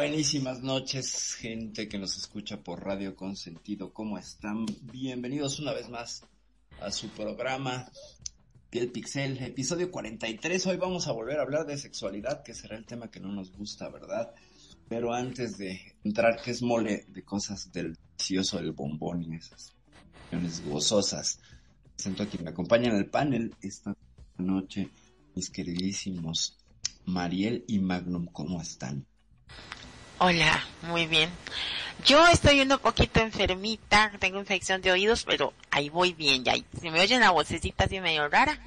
Buenísimas noches, gente que nos escucha por Radio Consentido. ¿Cómo están? Bienvenidos una vez más a su programa Piel Pixel, episodio 43. Hoy vamos a volver a hablar de sexualidad, que será el tema que no nos gusta, ¿verdad? Pero antes de entrar, que es mole de cosas del delicioso del bombón y esas cuestiones gozosas, siento a quien me acompaña en el panel esta noche, mis queridísimos Mariel y Magnum, ¿cómo están? Hola, muy bien. Yo estoy un poquito enfermita, tengo infección de oídos, pero ahí voy bien, ya. Si me oyen la vocecita así medio rara.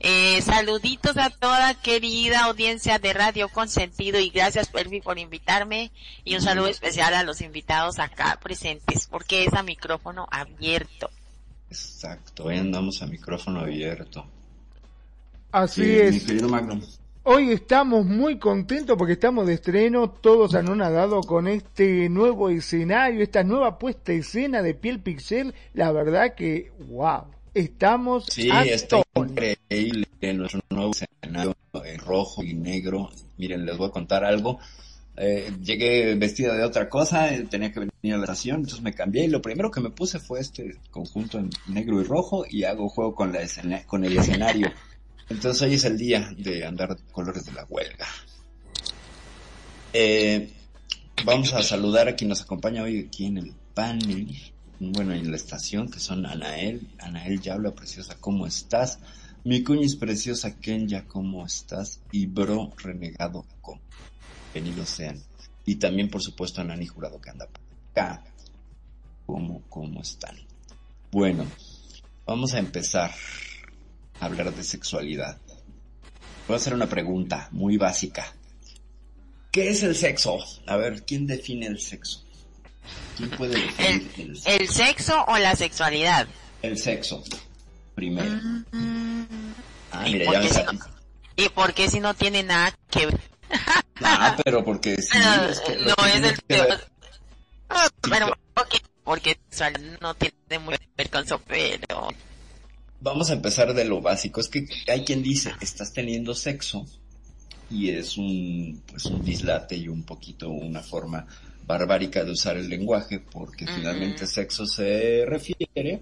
Eh, saluditos a toda querida audiencia de Radio Consentido y gracias Perfi por invitarme y un saludo especial a los invitados acá presentes porque es a micrófono abierto. Exacto, hoy andamos a micrófono abierto. Así Sí, Mi es. querido Magnum. Hoy estamos muy contentos porque estamos de estreno, todos anonadados con este nuevo escenario, esta nueva puesta escena de Piel Pixel. La verdad que, wow, estamos Sí, está increíble nuestro nuevo escenario eh, rojo y negro. Miren, les voy a contar algo. Eh, llegué vestida de otra cosa, eh, tenía que venir a la estación, entonces me cambié y lo primero que me puse fue este conjunto en negro y rojo y hago juego con, la escena- con el escenario. Entonces hoy es el día de andar colores de la huelga. Eh, vamos a saludar a quien nos acompaña hoy aquí en el panel, bueno, en la estación, que son Anael. Anael Yabla, preciosa, ¿cómo estás? Mi cuñis preciosa, Kenya, ¿cómo estás? Y Bro Renegado, ¿cómo? Bienvenidos sean. Y también, por supuesto, a Nani Jurado, que anda por acá. ¿Cómo, cómo están? Bueno, vamos a empezar hablar de sexualidad. Voy a hacer una pregunta muy básica. ¿Qué es el sexo? A ver, ¿quién define el sexo? ¿Quién puede definir el, sexo? ¿El sexo o la sexualidad? El sexo. Primero. Mm, Ah, ¿y mira, ya me si no- ¿Y por qué si no tiene nada que ver? Ah, pero porque sí, es que no es el que ver- Bueno, ok, porque sexual no tiene mucho que ver con su pero Vamos a empezar de lo básico. Es que hay quien dice, estás teniendo sexo y es un, pues un dislate y un poquito una forma barbárica de usar el lenguaje porque finalmente sexo se refiere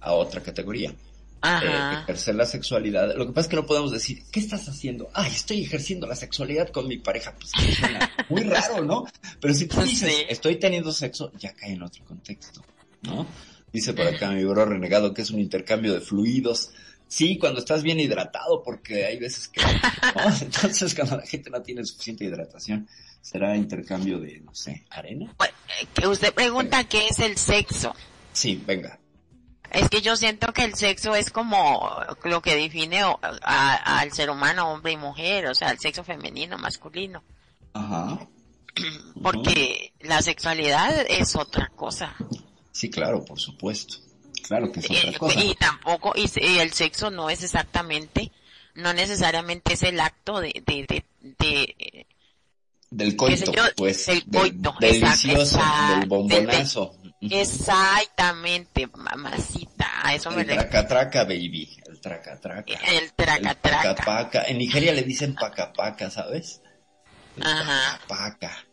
a otra categoría. Eh, ejercer la sexualidad. Lo que pasa es que no podemos decir, ¿qué estás haciendo? Ay, estoy ejerciendo la sexualidad con mi pareja. Pues suena muy raro, ¿no? Pero si tú dices, estoy teniendo sexo, ya cae en otro contexto, ¿no? Dice por acá mi bro renegado que es un intercambio de fluidos. Sí, cuando estás bien hidratado, porque hay veces que, ¿no? Entonces cuando la gente no tiene suficiente hidratación, será intercambio de, no sé, arena. Bueno, eh, que usted pregunta qué es el sexo. Sí, venga. Es que yo siento que el sexo es como lo que define al ser humano, hombre y mujer, o sea, el sexo femenino, masculino. Ajá. Porque la sexualidad es otra cosa. Sí, claro, por supuesto. Claro que es Y, otra cosa. y tampoco, y, y el sexo no es exactamente, no necesariamente es el acto de, de, de, de- Del qué sé coito, yo, pues. del coito, delicioso, del bombonazo. exactamente, mamacita, a eso me El refiero. traca traca, baby. El traca traca. El traca El traca. paca-paca. En Nigeria le dicen paca-paca, ¿sabes? El Ajá. paca-paca.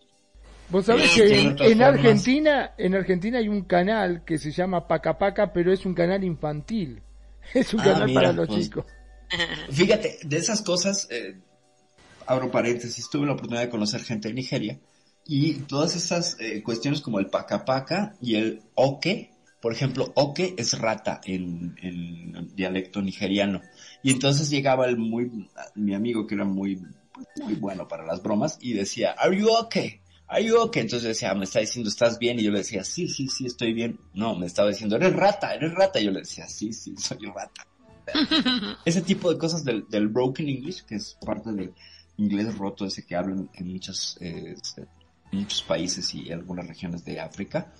Vos sabés Sí, que en, Argentina, en Argentina hay un canal que se llama Paca Paca, pero es un canal infantil. Es un Ah, canal mira, para los pues, chicos. Fíjate, de esas cosas, eh, abro paréntesis, tuve la oportunidad de conocer gente de Nigeria y todas esas eh, cuestiones como el paca paca y el oke Por ejemplo, oke es rata en, en dialecto nigeriano. Y entonces llegaba el muy, mi amigo que era muy, muy bueno para las bromas y decía, are you okay? You okay? Entonces decía, me está diciendo, ¿estás bien? Y yo le decía, sí, sí, sí, estoy bien. No, me estaba diciendo, eres rata, eres rata. Y yo le decía, sí, sí, soy rata. ese tipo de cosas del, del broken English, que es parte del inglés roto ese que hablan en muchas, eh, este, muchos países y algunas regiones de África,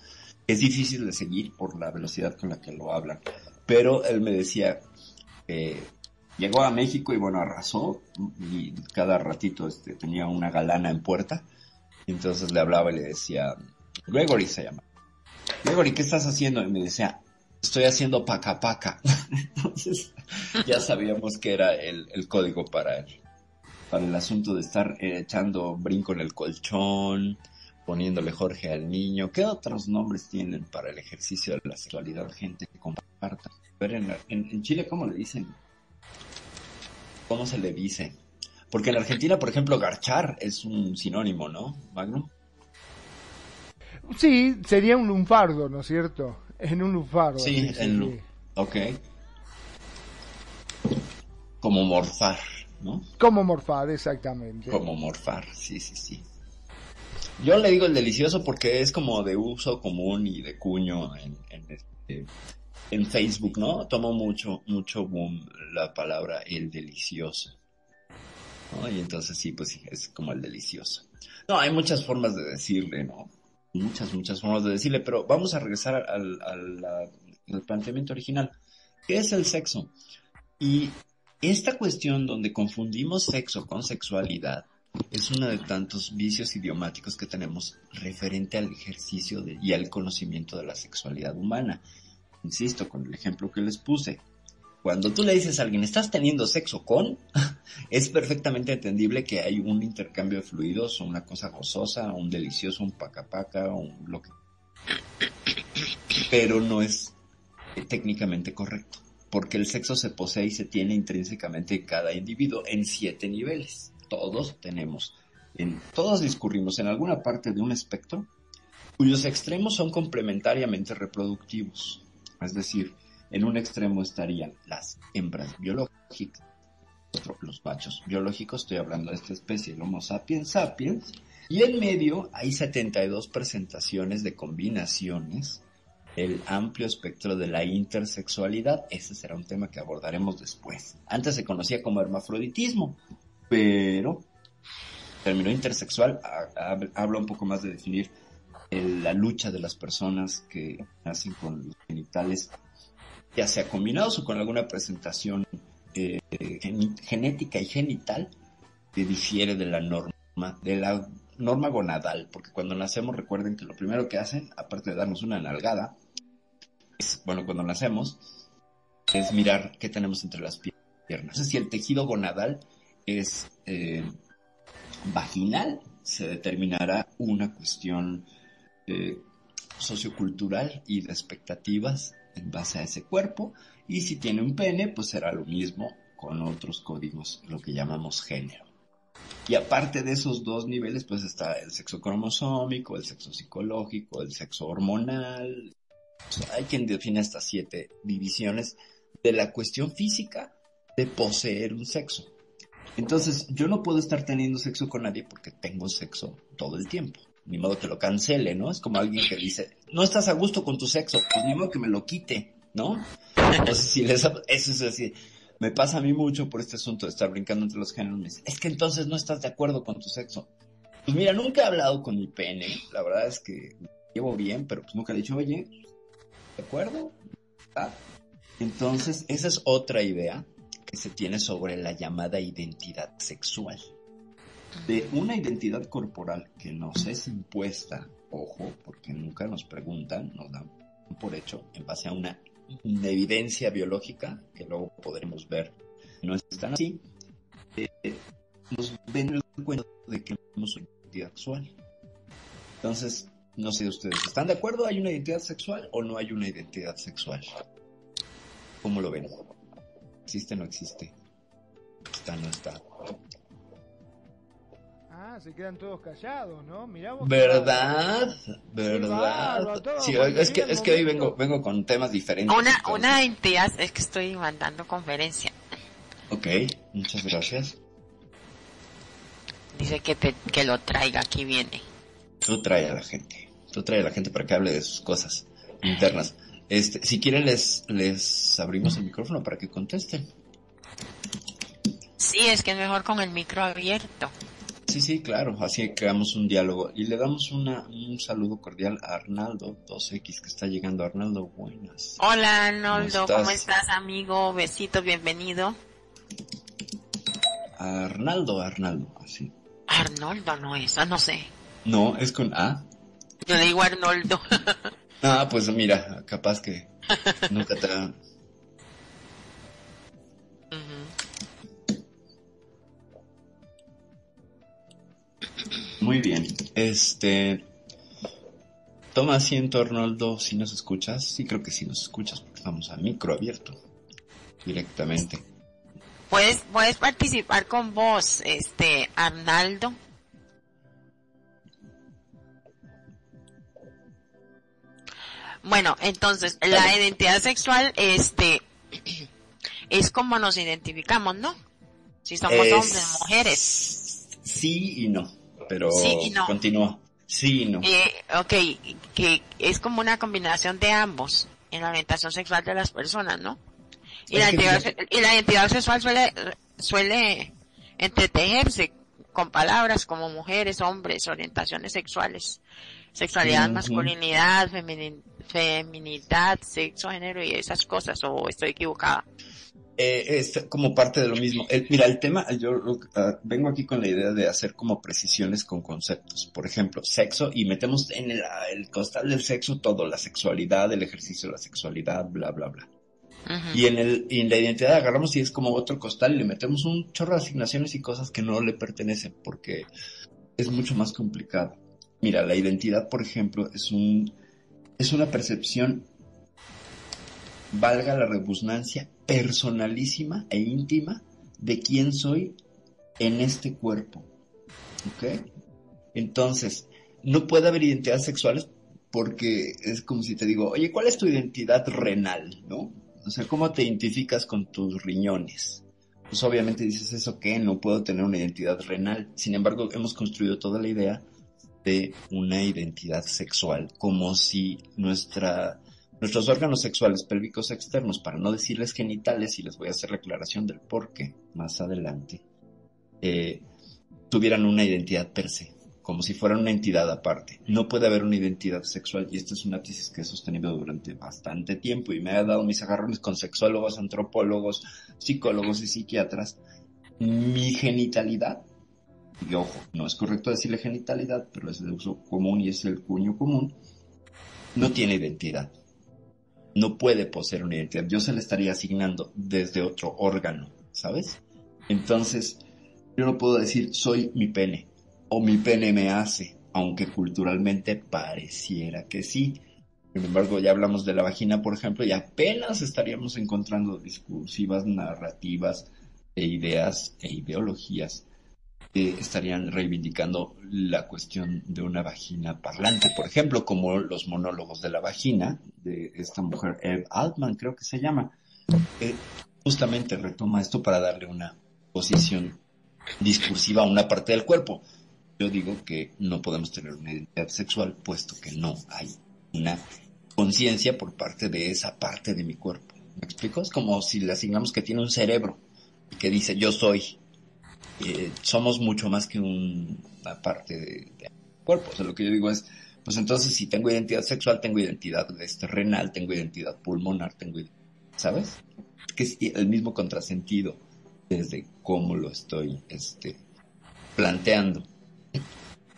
es difícil de seguir por la velocidad con la que lo hablan. Pero él me decía, eh, llegó a México y bueno, arrasó y cada ratito este, tenía una galana en puerta. Y entonces le hablaba y le decía, Gregory se llama. Gregory, ¿qué estás haciendo? Y me decía, estoy haciendo paca paca. entonces ya sabíamos que era el, el, código para. Para el asunto de estar eh, echando brinco en el colchón, poniéndole Jorge al niño. ¿Qué otros nombres tienen para el ejercicio de la sexualidad, gente que comparta? Pero en, en, en Chile, ¿cómo le dicen? ¿Cómo se le dice? Porque en Argentina, por ejemplo, garchar es un sinónimo, ¿no, Magno? Sí, sería un lunfardo, ¿no es cierto? En un lunfardo. Sí, en sí. Ok. Como morfar, ¿no? Como morfar, exactamente. Como morfar, sí, sí, sí. Yo le digo el delicioso porque es como de uso común y de cuño en, en, este, en Facebook, ¿no? Tomo mucho, mucho boom la palabra el delicioso. ¿No? Y entonces sí, pues sí, es como el delicioso. No, hay muchas formas de decirle, ¿no? Muchas, muchas formas de decirle, pero vamos a regresar al, al, al planteamiento original. ¿Qué es el sexo? Y esta cuestión donde confundimos sexo con sexualidad es uno de tantos vicios idiomáticos que tenemos referente al ejercicio de, y al conocimiento de la sexualidad humana. Insisto con el ejemplo que les puse. Cuando tú le dices a alguien, ¿estás teniendo sexo con? es perfectamente entendible que hay un intercambio de fluidos, una cosa gozosa, un delicioso, un paca paca, un lo que... Pero no es técnicamente correcto, porque el sexo se posee y se tiene intrínsecamente en cada individuo en siete niveles. Todos tenemos, en, todos discurrimos en alguna parte de un espectro cuyos extremos son complementariamente reproductivos. Es decir, en un extremo estarían las hembras biológicas, los machos biológicos, estoy hablando de esta especie, el Homo sapiens sapiens, y en medio hay 72 presentaciones de combinaciones, el amplio espectro de la intersexualidad, ese será un tema que abordaremos después. Antes se conocía como hermafroditismo, pero el término intersexual habla un poco más de definir la lucha de las personas que nacen con los genitales ya sea combinados o con alguna presentación eh, genética y genital que difiere de la norma, de la norma gonadal, porque cuando nacemos recuerden que lo primero que hacen, aparte de darnos una nalgada, es, bueno, cuando nacemos, es mirar qué tenemos entre las piernas. si el tejido gonadal es eh, vaginal, se determinará una cuestión eh, sociocultural y de expectativas en base a ese cuerpo y si tiene un pene pues será lo mismo con otros códigos, lo que llamamos género. Y aparte de esos dos niveles pues está el sexo cromosómico, el sexo psicológico, el sexo hormonal. O sea, hay quien define estas siete divisiones de la cuestión física de poseer un sexo. Entonces yo no puedo estar teniendo sexo con nadie porque tengo sexo todo el tiempo ni modo que lo cancele, ¿no? Es como alguien que dice, no estás a gusto con tu sexo, pues ni modo que me lo quite, ¿no? Si les, eso es así, me pasa a mí mucho por este asunto de estar brincando entre los géneros, es que entonces no estás de acuerdo con tu sexo. Pues mira, nunca he hablado con mi pene, la verdad es que llevo bien, pero pues nunca le he dicho, oye, ¿de acuerdo? ¿Ah? Entonces, esa es otra idea que se tiene sobre la llamada identidad sexual de una identidad corporal que nos es impuesta, ojo, porque nunca nos preguntan, nos dan por hecho en base a una, evidencia biológica que luego podremos ver no es tan así, eh, nos ven el cuento de que tenemos una identidad sexual. Entonces, no sé ustedes, ¿están de acuerdo? ¿Hay una identidad sexual o no hay una identidad sexual? ¿Cómo lo ven? ¿Existe o no existe? ¿Está o no está? Ah, se quedan todos callados, ¿no? Mirá vos. ¿Verdad? ¿Verdad? Sí, es que, es que hoy vengo, vengo con temas diferentes. Una, entonces- una entidad, es que estoy mandando conferencia. Ok, muchas gracias. Dice que, te, que lo traiga, aquí viene. Tú trae a la gente. Tú trae a la gente para que hable de sus cosas internas. Este, si quieren les, les abrimos el micrófono para que contesten. Sí, es que es mejor con el micro abierto. Sí, sí, claro, así creamos un diálogo y le damos una, un saludo cordial a Arnaldo 2X que está llegando. Arnaldo, buenas. Hola Arnoldo, ¿Cómo ¿cómo estás? estás, amigo? Besitos, bienvenido. Arnaldo, Arnaldo, así. Arnoldo no es, ah, no sé. No, es con A. Yo le digo Arnoldo. Ah, pues mira, capaz que nunca te... Muy bien, este... Toma asiento, Arnoldo, si nos escuchas. Sí, creo que sí nos escuchas porque estamos a micro abierto. Directamente. Puedes, puedes participar con vos, este, Arnaldo. Bueno, entonces, la identidad sexual, este, es como nos identificamos, ¿no? Si somos Es- hombres, mujeres. Sí y no, pero Sí y no. continúa. Sí y no. Eh, ok, que es como una combinación de ambos en la orientación sexual de las personas, ¿no? Y, la, identidad, y la identidad sexual suele, suele entretejerse con palabras como mujeres, hombres, orientaciones sexuales, sexualidad, masculinidad, femini- feminidad, sexo, género y esas cosas, o estoy equivocada. Eh, es como parte de lo mismo. El- mira, el tema, yo ah, vengo aquí con la idea de hacer como precisiones con conceptos. Por ejemplo, sexo y metemos en el, ah, el costal del sexo todo, la sexualidad, el ejercicio de la sexualidad, bla, bla, bla. Y en, el, y en la identidad agarramos y es como otro costal y le metemos un chorro de asignaciones y cosas que no le pertenecen porque es mucho más complicado. Mira, la identidad, por ejemplo, es un, es una percepción, valga la redundancia, personalísima e íntima de quién soy en este cuerpo. ¿Ok? Entonces, no puede haber identidades sexuales porque es como si te digo, oye, ¿cuál es tu identidad renal? ¿No? O sea, ¿cómo te identificas con tus riñones? Pues obviamente dices eso que no puedo tener una identidad renal. Sin embargo, hemos construido toda la idea de una identidad sexual, como si nuestra, nuestros órganos sexuales pélvicos externos, para no decirles genitales, y les voy a hacer la aclaración del por qué más adelante, eh, tuvieran una identidad per se, como si fueran una entidad aparte. No puede haber una identidad sexual, y esta es una tesis que he sostenido durante bastante tiempo y me ha dado mis agarrones con sexólogos, antropólogos, psicólogos y psiquiatras. Mi genitalidad y ojo, no es correcto decirle genitalidad, pero es de uso común y es el cuño común, no tiene identidad. No puede poseer una identidad. Yo se le estaría asignando desde otro órgano, ¿sabes? Entonces, yo no puedo decir soy mi pene o mi pene me hace, aunque culturalmente pareciera que sí. Sin embargo, ya hablamos de la vagina, por ejemplo, y apenas estaríamos encontrando discursivas, narrativas e ideas e ideologías estarían reivindicando la cuestión de una vagina parlante, por ejemplo, como los monólogos de la vagina de esta mujer, Eve Altman, creo que se llama, justamente retoma esto para darle una posición discursiva a una parte del cuerpo. Yo digo que no podemos tener una identidad sexual puesto que no hay una conciencia por parte de esa parte de mi cuerpo. ¿Me explico? Es como si le asignamos que tiene un cerebro y que dice yo soy eh, somos mucho más que un- una parte de, de cuerpo. O sea, lo que yo digo es, pues entonces si tengo identidad sexual, tengo identidad este, renal, tengo identidad pulmonar, tengo, ¿sabes? Que es el mismo contrasentido desde cómo lo estoy este, planteando.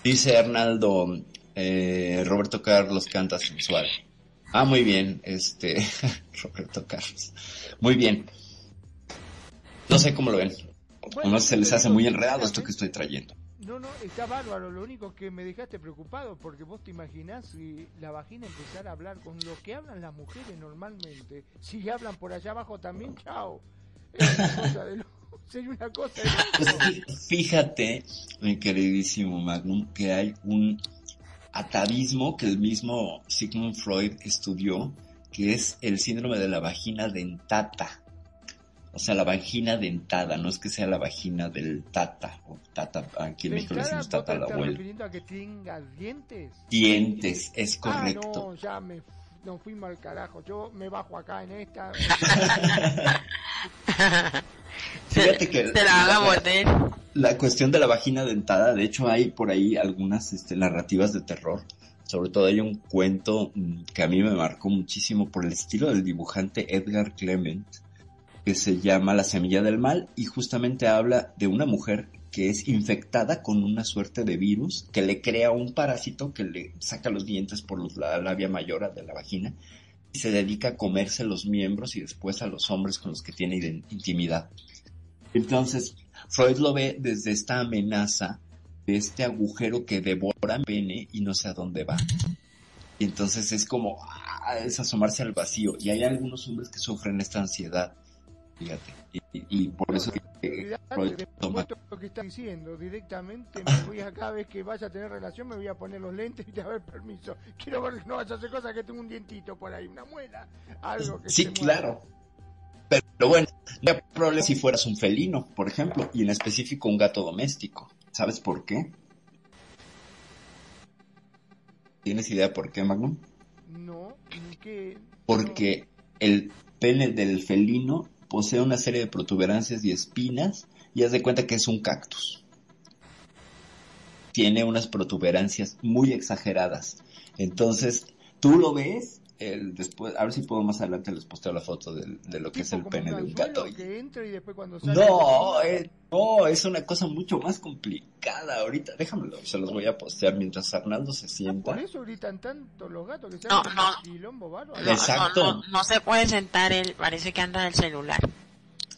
Dice Arnaldo, eh, Roberto Carlos canta sensual. Ah, muy bien, este, Roberto Carlos. Muy bien. No sé cómo lo ven. Bueno, no se les hace muy enredado esto que estoy trayendo. No, no, está bárbaro. Lo único que me dejaste preocupado porque vos te imaginás si la vagina empezara a hablar con lo que hablan las mujeres normalmente. Si hablan por allá abajo también, chao. Es una cosa de loco. Sería una cosa. Pues fíjate, mi queridísimo Magnum, que hay un atavismo que el mismo Sigmund Freud estudió, que es el síndrome de la vagina dentata. O sea, la vagina dentada, no es que sea la vagina del tata, o tata, aquí en México le decimos tata a la abuela. refiriendo a que tenga dientes? Dientes, es Ah, correcto. no, ya me nos fuimos al carajo. Yo me bajo acá en esta. Fíjate que Se la la cuestión de la vagina dentada, de hecho hay por ahí algunas este, narrativas de terror. Sobre todo hay un cuento mm, que a mí me marcó muchísimo por el estilo del dibujante Edgar Clement, que se llama La semilla del mal y justamente habla de una mujer que es infectada con una suerte de virus que le crea un parásito que le saca los dientes por la labia mayora de la vagina y se dedica a comerse los miembros y después a los hombres con los que tiene intimidad. Entonces, Freud lo ve desde esta amenaza de este agujero que devora pene y no sé a dónde va. Y entonces es como, ah, es asomarse al vacío. Y hay algunos hombres que sufren esta ansiedad. Fíjate. Y, y- por eso que lo que está diciendo, directamente me voy a cada vez que vaya a tener relación me voy a poner los lentes y te a ver permiso. Quiero ver no vaya a hacer cosas que tengo un dientito por ahí, una muela, algo que Sí, claro. Pero bueno, no hay problema si fueras un felino, por ejemplo, y en específico un gato doméstico. ¿Sabes por qué? ¿Tienes idea por qué, Magnum? No, ni que Porque el pene del felino posee una serie de protuberancias y espinas y haz de cuenta que es un cactus. Tiene unas protuberancias muy exageradas. Entonces, tú lo ves, el, después, a ver si puedo más adelante les posteo la foto del- de, lo que es el pene de un gato. que entra y después cuando sale No, eh, no, es una cosa mucho más complicada. Ahorita, déjamelo, se los voy a postear mientras Arnaldo se por sienta. eso gritan tanto los gatos que se No, no. quilombo. No, Exacto. No, no, no se puede sentar él, parece que anda en el celular.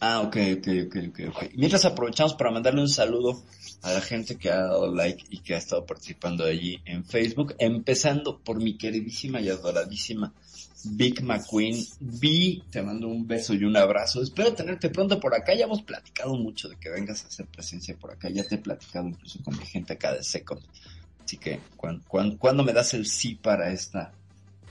Ah, ok, ok, ok, ok, ok. Mientras aprovechamos para mandarle un saludo a la gente que ha dado like y que ha estado participando allí en Facebook, empezando por mi queridísima y adoradísima Big McQueen. Vi, te mando un beso y un abrazo. Espero tenerte pronto por acá. Ya hemos platicado mucho de que vengas a hacer presencia por acá. Ya te he platicado incluso con mi gente acá de Second. Así que, ¿cuándo, cuándo me das el sí para esta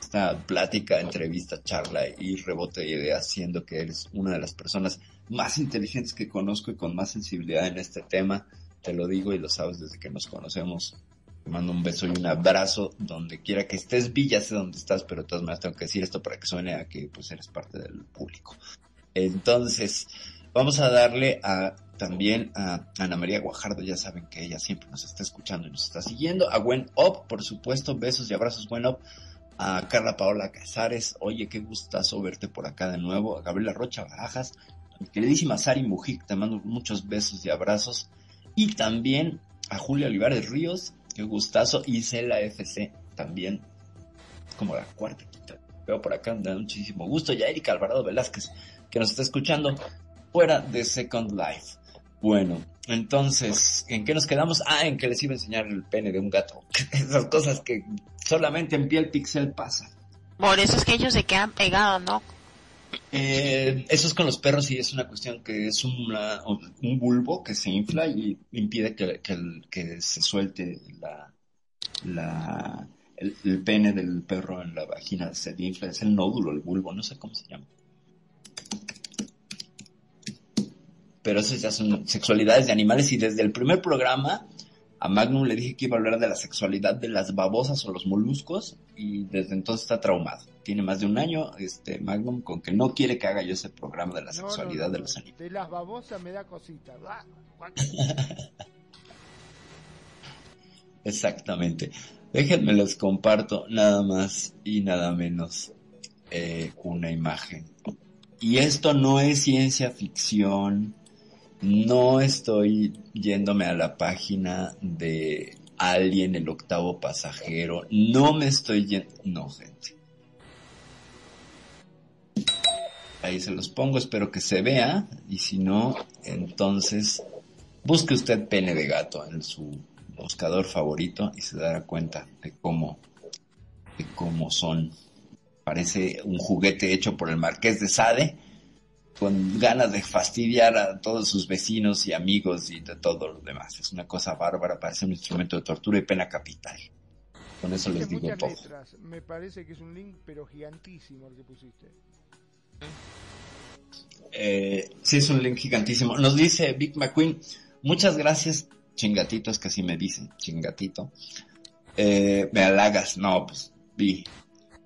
esta plática, entrevista, charla y rebote de ideas, siendo que eres una de las personas más inteligentes que conozco y con más sensibilidad en este tema. Te lo digo y lo sabes desde que nos conocemos. Te mando un beso y un abrazo donde quiera que estés. Vi, ya sé dónde estás, pero de todas maneras tengo que decir esto para que suene a que pues eres parte del público. Entonces, vamos a darle a también a Ana María Guajardo, ya saben que ella siempre nos está escuchando y nos está siguiendo. A Gwen Up, por supuesto, besos y abrazos Gwen Up a Carla Paola Casares, oye, qué gustazo verte por acá de nuevo, a Gabriela Rocha Barajas, mi queridísima Sari Mujic, te mando muchos besos y abrazos, y también a Julia Olivares Ríos, qué gustazo, y Cela FC también, como la cuarta quinta, veo por acá, me da muchísimo gusto, y a Erika Alvarado Velázquez, que nos está escuchando fuera de Second Life. Bueno, entonces, ¿en qué nos quedamos? Ah, en que les iba a enseñar el pene de un gato. Esas cosas que solamente en piel pixel pasa. Por eso es que ellos se quedan pegados, ¿no? Eh, eso es con los perros y es una cuestión que es una, un bulbo que se infla y impide que, que, se suelte la, la, el, el pene del perro en la vagina, se infla, es el nódulo, el bulbo, no sé cómo se llama. Pero eso ya son sexualidades de animales y desde el primer programa a Magnum le dije que iba a hablar de la sexualidad de las babosas o los moluscos y desde entonces está traumado. Tiene más de un año este Magnum con que no quiere que haga yo ese programa de la no, sexualidad no, de los animales. De las babosas me da cosita. Guac. Exactamente. Déjenme les comparto nada más y nada menos eh, una imagen. Y esto no es ciencia ficción. No estoy yéndome a la página de Alien, el octavo pasajero. No me estoy yendo. No, gente. Ahí se los pongo, espero que se vea. Y si no, entonces busque usted pene de gato en su buscador favorito y se dará cuenta de cómo, de cómo son. Parece un juguete hecho por el Marqués de Sade. con ganas de fastidiar a todos sus vecinos y amigos y de todo lo demás. Es una cosa bárbara, parece un instrumento de tortura y pena capital. Con eso les digo todo. Letras. Me parece que es un link, pero gigantísimo el que pusiste. Eh, sí, es un link gigantísimo. Nos dice Big McQueen, muchas gracias, chingatitos, que así me dicen, chingatito. Eh, me halagas, no, pues, vi.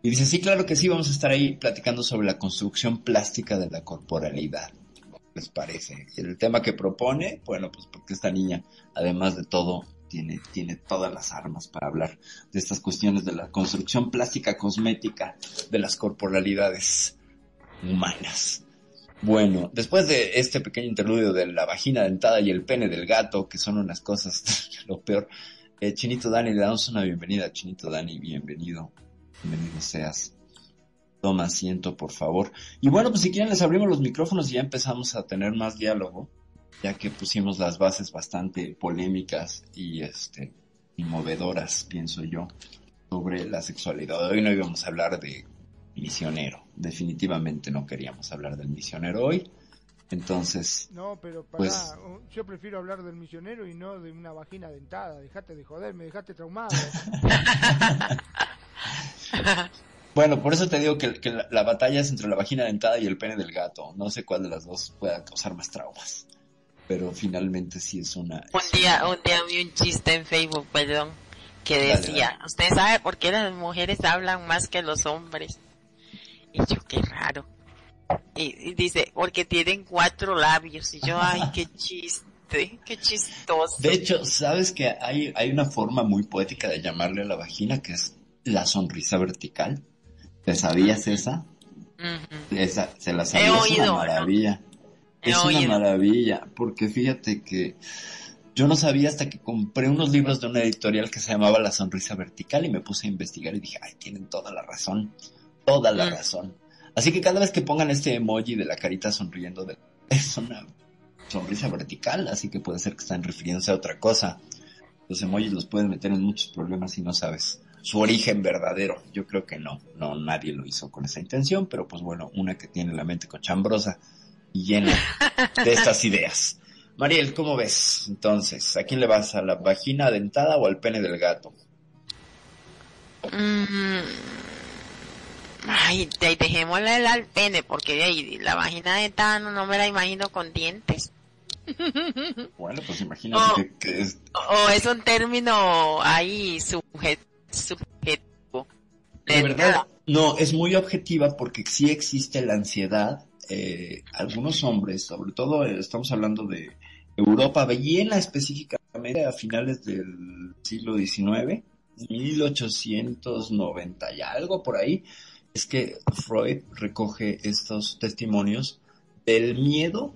Y dice, sí, claro que sí, vamos a estar ahí platicando sobre la construcción plástica de la corporalidad. ¿Les parece? El tema que propone, bueno, pues porque esta niña, además de todo, tiene, tiene todas las armas para hablar de estas cuestiones de la construcción plástica cosmética de las corporalidades humanas. Bueno, después de este pequeño interludio de la vagina dentada y el pene del gato, que son unas cosas lo peor, eh, Chinito Dani, le damos una bienvenida. Chinito Dani, bienvenido. Bienvenido seas. Toma asiento, por favor. Y bueno, pues si quieren les abrimos los micrófonos y ya empezamos a tener más diálogo, ya que pusimos las bases bastante polémicas y este y movedoras, pienso yo, sobre la sexualidad. Hoy no íbamos a hablar de misionero. Definitivamente no queríamos hablar del misionero hoy. Entonces. No, pero para, pues, yo prefiero hablar del misionero y no de una vagina dentada. Dejate de joder, me dejaste traumado. bueno, por eso te digo que, la, batalla es entre la vagina dentada y el pene del gato. No sé cuál de las dos pueda causar más traumas. Pero finalmente sí es una. Un día, un día vi un chiste en Facebook, perdón, que decía: ¿Usted sabe por qué las mujeres hablan más que los hombres? Y yo, qué raro. Y, dice, porque tienen cuatro labios. Y yo, ay, qué chiste, qué chistoso. De hecho, ¿sabes que hay, hay una forma muy poética de llamarle a la vagina que es la sonrisa vertical? ¿Te sabías esa? Esa, se la sabía, es una maravilla. Es una maravilla, porque fíjate que yo no sabía hasta que compré unos libros de una editorial que se llamaba La Sonrisa Vertical y me puse a investigar y dije, ay, tienen toda la razón toda la razón. Así que cada vez que pongan este emoji de la carita sonriendo, de, es una sonrisa vertical, así que puede ser que están refiriéndose a otra cosa. Los emojis los pueden meter en muchos problemas si no sabes su origen verdadero. Yo creo que no, no, nadie lo hizo con esa intención, pero pues bueno, una que tiene la mente cochambrosa y llena de estas ideas. Mariel, ¿cómo ves? Entonces, ¿a quién le vas? ¿A la vagina dentada o al pene del gato? Mm, Ay, dejémosle el al pene, porque la vagina de Tano no me la imagino con dientes. Bueno, pues imagínate que, es... O es un término ahí subjetivo. De verdad, no, es muy objetiva porque sí existe la ansiedad. Eh, algunos hombres, sobre todo eh, estamos hablando de Europa, Viena específicamente a finales del siglo XIX, 1890 y algo por ahí, es que Freud recoge estos testimonios del miedo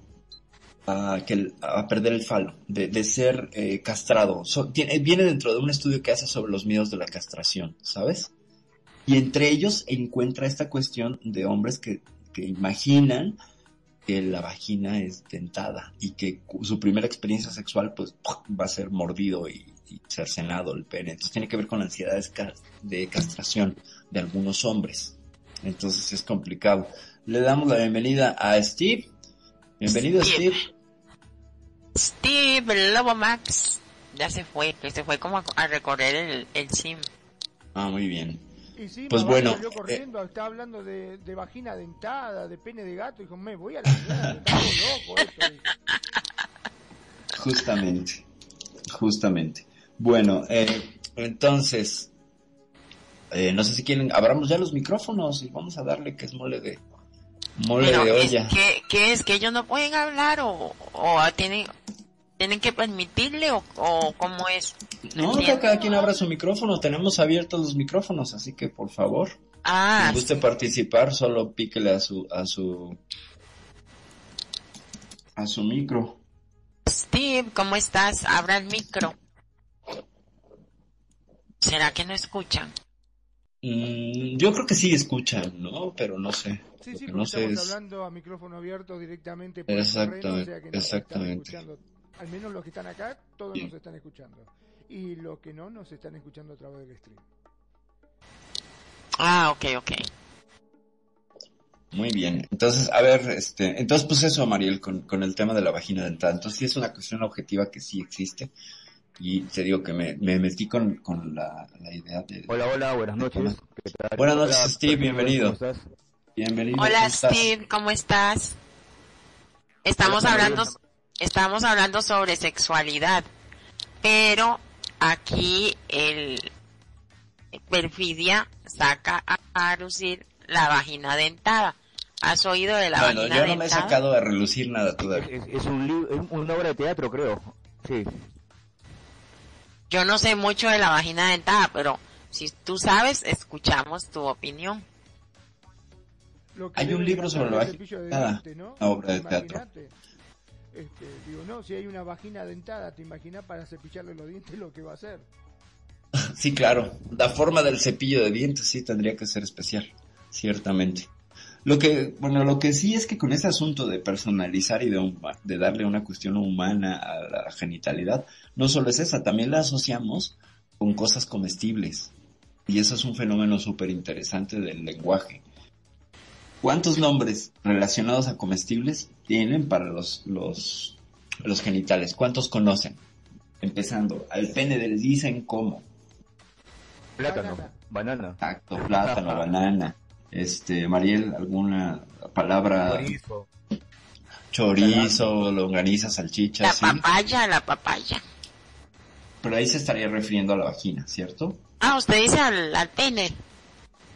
a, que, a perder el falo, de, ser eh, castrado. viene dentro de un estudio que hace sobre los miedos de la castración, ¿sabes? Y entre ellos encuentra esta cuestión de hombres que, imaginan que la vagina es dentada y que su primera experiencia sexual pues va a ser mordido y, y cercenado el pene. Entonces tiene que ver con la ansiedad de castración de algunos hombres. Entonces es complicado. Le damos la bienvenida a Steve. Bienvenido Steve. Steve, el Lobo Max. Ya se fue, que se fue como a, recorrer el, el sim. Ah, muy bien. Y sí, pues bueno. Yo corriendo, eh, está hablando de, de, vagina dentada, de pene de gato. Dijo, me voy a la mierda, loco esto. Justamente, justamente. Bueno, eh, entonces, eh, no sé si quieren, abramos ya los micrófonos y vamos a darle que es mole de mole de olla. ¿qué, ¿Qué es? ¿Que ellos no pueden hablar o, o tienen, tienen que permitirle o, o cómo es? No, que cada quien abra su micrófono, tenemos abiertos los micrófonos, así que por favor, ah, si guste participar, solo píquele a su, a su, a su micro. Steve, ¿cómo estás? Abra el micro. ¿Será que no escuchan? Mm, yo creo que sí escuchan, ¿no? Pero no sé. Sí, sí, no estamos hablando a micrófono abierto directamente por exactamente, el exactamente. Al menos los que están acá, todos nos están escuchando. Y los que no, nos están escuchando a través del stream. Ah, ok, ok. Muy bien. Entonces, a ver, este, entonces pues eso, Mariel, con, con el tema de la vagina dentada. Entonces sí es una cuestión objetiva que sí existe. Y te digo que me, me metí con, con la, la idea de... Hola, hola, buenas noches. ¿Qué tal? Buenas noches, Hola, Steve, ¿cómo bienvenido. estás? Bienvenido. Hola ¿cómo estás? Steve, ¿cómo estás? Estamos Hola, hablando, estamos hablando sobre sexualidad, pero aquí el perfidia saca a, a lucir la vagina dentada. ¿Has oído de la Bueno, vagina yo no me he dentada? sacado a relucir nada todavía. es- es un libro, es una obra de teatro, creo. Sí. Yo no sé mucho de la vagina dentada, pero si tú sabes, escuchamos tu opinión. Hay un libro sobre la vagina el cepillo de dentada, dientes, ¿no? una obra de teatro. Este, digo, no, si hay una vagina dentada, ¿te imaginas para cepillarle los dientes lo que va a hacer? Sí, claro. La forma del cepillo de dientes sí tendría que ser especial, ciertamente. Lo que, bueno, lo que sí es que con ese asunto de personalizar y de, darle una cuestión humana a la genitalidad, no solo es esa, también la asociamos con cosas comestibles. Y eso es un fenómeno súper interesante del lenguaje. ¿Cuántos nombres relacionados a comestibles tienen para los, los, los genitales? ¿Cuántos conocen? Empezando, al pene le dicen cómo. Plátano, Banana. banana. Exacto, plátano, banana. Este, Mariel, alguna palabra, Chorizo. chorizo, longaniza, salchicha, La sí. papaya, la papaya. Pero ahí se estaría refiriendo a la vagina, ¿cierto? Ah, usted dice al, al pene.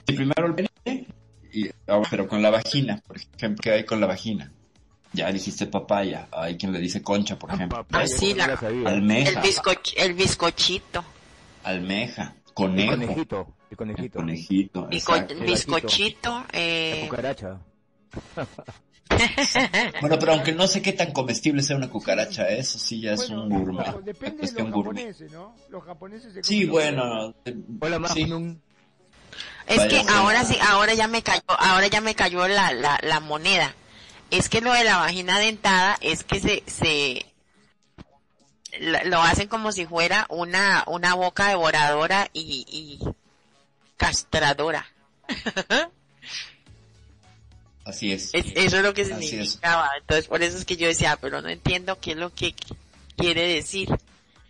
Y primero el pene, y, ah, pero con la vagina, por ejemplo, ¿qué hay con la vagina? Ya dijiste papaya, hay quien le dice concha, por ejemplo. Papaya, Ah, sí, no la- la sabía. El, Almeja, bizcoch, el bizcochito. almeja, El conejo, conejito. El el conejito. conejito, Bizco- exacto. bizcochito, La eh, cucaracha. Bueno, pero aunque no sé qué tan comestible sea una cucaracha, eso sí ya es Bueno, un gourmet. ojo, depende de los gourmet. japoneses, ¿no? Los japoneses se Sí, bueno, Hola, sí. Magnum. Es Vaya que ahora sí, ahora ya me cayó, ahora ya me cayó la, la, la moneda. Es que lo de la vagina dentada es que se, se, lo hacen como si fuera una, una boca devoradora y, y castradora. así es. Es- eso es lo que significaba. Entonces por eso es que yo decía, pero no entiendo qué es lo que quiere decir.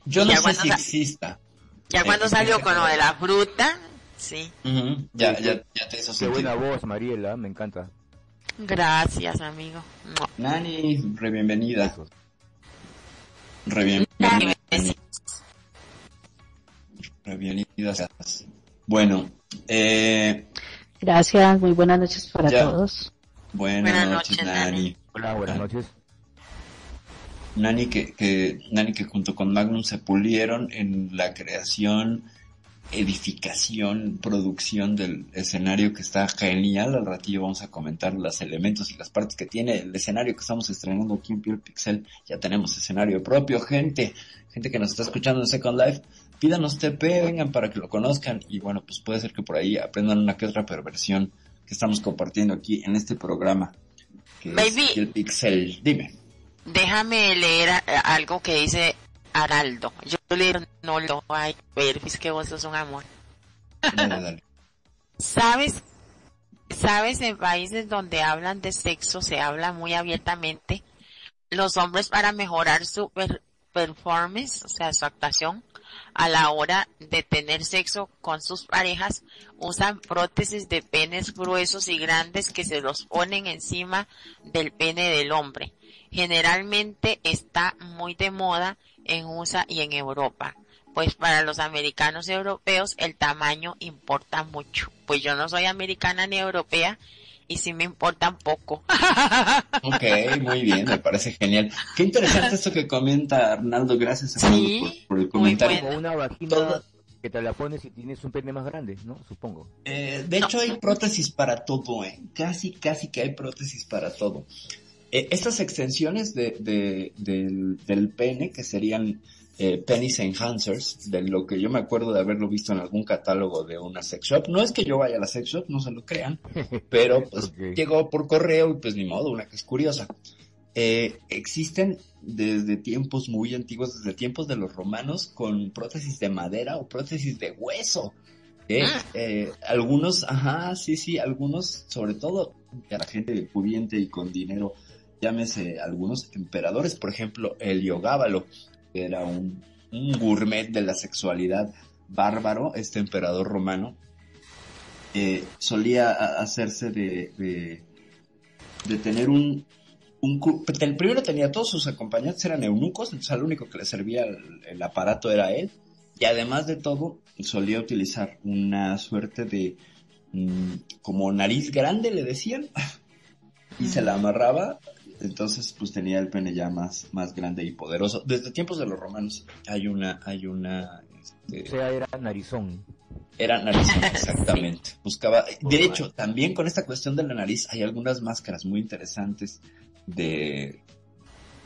Yo no sé si exista. Ya Eh, cuando salió con lo de la fruta, sí. Ya, ya, ya te hizo Qué sentido. buena voz, Mariela, me encanta. Gracias, amigo. Nani, re bienvenida. Re Nani, bienvenida. besitos. Re bienvenida seas. Bueno, eh, Gracias, muy buenas noches para Ya. todos. buenas, Buenas noches, noches, Nani. Nani. Hola, buenas noches. Nani que, que, Nani que junto con Magnum se pulieron en la creación, edificación, producción del escenario que está genial. Al ratillo vamos a comentar los elementos y las partes que tiene el escenario que estamos estrenando aquí en Piel Pixel. Ya tenemos escenario propio, gente, gente que nos está escuchando en Second Life. Pídanos TP, vengan para que lo conozcan y bueno, pues puede ser que por ahí aprendan una que otra perversión que estamos compartiendo aquí en este programa. Que Baby. es Pixel. Dime. Déjame leer algo que dice Araldo. Yo leo, no lo hay, pero es que vos sos un amor. Dale, dale. ¿Sabes? ¿Sabes? En países donde hablan de sexo se habla muy abiertamente. Los hombres para mejorar su per- performance, o sea, su actuación, a la hora de tener sexo con sus parejas, usan prótesis de penes gruesos y grandes que se los ponen encima del pene del hombre. Generalmente está muy de moda en USA y en Europa. Pues para los americanos y europeos el tamaño importa mucho. Pues yo no soy americana ni europea y sí me importan poco. Ok, muy bien, me parece genial. Qué interesante esto que comenta Arnaldo, gracias Sí, por, por el muy comentario. bueno. Como una vagina Todo- que te la pones y tienes un pene más grande, ¿no? Supongo. Eh, de hecho hay prótesis para todo, ¿eh? Casi, casi que hay prótesis para todo. Eh, estas extensiones de, de- del, del pene, que serían eh, penis enhancers, de lo que yo me acuerdo de haberlo visto en algún catálogo de una sex shop. No es que yo vaya a la sex shop, no se lo crean, pero pues llegó por correo y pues ni modo, una que es curiosa. Eh, existen desde tiempos muy antiguos, desde tiempos de los romanos, con prótesis de madera o prótesis de hueso. Ah. eh, algunos, ajá, sí, sí, algunos, sobre todo a la gente pudiente y con dinero, llámese algunos emperadores, por ejemplo, Heliogábalo, que era un, gourmet de la sexualidad bárbaro, este emperador romano, eh, solía hacerse de, de, tener un, un el primero tenía todos sus acompañantes eran eunucos, entonces al único que le servía el, el aparato era él, y además de todo solía utilizar una suerte de mm, como nariz grande le decían y se la amarraba entonces pues tenía el pene ya más más grande y poderoso desde tiempos de los romanos hay una hay una este, O sea, era narizón. era nariz, exactamente. Buscaba, de hecho, también con esta cuestión de la nariz hay algunas máscaras muy interesantes de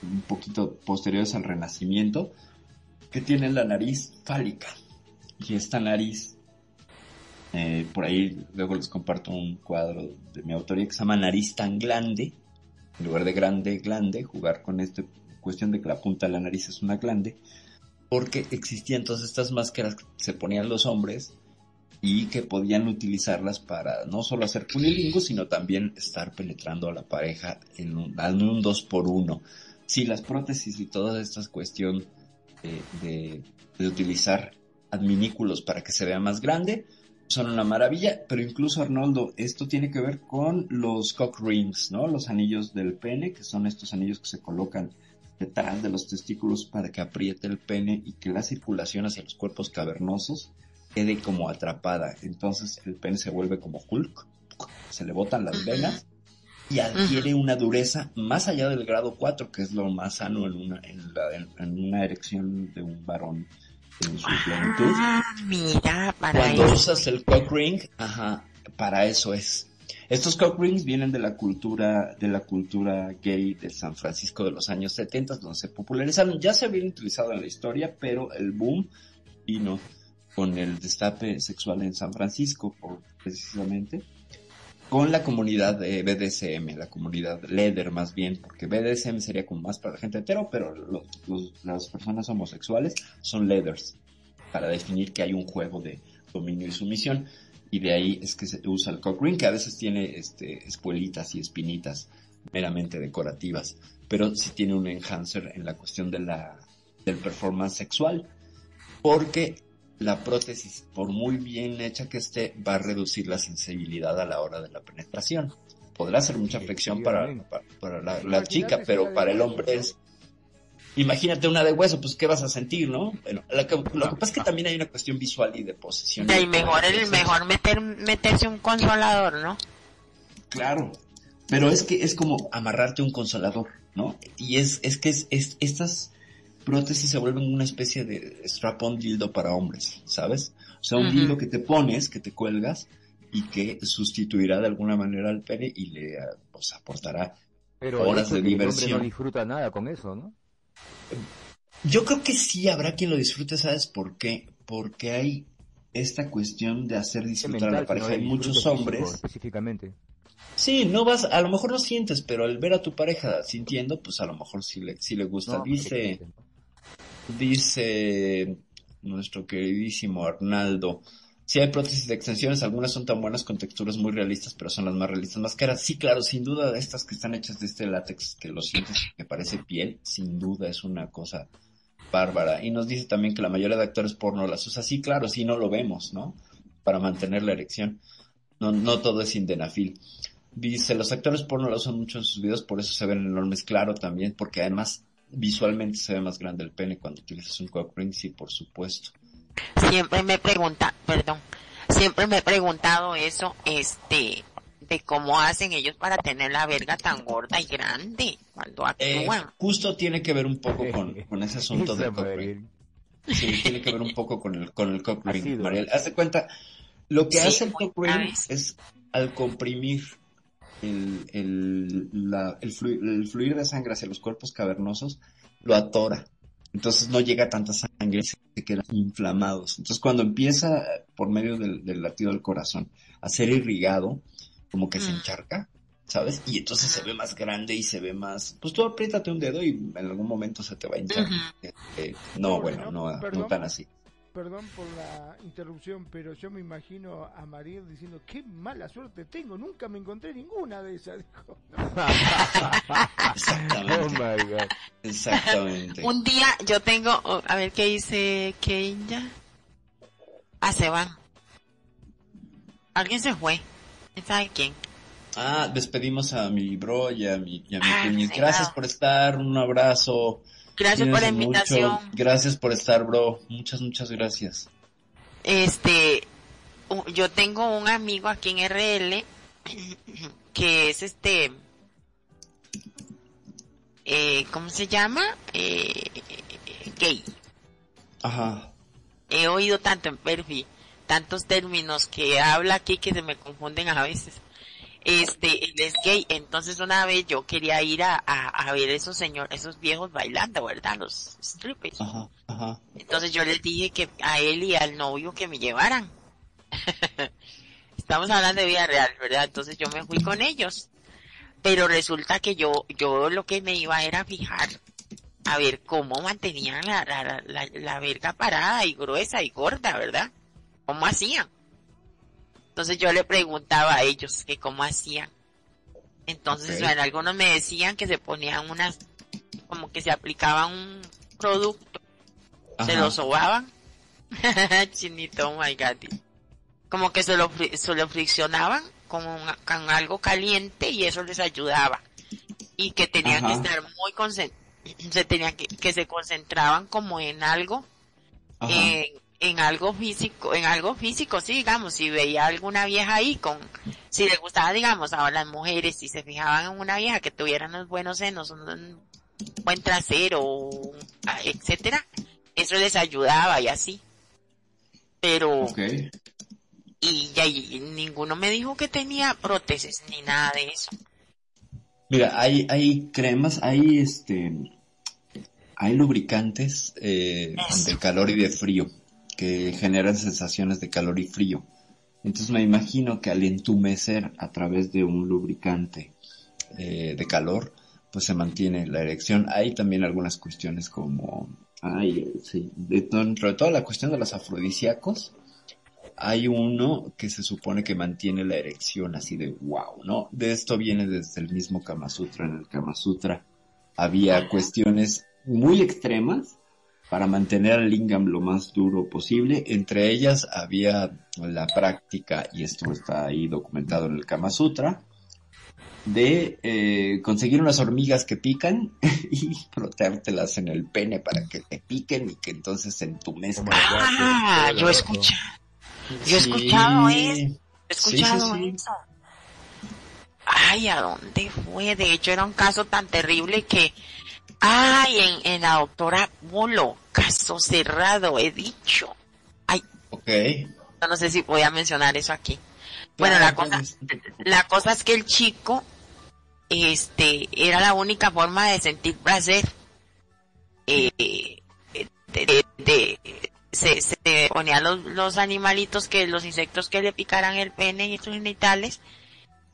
un poquito posteriores al Renacimiento que tienen la nariz fálica. Y esta nariz, eh, por ahí luego les comparto un cuadro de mi autoría que se llama Nariz tan glande, en lugar de grande, glande, jugar con esta cuestión de que la punta de la nariz es una glande, porque existían todas estas máscaras que se ponían los hombres y que podían utilizarlas para no solo hacer cunilingus, sino también estar penetrando a la pareja en un, dando un dos por uno. Sí, las prótesis y toda esta cuestión eh, de, de utilizar adminículos para que se vea más grande son una maravilla, pero incluso Arnoldo, esto tiene que ver con los cock rings, ¿no? Los anillos del pene, que son estos anillos que se colocan detrás de los testículos para que apriete el pene y que la circulación hacia los cuerpos cavernosos quede como atrapada. Entonces el pene se vuelve como Hulk, se le botan las venas y adquiere una dureza más allá del grado 4, que es lo más sano en una, en la- en- en una erección de un varón en su plenitud. Ah, mira, para Cuando eso. usas el cock ring, ajá, para eso es. Estos cock rings vienen de la cultura, de la cultura gay de San Francisco de los años 70, donde se popularizaron. Ya se habían utilizado en la historia, pero el boom vino con el destape sexual en San Francisco, por- precisamente, con la comunidad de BDSM, la comunidad leather más bien, porque BDSM sería como más para la gente hetero, pero los- los- las personas homosexuales son leathers, para definir que hay un juego de dominio y sumisión, y de ahí es que se usa el cock ring, que a veces tiene este, espuelitas y espinitas meramente decorativas, pero sí tiene un enhancer en la cuestión de la, del performance sexual, porque la prótesis, por muy bien hecha que esté, va a reducir la sensibilidad a la hora de la penetración. Podrá ser mucha fricción para, para, para la, la Imagínate chica, pero para el hombre es... Imagínate una de hueso, pues ¿qué vas a sentir, no? Bueno, la que- lo que pasa es que también hay una cuestión visual y de posición. Y mejor, el mejor meter, meterse un consolador, ¿no? Claro, pero es que es como amarrarte un consolador, ¿no? Y es, es que es, es- estas prótesis se vuelven una especie de strap-on dildo para hombres, ¿sabes? O sea, un dildo que te pones, que te cuelgas y que sustituirá de alguna manera al pene y le ah, pues, aportará Pero horas de que el hombre diversión. no disfruta nada con eso, ¿no? Yo creo que sí habrá quien lo disfrute, ¿sabes por qué? Porque hay esta cuestión de hacer disfrutar a la pareja. Hay muchos físico, hombres Específicamente. Sí, no vas, a lo mejor no sientes, pero el ver a tu pareja sintiendo, pues a lo mejor sí le, sí le gusta. No, dice, dice nuestro queridísimo Arnaldo, si hay prótesis de extensiones, algunas son tan buenas con texturas muy realistas, pero son las más realistas, más caras. Sí, claro, sin duda, estas que están hechas de este látex que lo sientes, que parece piel, sin duda es una cosa bárbara. Y nos dice también que la mayoría de actores porno las usa. Sí, claro, sí, no lo vemos, ¿no? Para mantener la erección. No, no todo es indenafil. Dice, los actores porno lo usan mucho en sus videos, por eso se ven enormes, claro también, porque además visualmente se ve más grande el pene cuando utilizas un cock ring, sí, por supuesto. Siempre me pregunta, perdón, siempre me he preguntado eso, este, de cómo hacen ellos para tener la verga tan gorda y grande cuando Eh, actúan. justo tiene que ver un poco con, con ese asunto del cock ring. Sí, tiene que ver un poco con el, con el cock ring, Ácido. Mariel. Haz de cuenta, lo que Sí, hace el cock ring es al comprimir el, el, la- el, flu- el fluir de sangre hacia los cuerpos cavernosos, lo atora. Entonces no llega tanta sangre y se quedan inflamados. Entonces cuando empieza por medio del, del latido del corazón a ser irrigado, como que se Mm. encharca, ¿sabes? Y entonces se ve más grande y se ve más... Pues tú apriétate un dedo y en algún momento se te va a hinchar. Ujú. Eh, no, bueno, ¿no? no tan así. Perdón por la interrupción, pero yo me imagino a Mariel diciendo, qué mala suerte tengo, nunca me encontré ninguna de esas. Dijo, Exactamente. Oh my god. Exactamente. Un día yo tengo, oh, a ver qué dice Kenya. Ah, se van. Alguien se fue. ¿Quién sabe quién? Ah, despedimos a mi bro y a mi, y a mi Ah, Gracias por estar, un abrazo. Gracias por la mucho. invitación. Gracias por estar, bro. Muchas, muchas gracias. Este, yo tengo un amigo aquí en RL que es este, eh, ¿cómo se llama? Eh, gay. Ajá. He oído tanto en perfil, tantos términos que habla aquí que se me confunden a veces. Este, él es gay, entonces una vez yo quería ir a, a, a ver esos señores, esos viejos bailando, ¿verdad? Los strippers. Ajá, ajá. Entonces yo les dije que a él y al novio que me llevaran. Estamos hablando de vida real, ¿verdad? Entonces yo me fui con ellos. Pero resulta que yo, yo lo que me iba era fijar a ver cómo mantenían la, la, la, la, la verga parada y gruesa y gorda, ¿verdad? ¿Cómo hacían? Entonces yo le preguntaba a ellos que cómo hacían. Entonces, bueno, algunos me decían que se ponían unas, como que se aplicaban un producto se lo sobaban. Chinito, oh my god. Como que se lo, se lo friccionaban con, un- con algo caliente y eso les ayudaba. Y que tenían Ajá. que estar muy concentrados, se tenían que, que se concentraban como en algo, Ajá. En, algo físico, en algo físico, sí, digamos, si veía alguna vieja ahí con, si le gustaba, digamos, a las mujeres, si se fijaban en una vieja que tuviera unos buenos senos, un buen trasero, ah, etcétera, eso les ayudaba y así. Pero, y, ya y ninguno me dijo que tenía prótesis ni nada de eso. Mira, hay, hay cremas, hay este, hay lubricantes eh, Eso. de calor y de frío que generan sensaciones de calor y frío. Entonces me imagino que al entumecer a través de un lubricante eh, de calor, pues se mantiene la erección. Hay también algunas cuestiones como, ay, sí, de- dentro de toda la cuestión de los afrodisíacos, hay uno que se supone que mantiene la erección así de wow, ¿no? De esto viene desde el mismo Kama Sutra. En el Kama Sutra había cuestiones muy extremas para mantener al lingam lo más duro posible. Entre ellas había la práctica, y esto está ahí documentado en el Kama Sutra, de eh, conseguir unas hormigas que pican y frotártelas en el pene para que te piquen y que entonces se entumezcan. Ah, yo he escuchado, yo he Sí. escuchado eso, he Sí, escuchado sí, sí. eso. Ay, ¿a dónde fue? De hecho era un caso tan terrible que, ay, en, en la doctora Bolo, caso cerrado, he dicho. Ay, Ok. no sé si voy a mencionar eso aquí. Bueno, la cosa, la cosa es que el chico, este, era la única forma de sentir placer. Eh, de, de- de- se, se ponía los, los animalitos que, los insectos que le picaran el pene y sus genitales.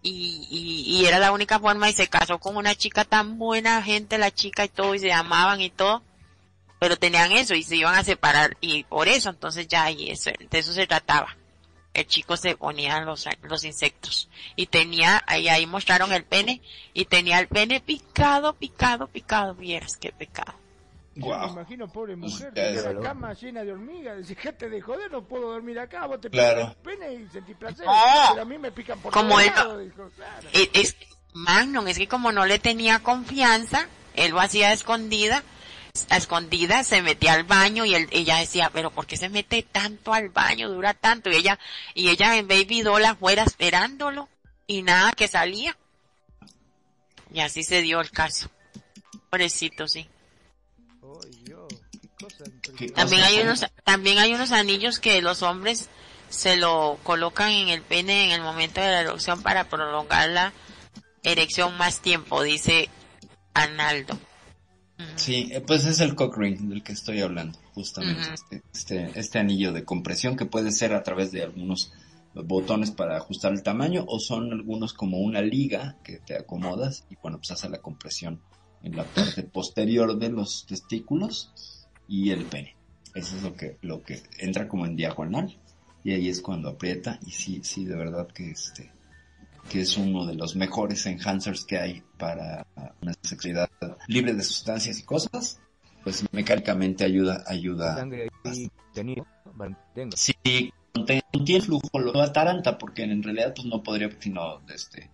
Y, y, y era la única forma y se casó con una chica tan buena gente, la chica y todo, y se amaban y todo. Pero tenían eso y se iban a separar y por eso entonces ya y eso, de eso se trataba el chico se ponía los, los insectos y tenía, ahí, ahí mostraron el pene y tenía el pene picado, picado, picado, vieras qué pecado. Yo Guau. me imagino, pobre mujer, ya. la cama llena de hormigas, decís, gente de joder, no puedo dormir acá, vos te Claro. pican el pene y sentís placer, No. pero a mí me pican por Como todos él no- lados", dijo, claro. Es, es, Magnum, es que como no le tenía confianza, él lo hacía a escondida, a escondida se metía al baño y él, ella decía, pero ¿por qué se mete tanto al baño? Dura tanto. Y ella, y ella en Baby Doll afuera esperándolo y nada que salía. Y así se dio el caso. Pobrecito, sí. Qué. También hay unos, también hay unos anillos que los hombres se lo colocan en el pene en el momento de la erección para prolongar la erección más tiempo, dice Arnaldo. Ujú. Sí, eh, pues es el cock ring del que estoy hablando, justamente. Este, este, este anillo de compresión que puede ser a través de algunos botones para ajustar el tamaño o son algunos como una liga que te acomodas y bueno, pues hace la compresión en la parte posterior de los testículos y el pene. Eso es lo que, lo que entra como en diagonal. Y ahí es cuando aprieta. Y sí, sí, de verdad que este, que es uno de los mejores enhancers que hay para una sexualidad libre de sustancias y cosas. Pues mecánicamente ayuda, ayuda. Sangre. Sí, contiene flujo, lo ataranta porque en realidad pues no podría, sino este,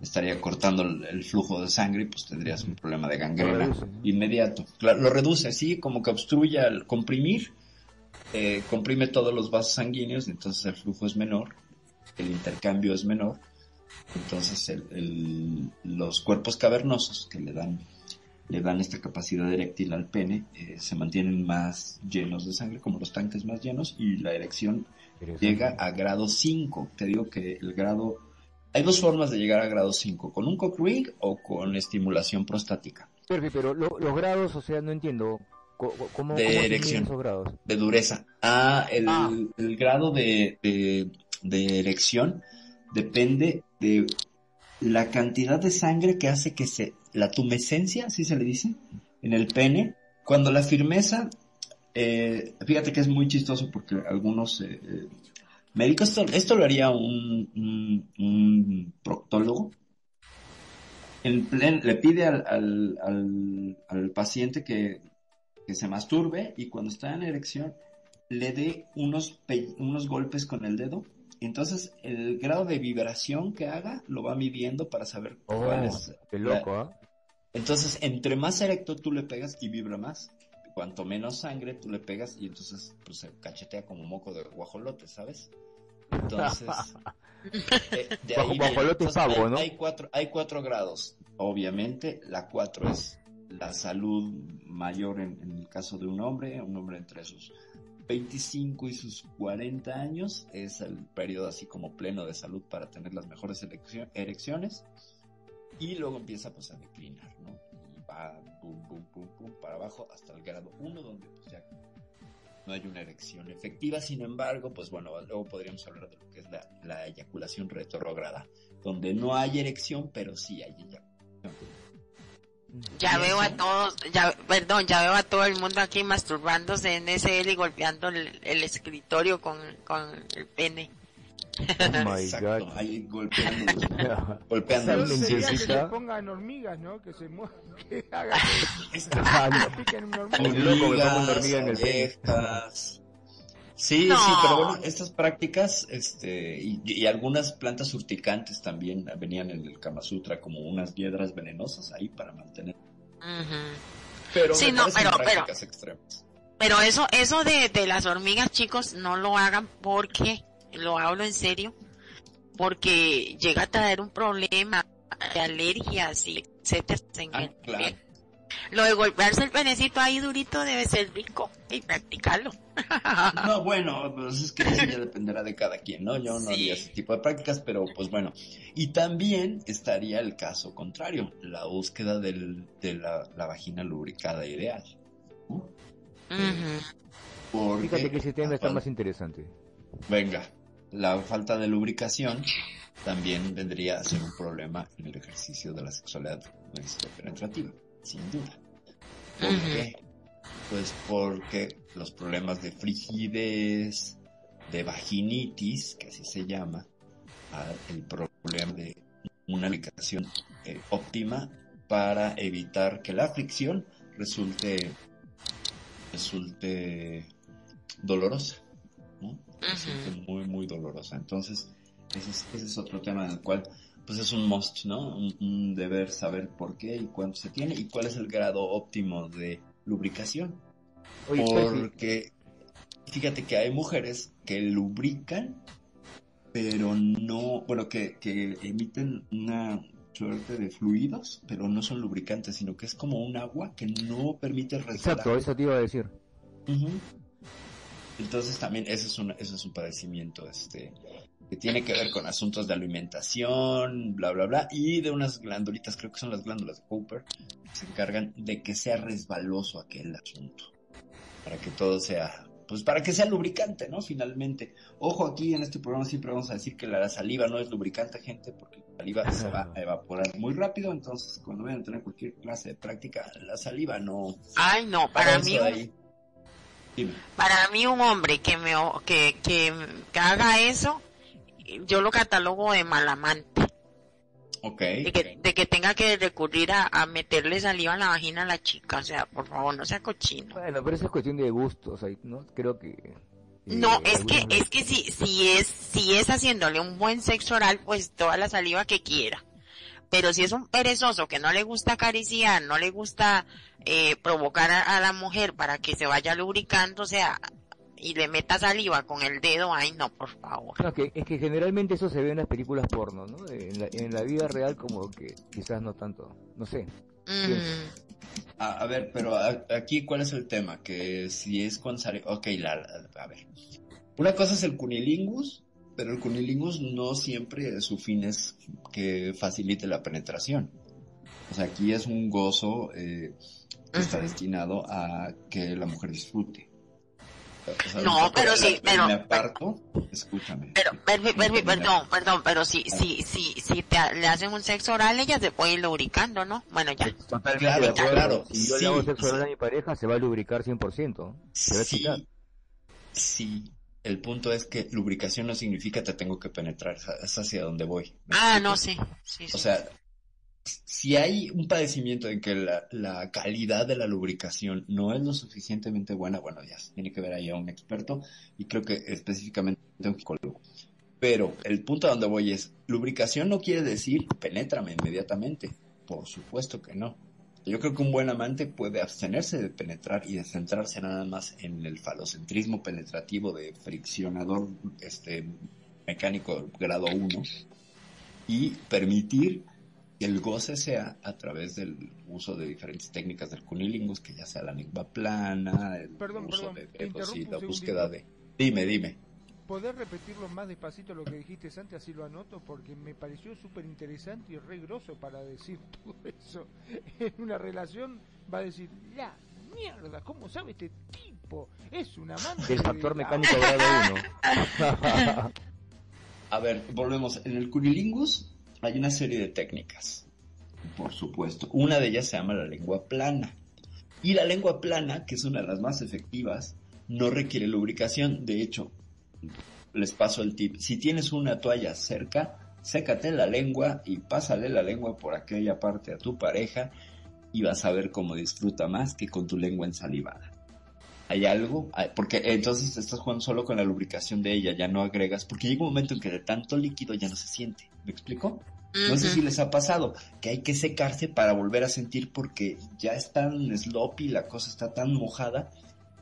estaría cortando el, el flujo de sangre y pues tendrías un problema de gangrena inmediato. Claro, lo reduce, sí, como que obstruye al comprimir, eh, comprime todos los vasos sanguíneos, entonces el flujo es menor, el intercambio es menor, entonces el, el- los cuerpos cavernosos que le dan le dan esta capacidad eréctil al pene, eh, se mantienen más llenos de sangre, como los tanques más llenos, y la erección llega a grado 5. Te digo que el grado... Hay dos formas de llegar a grado 5, con un cock ring o con estimulación prostática. Pero lo- los grados, o sea, no entiendo. ¿Cómo, De erección. esos grados? de dureza. Ah, el, Ah. el grado de, de, de erección depende de la cantidad de sangre que hace que se, la tumescencia, así se le dice, en el pene, cuando la firmeza, eh, fíjate que es muy chistoso porque algunos eh, eh, médicos, esto, esto lo haría un, un, un proctólogo, en plen- le pide al, al, al, al paciente que, que se masturbe y cuando está en erección le dé unos, unos golpes con el dedo. Entonces el grado de vibración que haga lo va midiendo para saber Oh, cuál es. qué loco, ¿ah? Entonces entre más erecto tú le pegas y vibra más. Cuanto menos sangre tú le pegas y entonces pues se cachetea como moco de guajolote, ¿sabes? Entonces, eh, de ahí viene. guajolote Entonces, pavo, hay, ¿no? hay cuatro, hay cuatro grados. Obviamente, la cuatro es la salud mayor en, en el caso de un hombre, un hombre entre sus 25 y sus 40 años es el periodo así como pleno de salud para tener las mejores erecciones y luego empieza pues a declinar, ¿no? Y va pum, pum, pum, pum, para abajo hasta el grado 1 donde pues ya no hay una erección efectiva, sin embargo, pues bueno, luego podríamos hablar de lo que es la, la eyaculación retrógrada, donde no hay erección, pero sí hay eyaculación. Ya ¿Y veo a todos, ya, perdón, ya veo a todo el mundo aquí masturbándose en SL y golpeando el, el escritorio con, con el pene. Oh my Exacto, God. ahí golpeando, golpeando. Yo sería que le pongan hormigas, ¿no? Que se muevan, que hagan, Ah, no. que piquen una Muy hormiga. loco una hormiga en el pene. Sí, No. sí, pero bueno, estas prácticas, este, y, y algunas plantas urticantes también venían en el Kama Sutra como unas piedras venenosas ahí para mantener. Pero Sí, no, pero- pero- prácticas extremas. Pero eso, eso de, de las hormigas, chicos, no lo hagan porque, lo hablo en serio, porque llega a traer un problema de alergias y etcétera. en Ah, el claro. Lo de golpearse el penecito ahí durito debe ser rico y practicarlo. No, bueno, pues es que eso ya dependerá de cada quien, ¿no? Yo no Sí. haría ese tipo de prácticas, pero pues bueno. Y también estaría el caso contrario, la búsqueda del, de la, la vagina lubricada ideal. ¿no? Ujú. Porque Fíjate que ese tema está más interesante. Venga, la falta de lubricación también vendría a ser un problema en el ejercicio de la sexualidad penetrativa, sin duda. ¿Por qué? Pues porque los problemas de frigidez, de vaginitis, que así se llama, ah, el problema de una lubricación eh, óptima para evitar que la fricción resulte resulte dolorosa, ¿no? Resulte muy muy dolorosa. Entonces, ese es, ese es otro tema en el cual pues es un must, ¿no? Un, un deber saber por qué y cuánto se tiene y cuál es el grado óptimo de lubricación. Oye, Perfi, Porque fíjate que hay mujeres que lubrican, pero no, bueno, que, que emiten una suerte de fluidos, pero no son lubricantes, sino que es como un agua que no permite resbalar. exacto, eso te iba a decir. Ujú. Entonces también ese es un, ese es un padecimiento, este, que tiene que ver con asuntos de alimentación, bla, bla, bla, y de unas glándulitas, creo que son las glándulas de Cooper, que se encargan de que sea resbaloso aquel asunto, para que todo sea, pues para que sea lubricante, ¿no? Finalmente. Ojo aquí en este programa siempre vamos a decir que la saliva no es lubricante, gente, porque la saliva se va a evaporar muy rápido, entonces cuando vayan a tener cualquier clase de práctica, la saliva no... Ay, no, para Eso mí, ahí. Para mí un hombre que me que, que, haga eso, yo lo catalogo de malamante. Okay. De que, de que tenga que recurrir a, a, meterle saliva en la vagina a la chica, o sea, por favor, no sea cochino. Bueno, pero eso es cuestión de gustos, ¿no? Creo que... Eh, no, es que, es que si, si es, si es haciéndole un buen sexo oral, pues toda la saliva que quiera. Pero si es un perezoso que no le gusta acariciar, no le gusta eh, provocar a, la mujer para que se vaya lubricando, o sea, y le meta saliva con el dedo, ay no, por favor. es que generalmente eso se ve en las películas porno, ¿no? En la, vida real como que quizás no tanto, no sé. A, ver, pero aquí cuál es el tema, que si es con saliva, ok, a ver. Una cosa es el cunilingus pero el cunilingus no siempre su fin es que facilite la penetración. O sea, aquí es un gozo eh, que está destinado a que la mujer disfrute. no, pero sí, pero... Me aparto, escúchame. Pero, perdón, perdón, pero si, si, si, si te, le hacen un sexo oral, ella se puede ir lubricando, ¿no? Bueno, ya. claro, claro. Si yo le hago sexo oral a mi pareja, se va a lubricar 100%. Se va a sí, sí, el punto es que lubricación no significa te tengo que penetrar, es hacia donde voy. Ah, no, sí. sí, O sea, si hay un padecimiento en que la, calidad de la lubricación no es lo suficientemente buena, bueno, ya tiene que ver ahí a un experto y creo que específicamente un psicólogo. Pero el punto a donde voy es, lubricación no quiere decir penétrame inmediatamente. Por supuesto que no. Yo creo que un buen amante puede abstenerse de penetrar y de centrarse nada más en el falocentrismo penetrativo de friccionador este, mecánico grado 1 y permitir que el goce sea a través del uso de diferentes técnicas del cunilingus, que ya sea la lengua plana, el uso de dedos y la búsqueda de... Dime, dime. ¿Podés repetirlo más despacito lo que dijiste antes? Así lo anoto, porque me pareció súper interesante y re grosso para decir todo eso. En una relación va a decir, ya, mierda, ¿cómo sabe este tipo? Es un amante. El factor mecánico grado uno. a ver, volvemos. En el cunilingus hay una serie de técnicas, por supuesto. Una de ellas se llama la lengua plana. Y la lengua plana, que es una de las más efectivas, no requiere lubricación. De hecho, les paso el tip. Si tienes una toalla cerca, sécate la lengua y pásale la lengua por aquella parte a tu pareja y vas a ver cómo disfruta más que con tu lengua ensalivada. ¿Hay algo? Porque entonces estás jugando solo con la lubricación de ella, ya no agregas, porque llega un momento en que de tanto líquido ya no se siente. ¿Me explico? No sé si les ha pasado que hay que secarse para volver a sentir porque ya es tan sloppy, la cosa está tan mojada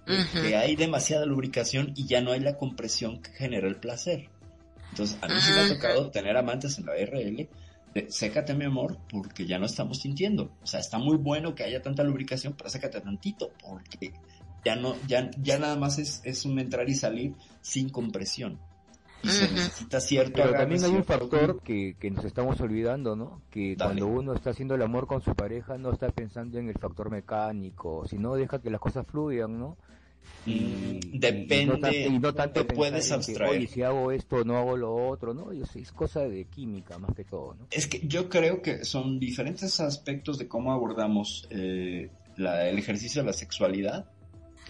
que hay demasiada lubricación y ya no hay la compresión que genera el placer. Entonces, a mí sí me ha tocado tener amantes en la RL de, sécate mi amor porque ya no estamos sintiendo. O sea, está muy bueno que haya tanta lubricación, pero sécate tantito porque ya no, ya, ya nada más es, es un entrar y salir sin compresión. Y se necesita cierto Pero también hay un factor que, que nos estamos olvidando, ¿no? Que cuando uno está haciendo el amor con su pareja no está pensando en el factor mecánico, sino deja que las cosas fluyan, ¿no? Y, Depende, y no, tanto te puedes abstraer. si hago esto, no hago lo otro, ¿no? es cosa de química más que todo, ¿no? Es que yo creo que son diferentes aspectos de cómo abordamos eh, la, el ejercicio de la sexualidad.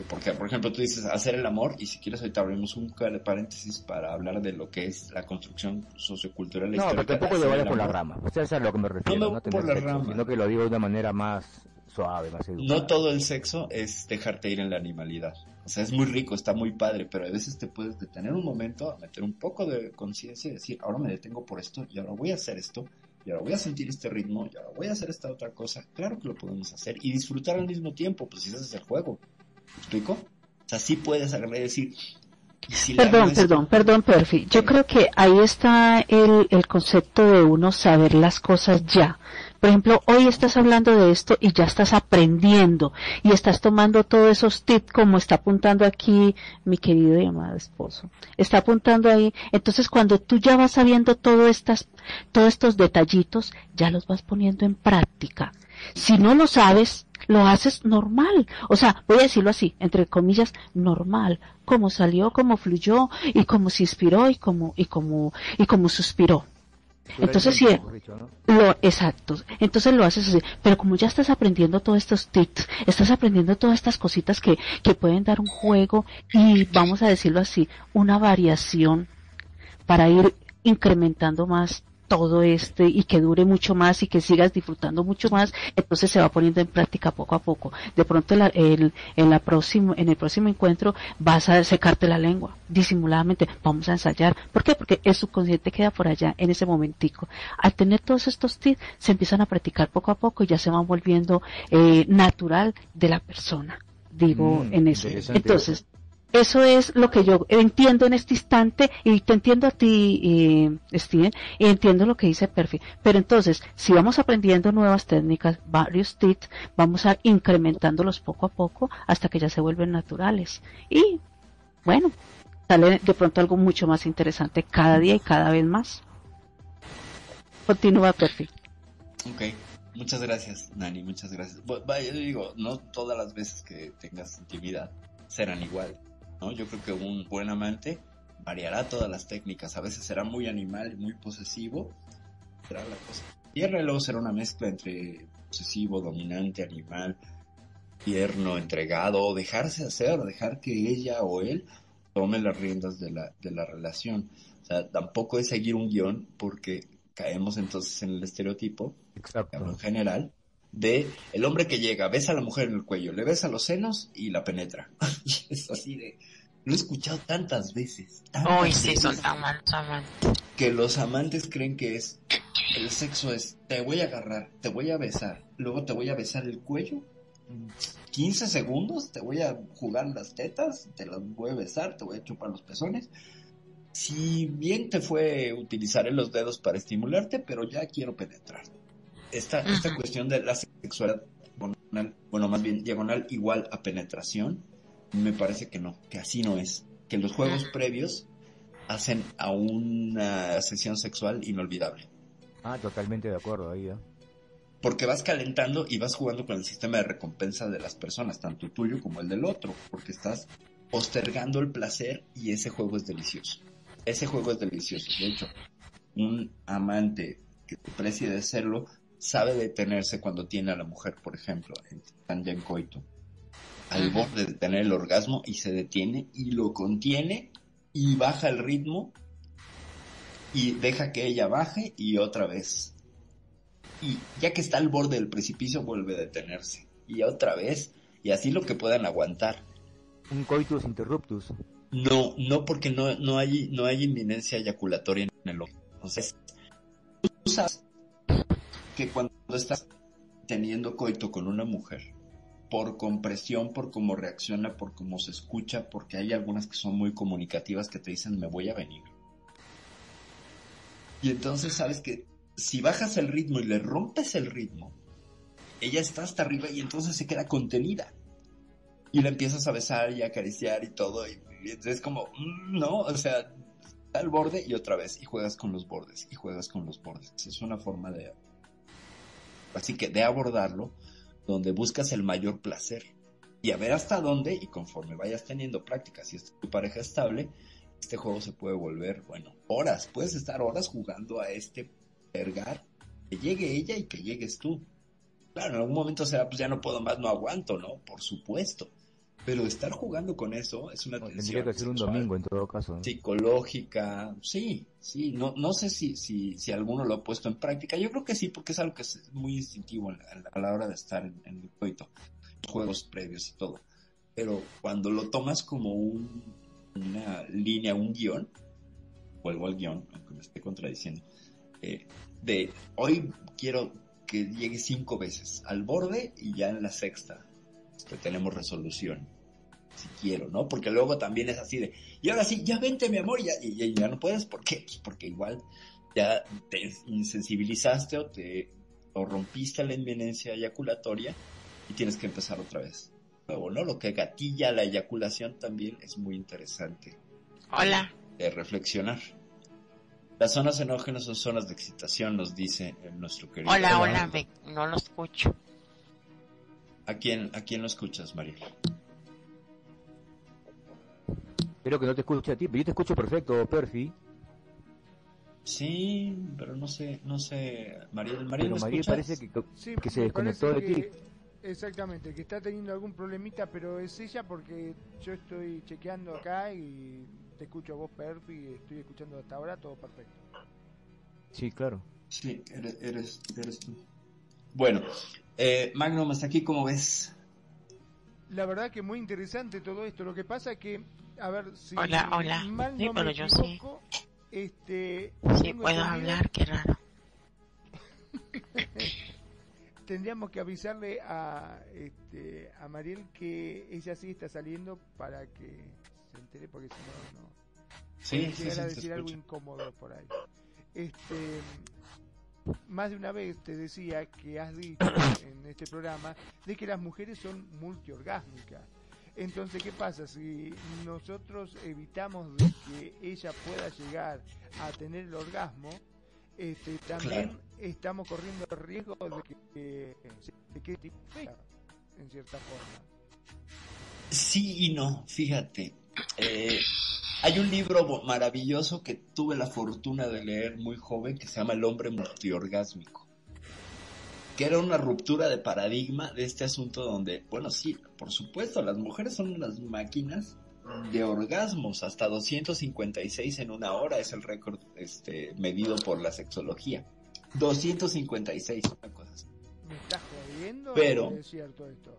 Porque, por ejemplo, tú dices hacer el amor, y si quieres, ahorita abrimos un paréntesis para hablar de lo que es la construcción sociocultural. No, pero tampoco le vaya por la rama. O sea, es a lo que me refiero. No, no por la rama. Sino que lo digo de una manera más suave, más educada. No todo el sexo es dejarte ir en la animalidad. O sea, es muy rico, está muy padre, pero a veces te puedes detener un momento, meter un poco de conciencia y decir, ahora me detengo por esto y ahora voy a hacer esto y ahora voy a sentir este ritmo y ahora voy a hacer esta otra cosa. Claro que lo podemos hacer y disfrutar al mismo tiempo, pues si ese es el juego. ¿Me explico? O sea, sí puedes decir, perdón, perdón, perdón, Perfi. Yo creo que ahí está el, el concepto de uno saber las cosas ya. Por ejemplo, hoy estás hablando de esto y ya estás aprendiendo y estás tomando todos esos tips como está apuntando aquí mi querido y amado esposo. Está apuntando ahí. Entonces cuando tú ya vas sabiendo todo estas, todos estos detallitos, ya los vas poniendo en práctica. Si no lo sabes, lo haces normal. O sea, voy a decirlo así, entre comillas, normal. Como salió, como fluyó y como se inspiró y como, y como, y como suspiró. Entonces, si, Lo, exacto. Entonces lo haces así. Pero como ya estás aprendiendo todos estos tips, estás aprendiendo todas estas cositas que, que pueden dar un juego y vamos a decirlo así, una variación para ir incrementando más todo este y que dure mucho más y que sigas disfrutando mucho más, entonces se va poniendo en práctica poco a poco. De pronto el, en, la próximo, en el próximo encuentro vas a secarte la lengua, disimuladamente, vamos a ensayar. ¿Por qué? Porque el subconsciente queda por allá en ese momentico. Al tener todos estos tips, se empiezan a practicar poco a poco y ya se van volviendo eh, natural de la persona digo mm, en eso. Entonces, eso es lo que yo entiendo en este instante y te entiendo a ti, eh, Steven, y entiendo lo que dice Perfi. Pero entonces, si vamos aprendiendo nuevas técnicas, varios tips, vamos a incrementándolos poco a poco hasta que ya se vuelven naturales. Y, bueno, sale de pronto algo mucho más interesante cada día y cada vez más. Continúa, Perfi. Ok. Muchas gracias, Nani, muchas gracias. Yo digo, no todas las veces que tengas intimidad serán igual yo creo que un buen amante variará todas las técnicas. A veces será muy animal, muy posesivo. Será la cosa. Tierra y luego será una mezcla entre posesivo, dominante, animal, tierno, entregado, o dejarse hacer, dejar que ella o él tome las riendas de la, de la relación. O sea, tampoco es seguir un guion porque caemos entonces en el estereotipo, en general, de el hombre que llega, besa a la mujer en el cuello, le besa los senos y la penetra. es así de... Lo he escuchado tantas veces. sí, son Que los amantes creen que es... El sexo es, te voy a agarrar, te voy a besar, luego te voy a besar el cuello, 15 segundos, te voy a jugar las tetas, te las voy a besar, te voy a chupar los pezones. Si bien te fue utilizaré los dedos para estimularte, pero ya quiero penetrar esta, esta cuestión de la sexualidad bueno, más bien diagonal igual a penetración, me parece que no, que así no es. Que los juegos previos hacen a una sesión sexual inolvidable. Ah, totalmente de acuerdo ahí. ¿eh? Porque vas calentando y vas jugando con el sistema de recompensa de las personas, tanto tuyo como el del otro, porque estás postergando el placer y ese juego es delicioso. Ese juego es delicioso. De hecho, un amante que precie de serlo sabe detenerse cuando tiene a la mujer, por ejemplo, en en Coito, al borde de tener el orgasmo y se detiene y lo contiene y baja el ritmo y deja que ella baje y otra vez. Y ya que está al borde del precipicio vuelve a detenerse y otra vez y así lo que puedan aguantar. Un coitus interruptus. No, no porque no, no hay no hay inminencia eyaculatoria en el ojo. Entonces, tú sabes que cuando estás teniendo coito con una mujer, por compresión, por cómo reacciona, por cómo se escucha, porque hay algunas que son muy comunicativas que te dicen me voy a venir. Y entonces sabes que si bajas el ritmo y le rompes el ritmo, ella está hasta arriba y entonces se queda contenida. Y la empiezas a besar y a acariciar y todo. Y, es como, mm, no, o sea, al borde y otra vez. Y juegas con los bordes y juegas con los bordes. Es una forma de Así que de abordarlo donde buscas el mayor placer. Y a ver hasta dónde, y conforme vayas teniendo prácticas y es tu pareja estable, este juego se puede volver, bueno, horas. Puedes estar horas jugando a este pergar, que llegue ella y que llegues tú. Claro, en algún momento será, pues ya no puedo más, no aguanto, ¿no? Por supuesto. Pero estar jugando con eso es una tensión. Tendría que ser un domingo en todo caso. Psicológica, sí, sí. No, no sé si, si, si alguno lo ha puesto en práctica. Yo creo que sí, porque es algo que es muy instintivo a la hora de estar en, el coito. Juegos previos y todo. Pero cuando lo tomas como un, una línea, un guion, vuelvo al guion, aunque me esté contradiciendo, eh, de hoy quiero que llegue cinco veces al borde y ya en la sexta que tenemos resolución si quiero, ¿no? Porque luego también es así de, y ahora sí, ya vente mi amor, ya, y, ya no puedes, ¿por qué? Pues porque igual ya te insensibilizaste o te o rompiste la inminencia eyaculatoria y tienes que empezar otra vez. Luego, ¿no? Lo que gatilla la eyaculación también es muy interesante. Hola. De reflexionar. Las zonas enógenas son zonas de excitación, nos dice nuestro querido. Hola, hola, no lo escucho. ¿A quién, a quién lo escuchas, Mariel? Espero que no te escuche a ti, pero yo te escucho perfecto, Perfi. Sí, pero no sé, no sé, Mariel, Mariel, Pero ¿me Mariel parece que, Sí, que se desconectó de ti. Exactamente, que está teniendo algún problemita, pero es ella porque yo estoy chequeando acá y te escucho a vos, Perf, y estoy escuchando hasta ahora todo perfecto. Sí, claro. Sí, eres, eres, eres tú. Bueno, eh, Magnum, hasta aquí, ¿cómo ves? La verdad que muy interesante todo esto. Lo que pasa que, a ver, si Hola, hola. mal Sí, no pero me yo sí. este, Sí, puedo hablar, qué raro. tendríamos que avisarle a, este, a Mariel que ella sí está saliendo para que se entere, porque si no, no. Sí, sí, sí, a decir algo incómodo por ahí. Este, más de una vez te decía que has dicho en este programa de que las mujeres son multiorgásmicas. Entonces, ¿qué pasa? Si nosotros evitamos de que ella pueda llegar a tener el orgasmo, este, también Claro. estamos corriendo el riesgo de que, se de que te en cierta forma. Sí y no, fíjate. Eh, hay un libro maravilloso que tuve la fortuna de leer muy joven que se llama El hombre multiorgásmico. Que era una ruptura de paradigma de este asunto donde, bueno, sí, por supuesto, las mujeres son unas máquinas de orgasmos, hasta 256 en una hora es el récord este, medido por la sexología. 256, una cosa así. ¿Me estás jodiendo? Pero- ¿O es cierto esto?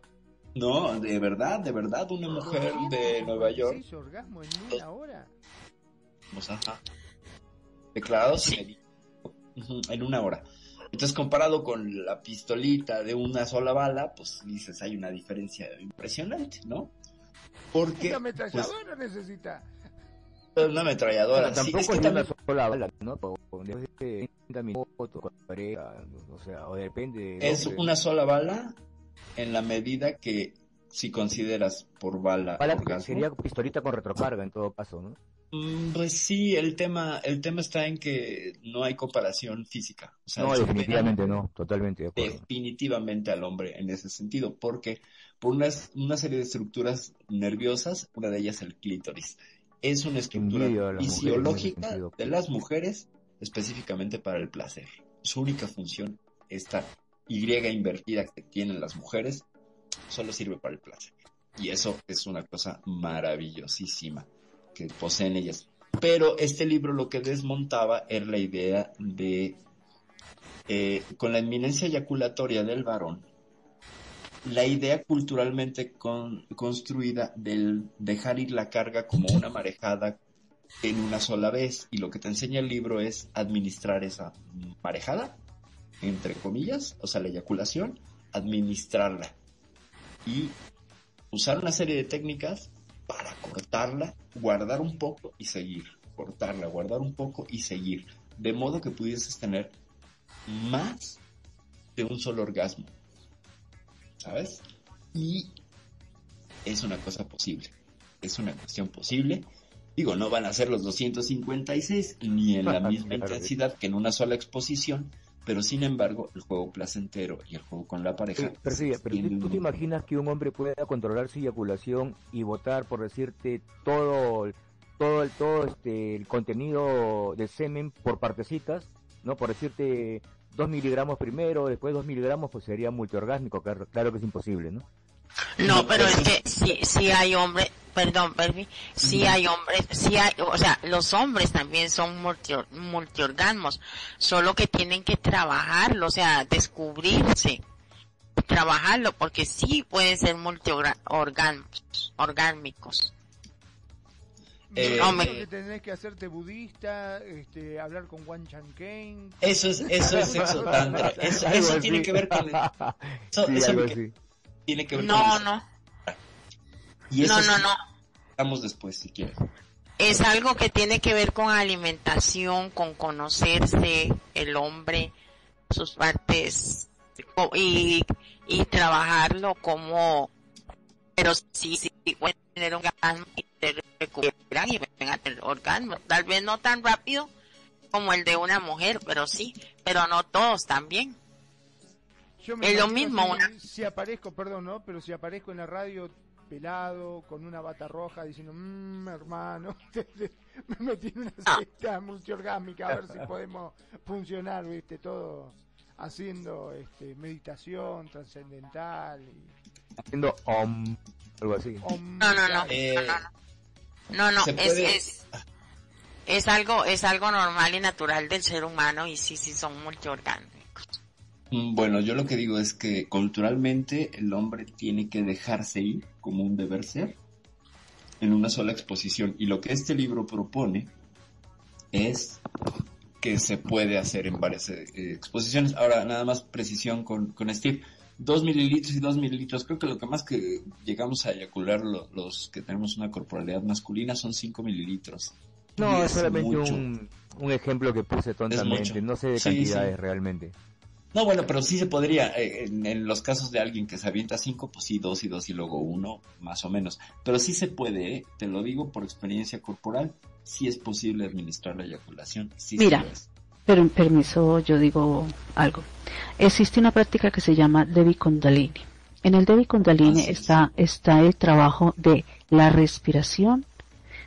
No, de verdad, de verdad, una mujer de Nueva York 256 orgasmos en una hora? Pues, ajá. Medidos. Ujú, en una hora. Entonces, comparado con la pistolita de una sola bala, pues dices, hay una diferencia impresionante, ¿no? Porque ¿Una pues, ametralladora necesita? una ametralladora. Pero sí, tampoco es que también- una sola bala, ¿no? Después de 30 minutos con pareja, o sea, o depende. del es hombre. una sola bala en la medida que si consideras por bala, bala orgasmo, sería pistolita con retrocarga en todo caso, ¿no? Mm, pues sí, el tema, el tema está en que no hay comparación física. O sea, No, supera- definitivamente no, totalmente de acuerdo. definitivamente al hombre en ese sentido, porque por unas- una serie de estructuras nerviosas, una de ellas el clítoris, es una estructura fisiológica de las mujeres específicamente para el placer. Su única función, esta Y invertida que tienen las mujeres, solo sirve para el placer. Y eso es una cosa maravillosísima que poseen ellas. Pero este libro lo que desmontaba era la idea de, eh, con la inminencia eyaculatoria del varón, la idea culturalmente con- construida del dejar ir la carga como una marejada en una sola vez. Y lo que te enseña el libro es administrar esa marejada, entre comillas, o sea, la eyaculación, administrarla. Y usar una serie de técnicas para cortarla, guardar un poco y seguir. Cortarla, guardar un poco y seguir. De modo que pudieses tener más de un solo orgasmo. ¿Sabes? Y es una cosa posible. Es una cuestión posible. Digo, no van a ser los 256 ni en la misma intensidad que en una sola exposición, pero sin embargo, el juego placentero y el juego con la pareja. Sí, pero, sí, pero tienen ¿tú, tú te imaginas que un hombre pueda controlar su eyaculación y votar, por decirte, todo, todo el, todo este, el contenido del semen por partecitas, ¿no? Por decirte, dos miligramos primero, después dos miligramos, pues sería multiorgásmico, claro, claro que es imposible, ¿no? No, pero es que sí, sí hay hombres, perdón, Perfi, sí hay hombres, sí hay, o sea, los hombres también son multi, multiorgasmos, solo que tienen que trabajarlo, o sea, descubrirse, trabajarlo, porque sí pueden ser multiorgásmicos, orgásmicos. Eh, No, Me que tenés que hacerte budista, este, hablar con Wan Chan Kane. Eso es, eso es sexo tantra. Eso, eso tiene que ver con el- eso, Sí, eso algo lo que tiene que ver No, con el- no, Y eso no, no, no. Vamos después si quieres. Es algo que tiene que ver con alimentación, con conocerse el hombre, sus partes y, y trabajarlo como, pero sí, sí, pueden tener un orgasmo y se recuperan y vuelven a tener orgasmo. Tal vez no tan rápido como el de una mujer, pero sí, pero no todos también. Yo Es lo mismo, Si, una- si aparezco, perdón, ¿no? Pero si aparezco en la radio pelado, con una bata roja, diciendo, mmm, hermano, me metí en una secta multiorgámica, a ver si podemos funcionar, viste, todo haciendo este, meditación trascendental. Y... Haciendo om, algo así. no, no, no, eh, no, no, es, es, algo, es algo normal y natural del ser humano y sí, sí son multiorgánicos. Mm, bueno, yo lo que digo es que culturalmente el hombre tiene que dejarse ir como un deber ser en una sola exposición. Y lo que este libro propone es que se puede hacer en varias eh, exposiciones. Ahora, nada más precisión con, con Steve. Dos mililitros y dos mililitros. Creo que lo que más que llegamos a eyacular los que tenemos una corporalidad masculina son cinco mililitros. No, es solamente un, un, ejemplo que puse tontamente. No sé de cantidades realmente. No, bueno, pero sí se podría, eh, en, los casos de alguien que se avienta cinco, pues sí, dos y dos y luego uno, más o menos. Pero sí se puede, ¿eh? te lo digo por experiencia corporal, sí es posible administrar la eyaculación. Sí Mira, pero en permiso yo digo algo. Existe una práctica que se llama Devi Kundalini. En el Devi Kundalini ah, está, está el trabajo de la respiración,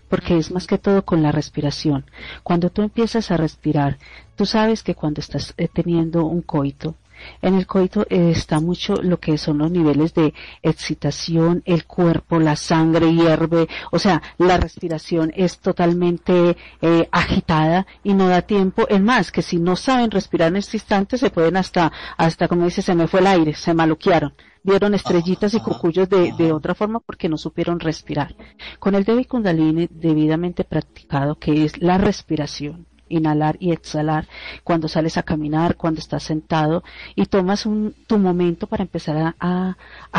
porque es más que todo con la respiración. Cuando tú empiezas a respirar, tú sabes que cuando estás eh, teniendo un coito, en el coito eh, está mucho lo que son los niveles de excitación, el cuerpo, la sangre hierve, o sea, la respiración es totalmente eh, agitada y no da tiempo. Es más, que si no saben respirar en este instante, se pueden hasta, hasta como dice, se me fue el aire, se maluquearon vieron estrellitas y cucuyos de, de, otra forma porque no supieron respirar. Con el Devi Kundalini debidamente practicado, que es la respiración, inhalar y exhalar cuando sales a caminar, cuando estás sentado y tomas un, tu momento para empezar a,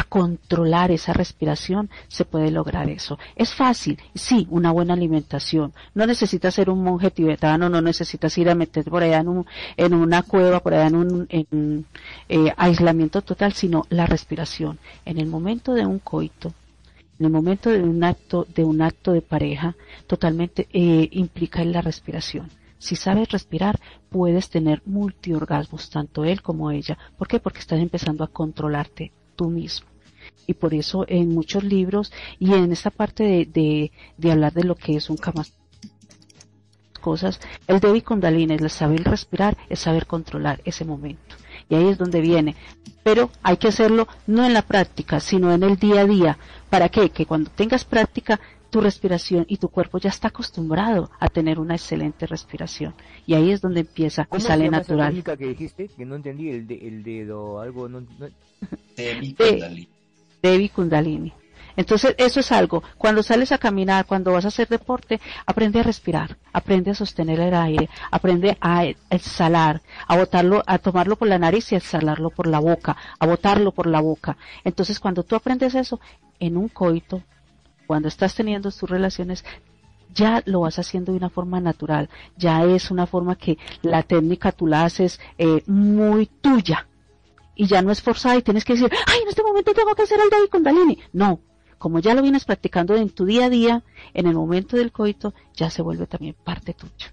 controlar esa respiración, se puede lograr eso. Es fácil, sí, una buena alimentación. No necesitas ser un monje tibetano, no necesitas ir a meter por allá en, un, en una cueva, por allá en un en, eh, aislamiento total, sino la respiración. En el momento de un coito, en el momento de un acto de un acto de pareja totalmente eh, implica en la respiración si sabes respirar, puedes tener multiorgasmos, tanto él como ella. ¿Por qué? Porque estás empezando a controlarte tú mismo. Y por eso en muchos libros y en esta parte de, de, hablar de lo que es un kama cosas, el Devi Kundalini, el saber respirar, es saber controlar ese momento. Y ahí es donde viene. Pero hay que hacerlo no en la práctica, sino en el día a día. ¿Para qué? Que cuando tengas práctica tu respiración y tu cuerpo ya está acostumbrado a tener una excelente respiración. Y ahí es donde empieza y sale natural. Esa que dijiste? Que no entendí el, el dedo, algo no... Devi Kundalini. Devi Kundalini. Entonces, eso es algo. Cuando sales a caminar, cuando vas a hacer deporte, aprende a respirar, aprende a sostener el aire, aprende a exhalar, a botarlo, a tomarlo por la nariz y a exhalarlo por la boca, a botarlo por la boca. Entonces, cuando tú aprendes eso, en un coito, cuando estás teniendo tus relaciones, ya lo vas haciendo de una forma natural, ya es una forma que la técnica tú la haces eh, muy tuya y ya no es forzada y tienes que decir, ay, en este momento tengo que hacer el David Kundalini. No, como ya lo vienes practicando en tu día a día, en el momento del coito, ya se vuelve también parte tuya.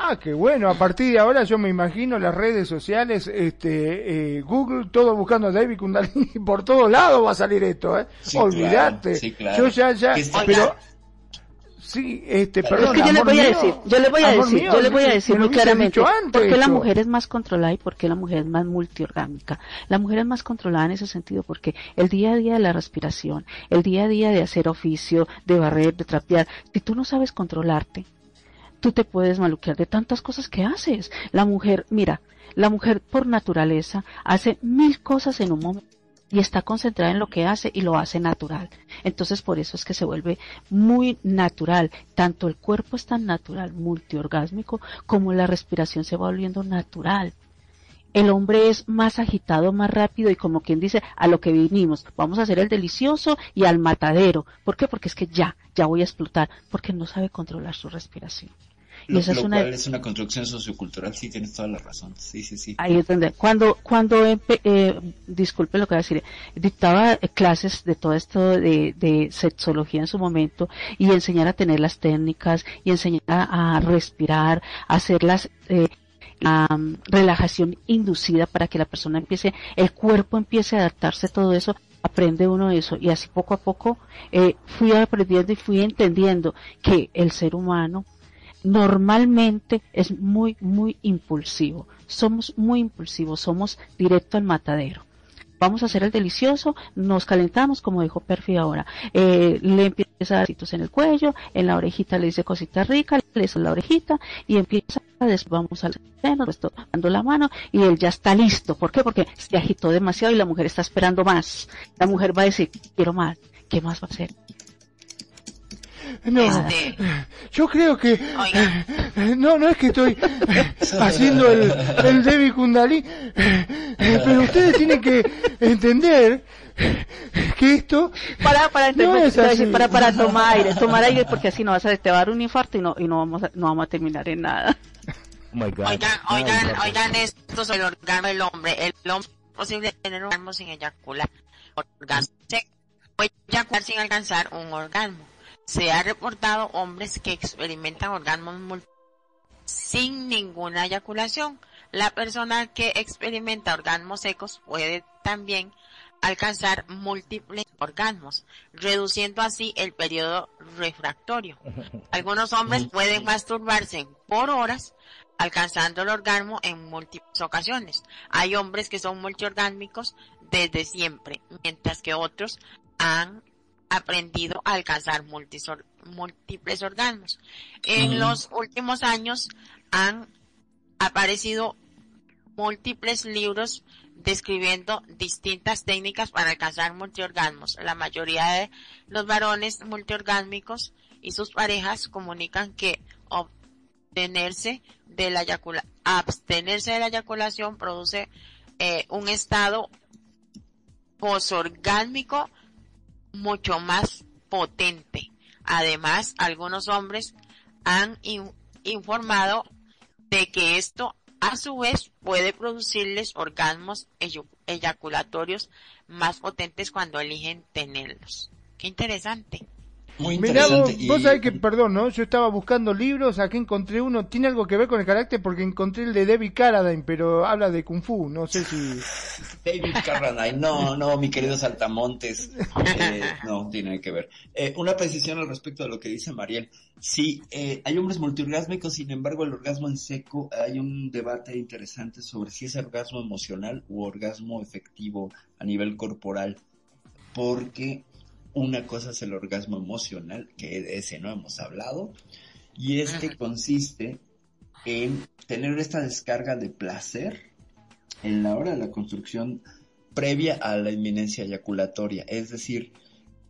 Ah, qué bueno. A partir de ahora yo me imagino las redes sociales, este, eh, Google, todo buscando a David Kundalini. Por todos lados va a salir esto, ¿eh? Olvídate. Yo ya, ya, pero... Sí, este, perdón. Es que yo le voy a decir, yo le voy a decir, yo le voy a decir muy claramente, ¿por qué la mujer es más controlada y por qué la mujer es más multiorgánica? La mujer es más controlada en ese sentido porque el día a día de la respiración, el día a día de hacer oficio, de barrer, de trapear, si tú no sabes controlarte, tú te puedes maluquear de tantas cosas que haces. La mujer, mira, la mujer por naturaleza hace mil cosas en un momento y está concentrada en lo que hace y lo hace natural. Entonces por eso es que se vuelve muy natural. Tanto el cuerpo es tan natural, multiorgásmico, como la respiración se va volviendo natural. El hombre es más agitado, más rápido y como quien dice, a lo que vinimos, vamos a hacer el delicioso y al matadero. ¿Por qué? Porque es que ya, ya voy a explotar, porque no sabe controlar su respiración. Lo, es una... cual es una construcción sociocultural, sí, tienes toda la razón. Sí, sí, sí. Ahí es donde, cuando, cuando, eh, disculpe lo que voy a decir, dictaba clases de todo esto de, de sexología en su momento y enseñar a tener las técnicas y enseñar a, respirar, a hacer las, eh, la relajación inducida para que la persona empiece, el cuerpo empiece a adaptarse a todo eso, aprende uno eso y así poco a poco eh, fui aprendiendo y fui entendiendo que el ser humano normalmente es muy, muy impulsivo. Somos muy impulsivos, somos directo al matadero vamos a hacer el delicioso, nos calentamos, como dijo Perfi ahora, eh, le empieza a dar en el cuello, en la orejita le dice cosita rica, le dice la orejita y empieza, después vamos al seno, pues dando la mano y él ya está listo. ¿Por qué? Porque se agitó demasiado y la mujer está esperando más. La mujer va a decir, quiero más, ¿qué más va a hacer? No, este... yo creo que no, no es que estoy haciendo el, el Debbie Kundalí, pero ustedes tienen que entender que esto para para para para tomar aire, tomar aire porque así no vas a te va a dar un infarto y no y no vamos a, no vamos a terminar en nada. Oh oigan, oigan, oigan, esto es el orgasmo del hombre. El hombre es posible tener un orgasmo sin eyacular. Orgasmo. Puede eyacular sin alcanzar un orgasmo se ha reportado hombres que experimentan orgasmos sin ninguna eyaculación. La persona que experimenta orgasmos secos puede también alcanzar múltiples orgasmos, reduciendo así el periodo refractorio. Algunos hombres pueden masturbarse por horas, alcanzando el orgasmo en múltiples ocasiones. Hay hombres que son multiorgásmicos desde siempre, mientras que otros han aprendido a alcanzar múltiples orgasmos. En los últimos años han aparecido múltiples libros describiendo distintas técnicas para alcanzar multiorgasmos. La mayoría de los varones multiorgásmicos y sus parejas comunican que obtenerse de la abstenerse de la eyaculación produce eh, un estado posorgásmico mucho más potente. Además, algunos hombres han informado de que esto a su vez puede producirles orgasmos eyaculatorios más potentes cuando eligen tenerlos. Qué interesante. Muy interesante. vos, sabés que, perdón, ¿no? Yo estaba buscando libros, aquí encontré uno, tiene algo que ver con el carácter porque encontré el de David Carradine, pero habla de Kung Fu, no sé si... David Carradine, no, no, mi querido Saltamontes, eh, no, tiene que ver. Eh, una precisión al respecto de lo que dice Mariel. Sí, eh, hay hombres multiorgásmicos, sin embargo, el orgasmo en seco, hay un debate interesante sobre si es orgasmo emocional u orgasmo efectivo a nivel corporal, porque una cosa es el orgasmo emocional, que de ese no hemos hablado, y este consiste en tener esta descarga de placer en la hora de la construcción previa a la inminencia eyaculatoria, es decir,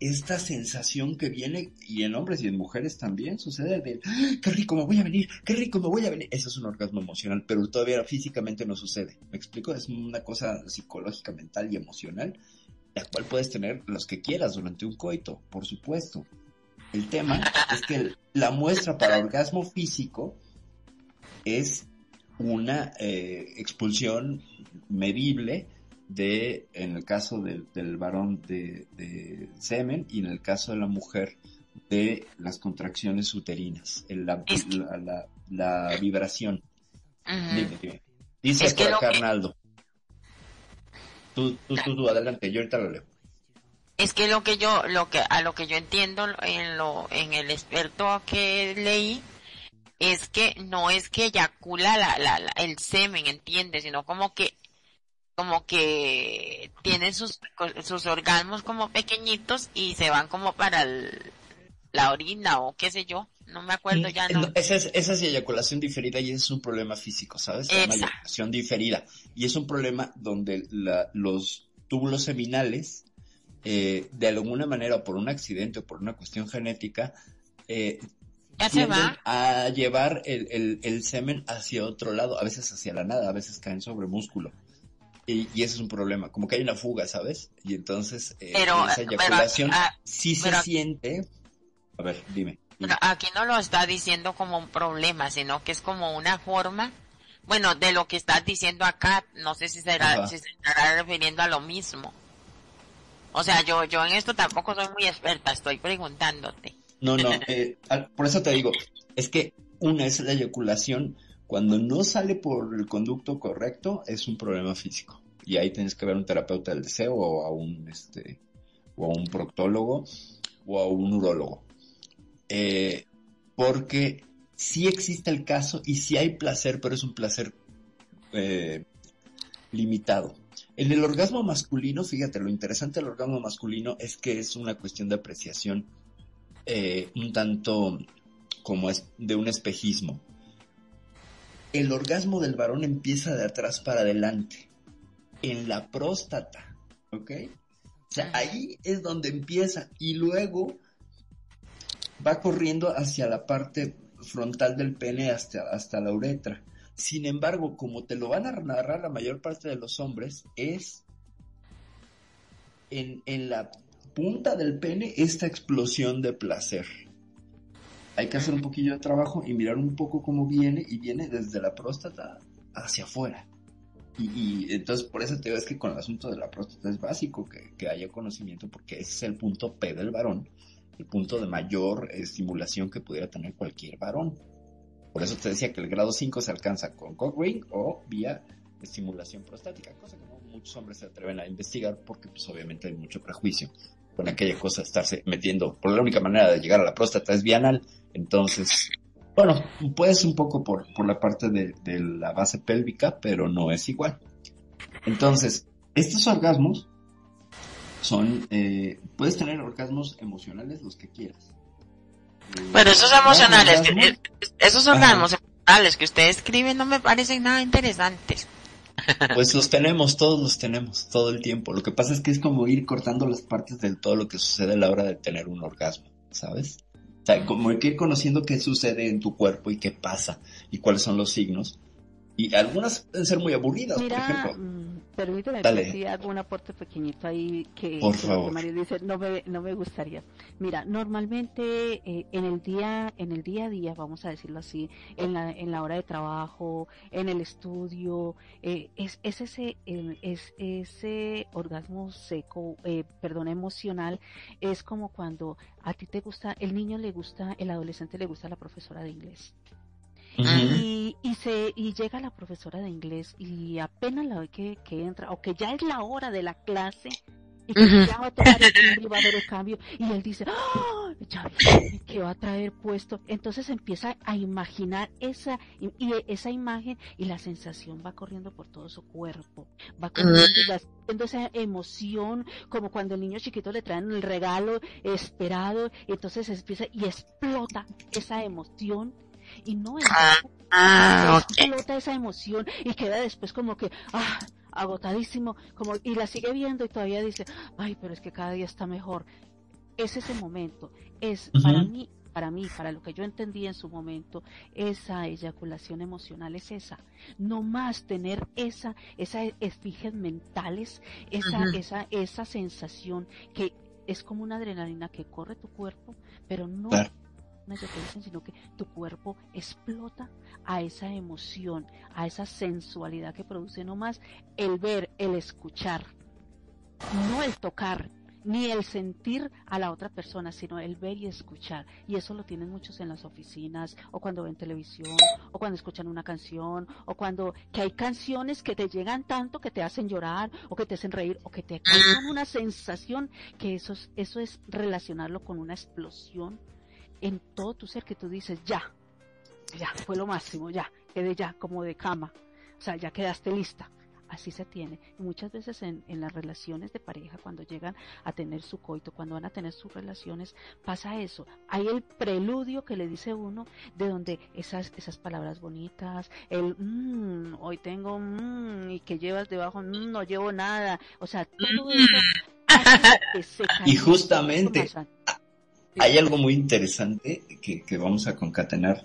esta sensación que viene, y en hombres y en mujeres también sucede de, ¡Ah, qué rico me voy a venir, qué rico me voy a venir. Eso es un orgasmo emocional, pero todavía físicamente no sucede. ¿Me explico? Es una cosa psicológica, mental y emocional la cual puedes tener los que quieras durante un coito, por supuesto. El tema es que la muestra para orgasmo físico es una eh, expulsión medible de, en el caso del, varón de, semen y en el caso de la mujer de las contracciones uterinas, la, la, vibración. Dice es acá, Arnaldo. Es que lo que yo, lo que, a lo que yo entiendo en lo, en el experto que leí, es que no es que eyacula la, la, el semen, ¿entiendes? Sino como que, como que tienen sus, sus orgasmos como pequeñitos y se van como para la orina o qué sé yo no me acuerdo ya. No. Esa, es, esa es eyaculación diferida y es un problema físico, ¿sabes? Llama eyaculación diferida. Y es un problema donde la, los túbulos seminales, eh, de alguna manera, o por un accidente o por una cuestión genética, eh, a llevar el, el, el, semen hacia otro lado, a veces hacia la nada, a veces caen sobre músculo. Y, y ese es un problema, como que hay una fuga, ¿sabes? Y entonces eh, esa eyaculación ah, sí se siente. A ver, dime aquí no lo está diciendo como un problema, sino que es como una forma, bueno, de lo que estás diciendo acá, no sé si, será, si se estará refiriendo a lo mismo. O sea, yo, yo en esto tampoco soy muy experta, estoy preguntándote. No, no, eh, por eso te digo, es que una es la eyaculación, cuando no sale por el conducto correcto, es un problema físico. Y ahí tienes que ver un terapeuta del deseo o a un, este, o a un proctólogo o a un urólogo. Eh, porque sí existe el caso y sí hay placer, pero es un placer eh, limitado. En el orgasmo masculino, fíjate, lo interesante del orgasmo masculino es que es una cuestión de apreciación eh, un tanto como es de un espejismo. El orgasmo del varón empieza de atrás para adelante, en la próstata, ¿ok? O sea, ahí es donde empieza y luego va corriendo hacia la parte frontal del pene hasta, hasta la uretra. Sin embargo, como te lo van a narrar la mayor parte de los hombres, es en, en la punta del pene esta explosión de placer. Hay que hacer un poquillo de trabajo y mirar un poco cómo viene y viene desde la próstata hacia afuera. Y, entonces por eso te ves que con el asunto de la próstata es básico que, que, haya conocimiento porque ese es el punto P del varón, el punto de mayor estimulación que pudiera tener cualquier varón. Por eso te decía que el grado 5 se alcanza con cock ring o vía estimulación prostática, cosa que muchos hombres se atreven a investigar porque pues obviamente hay mucho prejuicio con aquella cosa estarse metiendo. Por la única manera de llegar a la próstata es bienal. Entonces, bueno, puedes un poco por, por la parte de la base pélvica, pero no es igual. Entonces, estos orgasmos son, eh, puedes tener orgasmos emocionales los que quieras. Bueno, esos emocionales, que, esos orgasmos emocionales que usted escribe no me parecen nada interesantes. Pues los tenemos, todos los tenemos, todo el tiempo. Lo que pasa es que es como ir cortando las partes de todo lo que sucede a la hora de tener un orgasmo, ¿sabes? O sea, como hay que ir conociendo qué sucede en tu cuerpo y qué pasa y cuáles son los signos. Y algunas pueden ser muy aburridas, por ejemplo. Permíteme que sí hago un aporte pequeñito ahí que, por favor. Mario dice, no me, no me gustaría. Mira, normalmente eh, en el día, en el día a día, vamos a decirlo así, en la, en la hora de trabajo, en el estudio, eh, es, es ese, es ese orgasmo seco, eh, perdón, emocional, es como cuando a ti te gusta, el niño le gusta, el adolescente le gusta la profesora de inglés y, y, se, y llega la profesora de inglés y apenas la ve que, que entra, o que ya es la hora de la clase, y que ya va a tomar el cambio, va a haber el cambio, y él dice, ¡Oh! ya que va a traer puesto. Entonces empieza a imaginar esa, y, y, esa imagen y la sensación va corriendo por todo su cuerpo, va corriendo y va haciendo esa emoción, como cuando el niño chiquito le traen el regalo esperado, y entonces empieza y explota esa emoción y no ah, ah, explota esa emoción y queda después como que ah, agotadísimo como y la sigue viendo y todavía dice ay pero es que cada día está mejor es ese momento es para mí para mí, para lo que yo entendí en su momento, esa eyaculación emocional es esa. No más tener esa, esa esfiges mentales, esa, esa, esa sensación que es como una adrenalina que corre tu cuerpo, pero no sino que tu cuerpo explota a esa emoción, a esa sensualidad que produce no más el ver, el escuchar, no el tocar, ni el sentir a la otra persona, sino el ver y escuchar. Y eso lo tienen muchos en las oficinas, o cuando ven televisión, o cuando escuchan una canción, o cuando que hay canciones que te llegan tanto que te hacen llorar, o que te hacen reír, o que te causan una sensación que eso es, eso es relacionarlo con una explosión en todo tu ser que tú dices, ya, ya, fue lo máximo, ya, quedé ya como de cama, o sea, ya quedaste lista. Así se tiene. Y muchas veces en, en las relaciones de pareja, cuando llegan a tener su coito, cuando van a tener sus relaciones, pasa eso. Hay el preludio que le dice uno de donde esas, esas palabras bonitas, el mmm, hoy tengo mmm, y que llevas debajo, mmm, no llevo nada. O sea, todo eso. y justamente hay algo muy interesante que, que, vamos a concatenar.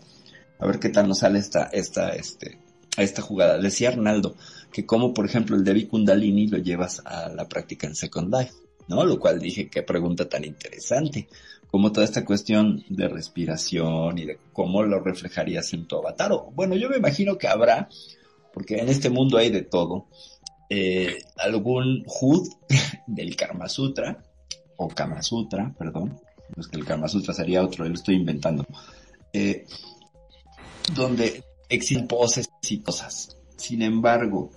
A ver qué tal nos sale esta, esta, este, esta jugada. Decía Arnaldo que como, por ejemplo, el Devi Kundalini lo llevas a la práctica en Second Life, ¿no? Lo cual dije, qué pregunta tan interesante. Como toda esta cuestión de respiración y de cómo lo reflejarías en tu avatar. Bueno, yo me imagino que habrá, porque en este mundo hay de todo, eh, algún HUD del Karma Sutra, o Kama Sutra, perdón, es que el Kama Sutra sería otro, lo estoy inventando, eh, donde existen poses y cosas. Sin embargo,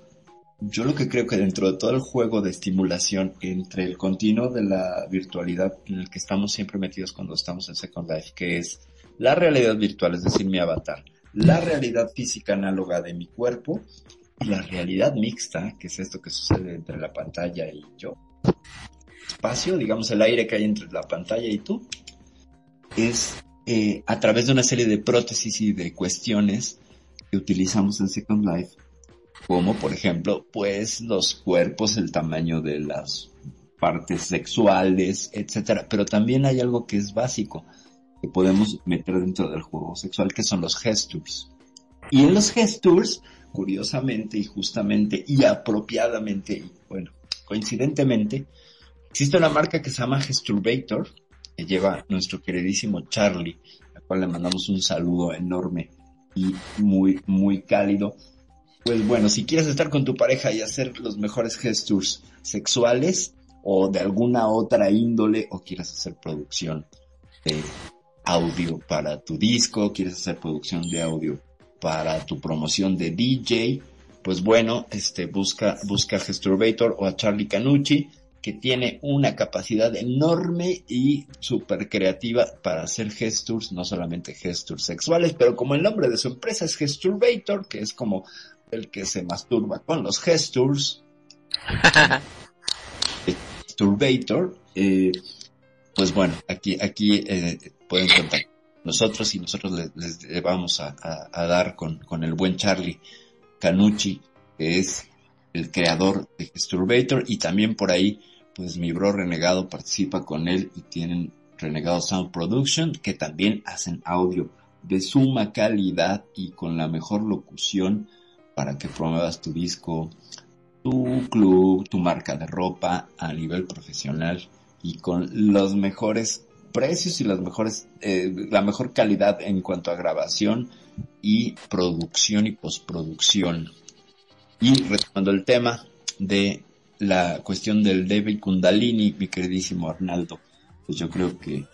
yo lo que creo que dentro de todo el juego de estimulación entre el continuo de la virtualidad en el que estamos siempre metidos cuando estamos en Second Life, que es la realidad virtual, es decir, mi avatar, la realidad física análoga de mi cuerpo y la realidad mixta, que es esto que sucede entre la pantalla y yo. Espacio, digamos el aire que hay entre la pantalla y tú, es eh, a través de una serie de prótesis y de cuestiones que utilizamos en Second Life, como por ejemplo, pues los cuerpos, el tamaño de las partes sexuales, etcétera. Pero también hay algo que es básico, que podemos meter dentro del juego sexual, que son los gestures. Y en los gestures, curiosamente y justamente y apropiadamente, y bueno, coincidentemente, existe una marca que se llama Gesturbator, que lleva nuestro queridísimo Charlie, al cual le mandamos un saludo enorme y muy, muy cálido. Pues bueno, si quieres estar con tu pareja y hacer los mejores gestures sexuales o de alguna otra índole o quieres hacer producción de audio para tu disco, quieres hacer producción de audio para tu promoción de DJ, pues bueno, este busca busca Gesturbator o a Charlie Canucci que tiene una capacidad enorme y súper creativa para hacer gestures, no solamente gestures sexuales, pero como el nombre de su empresa es Gesturbator, que es como el que se masturba con los gestures, Gesturbator, eh, pues bueno, aquí, aquí eh, pueden contar nosotros y nosotros les, vamos a, dar con, con el buen Charlie Canucci, que es el creador de Gesturbator y también por ahí pues mi bro Renegado participa con él y tienen Renegado Sound Production que también hacen audio de suma calidad y con la mejor locución para que promuevas tu disco, tu club, tu marca de ropa a nivel profesional y con los mejores precios y las mejores, eh, la mejor calidad en cuanto a grabación y producción y postproducción. Y retomando el tema de la cuestión del Devi Kundalini, mi queridísimo Arnaldo, pues yo creo que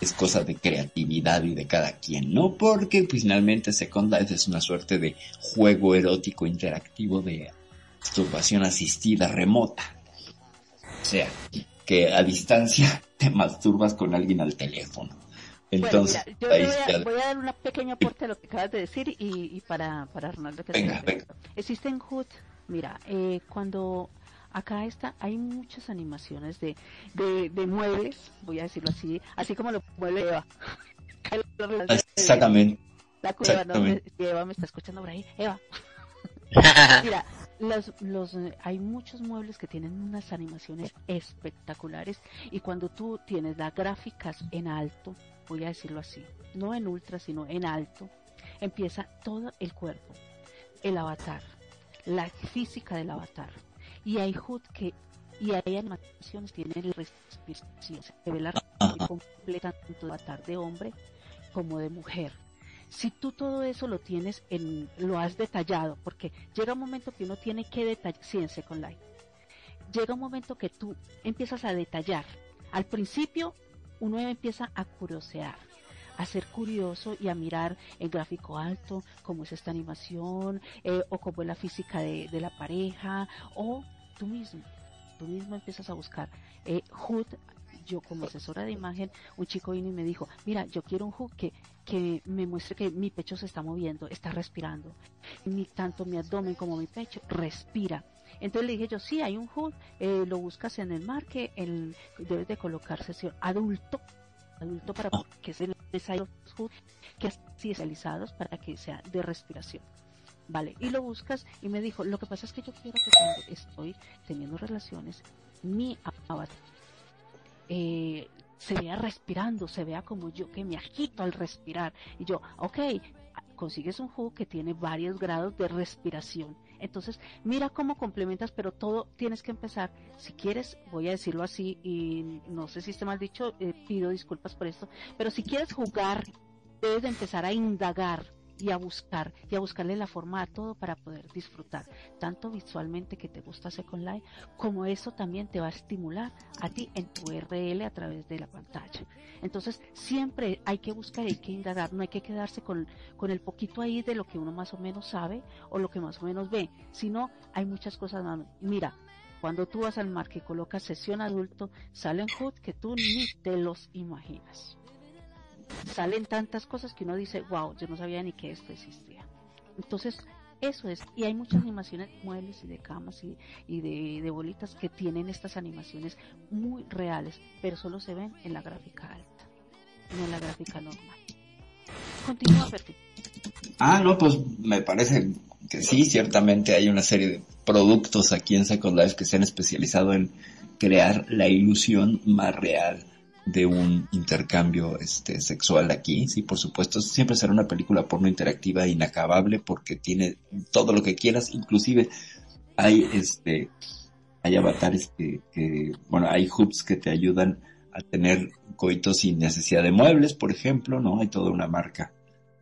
es cosa de creatividad y de cada quien, ¿no? Porque pues, finalmente Second Life es una suerte de juego erótico interactivo de masturbación asistida remota. O sea, que a distancia te masturbas con alguien al teléfono. Entonces, yo voy, a, dar una pequeña aporte a lo que acabas de decir y, para, para Arnaldo que venga, venga. Existen HUD, mira, eh, cuando acá está, hay muchas animaciones de, de, muebles, voy a decirlo así, así como lo mueve Eva. Exactamente. La cueva, Eva me está escuchando por ahí. Eva. Mira, los, los, hay muchos muebles que tienen unas animaciones espectaculares y cuando tú tienes las gráficas en alto, voy a decirlo así, no en ultra, sino en alto, empieza todo el cuerpo, el avatar, la física del avatar, y hay HUD que y hay animaciones tienen el respiración se ve la completa tanto de avatar de hombre como de mujer. Si tú todo eso lo tienes en lo has detallado porque llega un momento que uno tiene que detallar sí con Life. Llega un momento que tú empiezas a detallar. Al principio uno empieza a curiosear a ser curioso y a mirar el gráfico alto, cómo es esta animación, eh, o cómo es la física de, la pareja, o tú mismo, tú mismo empiezas a buscar. Eh, HUD, yo como asesora de imagen, un chico vino y me dijo, mira, yo quiero un HUD que, que me muestre que mi pecho se está moviendo, está respirando. Ni tanto mi abdomen como mi pecho respira. Entonces le dije yo, sí, hay un HUD, eh, lo buscas en el marque, el, debes de colocar sesión adulto, adulto para que se les hay HUD que así especializados para que sea de respiración. Vale, y lo buscas y me dijo, lo que pasa es que yo quiero que cuando estoy teniendo relaciones, mi avatar eh, se vea respirando, se vea como yo que me agito al respirar. Y yo, ok, consigues un jugo que tiene varios grados de respiración. Entonces, mira cómo complementas, pero todo tienes que empezar. Si quieres, voy a decirlo así, y no sé si esté mal dicho, eh, pido disculpas por esto, pero si quieres jugar, debes de empezar a indagar y a buscar y a buscarle la forma a todo para poder disfrutar tanto visualmente que te gusta Second Life como eso también te va a estimular a ti en tu RL a través de la pantalla entonces siempre hay que buscar hay que indagar no hay que quedarse con, con el poquito ahí de lo que uno más o menos sabe o lo que más o menos ve sino hay muchas cosas más mira cuando tú vas al mar que colocas sesión adulto, salen HUD que tú ni te los imaginas. Salen tantas cosas que uno dice, wow, yo no sabía ni que esto existía. Entonces, eso es. Y hay muchas animaciones muebles y de camas y, de, de, bolitas que tienen estas animaciones muy reales, pero solo se ven en la gráfica alta, no en la gráfica normal. Continúa. Ah, no, pues me parece que sí, ciertamente hay una serie de productos aquí en Second Life que se han especializado en crear la ilusión más real de un intercambio este sexual aquí, sí, por supuesto, siempre será una película porno interactiva inacabable porque tiene todo lo que quieras, inclusive hay este hay avatares que, que bueno, hay hoops que te ayudan a tener coitos sin necesidad de muebles, por ejemplo, ¿no? Hay toda una marca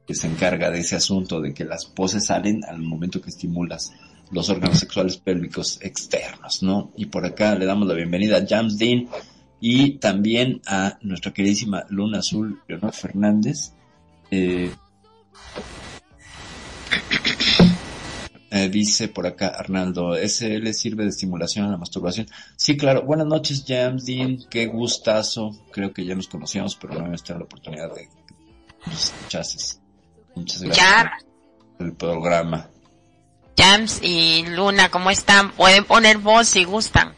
que se encarga de ese asunto de que las poses salen al momento que estimulas los órganos sexuales pélvicos externos, ¿no? Y por acá le damos la bienvenida a James Dean y también a nuestra queridísima Luna Azul, Leonor Fernández. Eh, eh, dice por acá Arnaldo, ¿SL sirve de estimulación a la masturbación? Sí, claro. Buenas noches, James Dean. Qué gustazo. Creo que ya nos conocíamos, pero no hemos tenido la oportunidad de escuchases. Muchas gracias por el programa. Jams y Luna, ¿cómo están? Pueden poner voz si gustan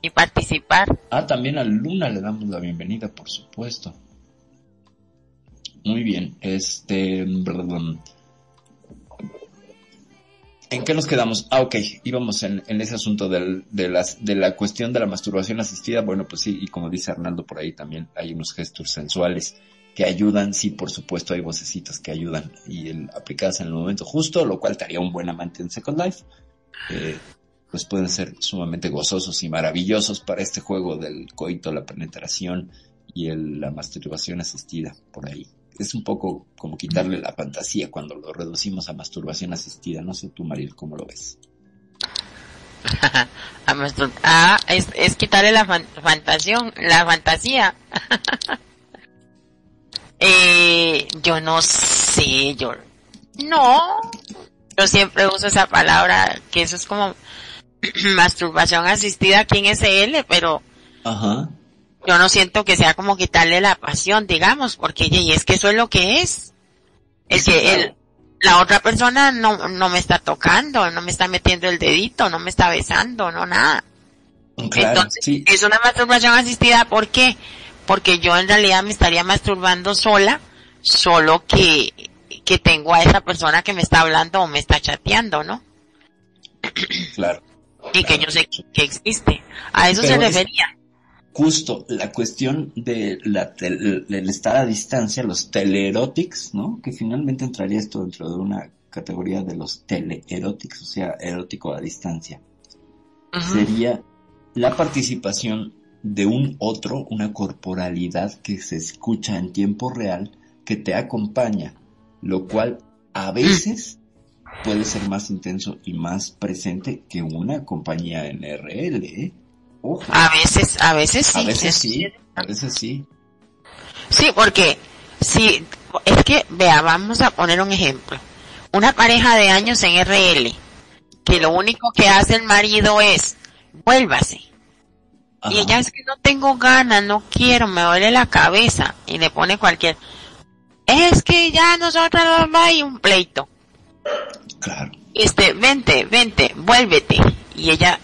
y participar. Ah, también a Luna le damos la bienvenida, por supuesto. Muy bien, este... ¿En qué nos quedamos? Ah, ok, íbamos en, ese asunto de, la cuestión de la masturbación asistida. Bueno, pues sí, y como dice Arnaldo por ahí también hay unos gestos sensuales que ayudan, sí, por supuesto, hay vocecitas que ayudan y el, aplicadas en el momento justo, lo cual te haría un buen amante en Second Life. Eh, pues pueden ser sumamente gozosos y maravillosos para este juego del coito, la penetración y el, la masturbación asistida por ahí. Es un poco como quitarle la fantasía cuando lo reducimos a masturbación asistida. No sé tú, Mariel, cómo lo ves. ah, es, quitarle la fantasía, la fantasía. Eh, yo no sé, yo no. Yo siempre uso esa palabra, que eso es como masturbación asistida aquí en SL, pero Ajá. yo no siento que sea como quitarle la pasión, digamos, porque y es que eso es lo que es. Es que el, la otra persona no, no me está tocando, no me está metiendo el dedito, no me está besando, no nada. Entonces, es una masturbación asistida, ¿por qué? porque yo en realidad me estaría masturbando sola, solo que, que tengo a esa persona que me está hablando o me está chateando, ¿no? Claro. Y que yo sé que existe. A eso se refería. Justo, la cuestión de la estar a distancia, los teleerotics, ¿no? Que finalmente entraría esto dentro de una categoría de los teleerotics, o sea, erótico a distancia. Sería la participación de un otro, una corporalidad que se escucha en tiempo real, que te acompaña, lo cual a veces puede ser más intenso y más presente que una compañía en RL, ¿eh? A veces, a veces sí. A veces sí, a veces sí. Sí, porque si, es que, vea, vamos a poner un ejemplo. Una pareja de años en RL, que lo único que hace el marido es, vuélvase, y ella es que no tengo ganas, no quiero, me duele la cabeza. Y le pone cualquier. Es que ya nosotros nos va y un pleito. Claro. Este, vente, vente, vuélvete. Y ella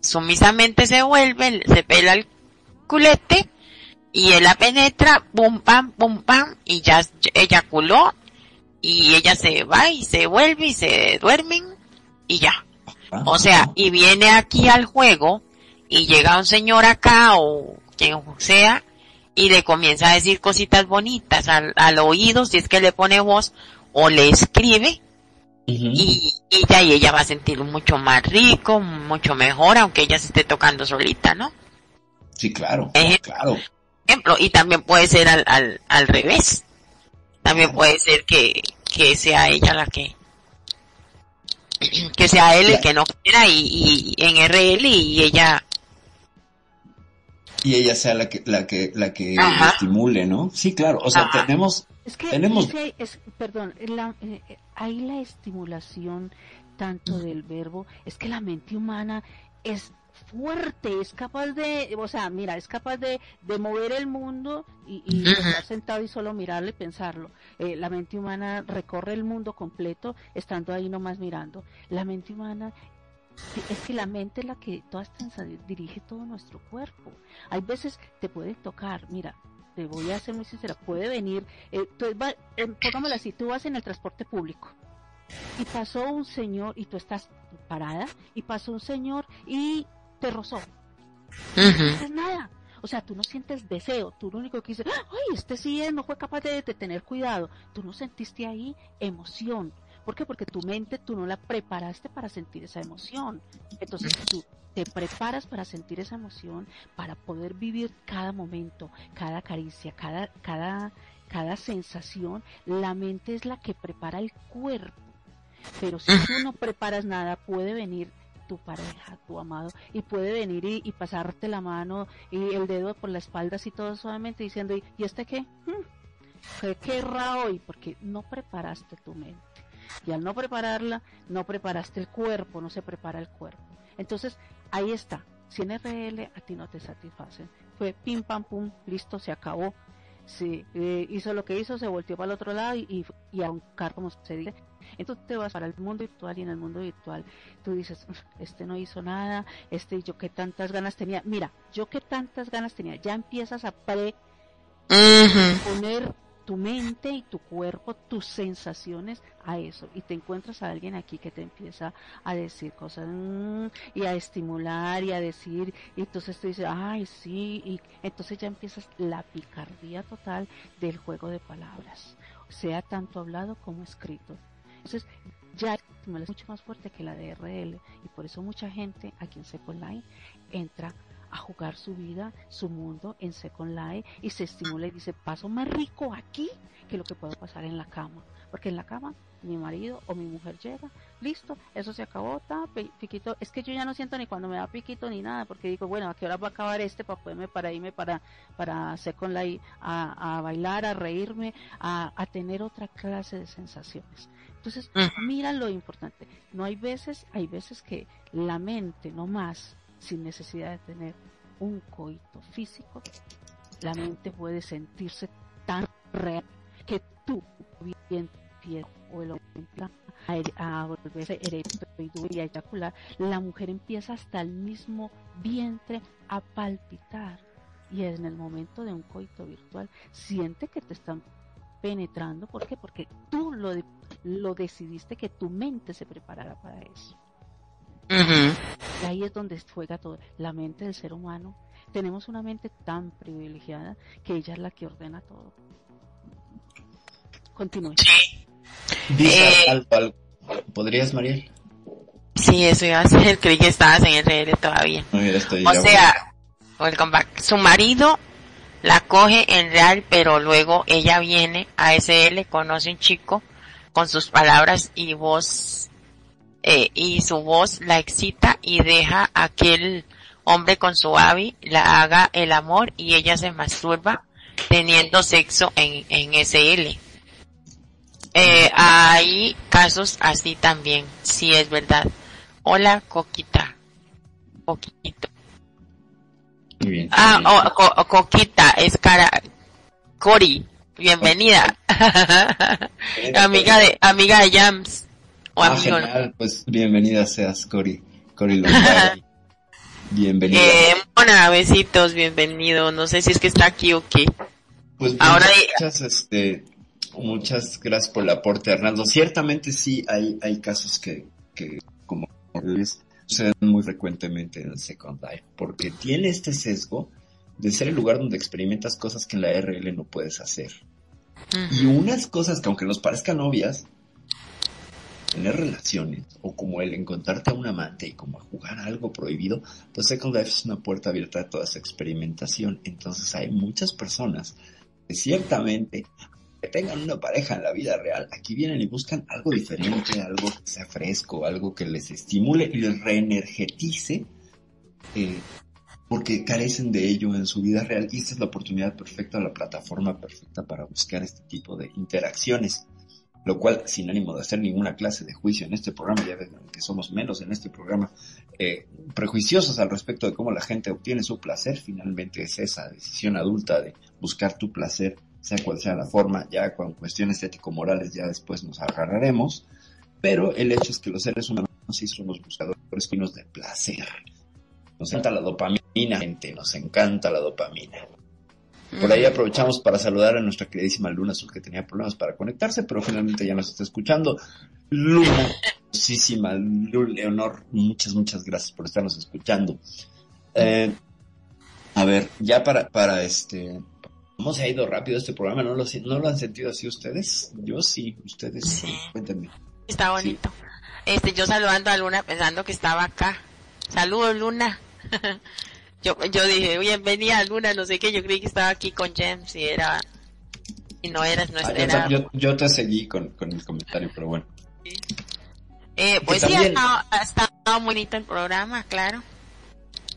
sumisamente se vuelve, se pela el culete y él la penetra, pum pam, pum pam, y ya eyaculó y ella se va y se vuelve y se duermen y ya. O sea, y viene aquí al juego y llega un señor acá o quien sea y le comienza a decir cositas bonitas al, al oído si es que le pone voz o le escribe y, y ya y ella va a sentir mucho más rico, mucho mejor, aunque ella se esté tocando solita, ¿no? Sí, claro, claro. Ejemplo, y también puede ser al, al, al revés. También puede ser que, que sea ella la que que sea él el que no quiera y, y en RL y ella y ella sea la que la que la que estimule, ¿no? Sí, claro. O sea, tenemos es que, tenemos es, perdón, la, eh, ahí la estimulación tanto del verbo es que la mente humana es fuerte, es capaz de, o sea, mira, es capaz de, de mover el mundo y, y estar sentado y solo mirarlo y pensarlo. Eh, la mente humana recorre el mundo completo estando ahí nomás mirando. La mente humana es que la mente es la que toda dirige todo nuestro cuerpo. Hay veces te puede tocar, mira, te voy a ser muy sincera, puede venir, eh, eh, pongámoslo así, tú vas en el transporte público y pasó un señor y tú estás parada y pasó un señor y te rozó. No sientes nada. O sea, tú no sientes deseo, tú lo único que dices, ay, este sí no fue capaz de, de tener cuidado. Tú no sentiste ahí emoción, ¿Por qué? Porque tu mente tú no la preparaste para sentir esa emoción. Entonces tú te preparas para sentir esa emoción, para poder vivir cada momento, cada caricia, cada, cada, cada sensación. La mente es la que prepara el cuerpo. Pero si tú no preparas nada, puede venir tu pareja, tu amado, y puede venir y, pasarte la mano y el dedo por la espalda así todo suavemente diciendo, ¿y, este qué? Hmm, ¿Qué querrá hoy? Porque no preparaste tu mente. Y al no prepararla, no preparaste el cuerpo, no se prepara el cuerpo. Entonces, ahí está. Si en RL a ti no te satisfacen, fue pim pam pum, listo, se acabó. Sí, eh, hizo lo que hizo, se volteó para el otro lado y, y, a un carro, como se dice. Entonces te vas para el mundo virtual y en el mundo virtual tú dices, este no hizo nada, este yo que tantas ganas tenía. Mira, yo que tantas ganas tenía. Ya empiezas a pre poner tu mente y tu cuerpo, tus sensaciones a eso. Y te encuentras a alguien aquí que te empieza a decir cosas mm, y a estimular y a decir, y entonces tú dices, ay, sí, y entonces ya empiezas la picardía total del juego de palabras, sea tanto hablado como escrito. Entonces, ya es mucho más fuerte que la de RL y por eso mucha gente aquí en Seco Online entra a jugar su vida, su mundo en Second Life y se estimula y dice, paso más rico aquí que lo que puedo pasar en la cama. Porque en la cama mi marido o mi mujer llega, listo, eso se acabó, está piquito. Es que yo ya no siento ni cuando me da piquito ni nada, porque digo, bueno, ¿a qué hora va a acabar este para poderme para irme para, para Second Life a, a bailar, a reírme, a, a tener otra clase de sensaciones? Entonces, mira lo importante. No hay veces, hay veces que la mente, no más, sin necesidad de tener un coito físico, la mente puede sentirse tan real que tú bien o el a, volverse erecto y a eyacular, la mujer empieza hasta el mismo vientre a palpitar y en el momento de un coito virtual siente que te están penetrando, ¿por qué? Porque tú lo, lo decidiste que tu mente se preparara para eso. Y ahí es donde juega todo. La mente del ser humano. Tenemos una mente tan privilegiada que ella es la que ordena todo. Continúe. Dice eh, algo, ¿Podrías, Mariel? Sí, eso iba a ser. Creí que estabas en RL todavía. o sea, welcome back. Su marido la coge en real, pero luego ella viene a SL, conoce un chico con sus palabras y voz eh, y su voz la excita y deja a aquel hombre con su avi la haga el amor y ella se masturba teniendo sexo en, en SL. Eh, hay casos así también, sí es verdad. Hola, Coquita. Coquito. Muy bien. Ah, Coquita, es cara. Cori, bienvenida. amiga de, amiga de Jams. Ah, pues bienvenida seas, Cori. Cori Lombardi. Bienvenida. Eh, hola, besitos, bienvenido. No sé si es que está aquí o qué. Pues Ahora muchas, este, muchas gracias por el aporte, Arnaldo. Ciertamente sí hay, hay casos que, que como suceden muy frecuentemente en el Second Life, porque tiene este sesgo de ser el lugar donde experimentas cosas que en la RL no puedes hacer. Y unas cosas que aunque nos parezcan obvias, tener relaciones o como el encontrarte a un amante y como jugar algo prohibido, pues Second Life es una puerta abierta a toda esa experimentación. Entonces hay muchas personas que ciertamente tengan una pareja en la vida real, aquí vienen y buscan algo diferente, algo que sea fresco, algo que les estimule y les reenergetice, eh, porque carecen de ello en su vida real y esta es la oportunidad perfecta, la plataforma perfecta para buscar este tipo de interacciones lo cual sin ánimo de hacer ninguna clase de juicio en este programa, ya ven que somos menos en este programa, eh, prejuiciosos al respecto de cómo la gente obtiene su placer, finalmente es esa decisión adulta de buscar tu placer, sea cual sea la forma, ya con cuestiones ético-morales ya después nos agarraremos, pero el hecho es que los seres humanos sí somos buscadores finos de placer. Nos encanta la dopamina, gente, nos encanta la dopamina. Por ahí aprovechamos para saludar a nuestra queridísima Luna Azul que tenía problemas para conectarse, pero finalmente ya nos está escuchando. Luna, muchísima Leonor, muchas, muchas gracias por estarnos escuchando. Eh, a ver, ya para, para este, ¿cómo se ha ido rápido este programa? ¿No lo, no lo han sentido así ustedes? Yo sí, ustedes sí. Cuéntenme. Está bonito. Este, yo saludando a Luna pensando que estaba acá. Saludos, Luna. Yo, yo dije, bienvenida Luna, no sé qué, yo creí que estaba aquí con James y era, y no eras nuestra. Ah, yo, yo, te seguí con, con el comentario, pero bueno. Eh, pues sí, ha estado, ha estado bonito el programa, claro.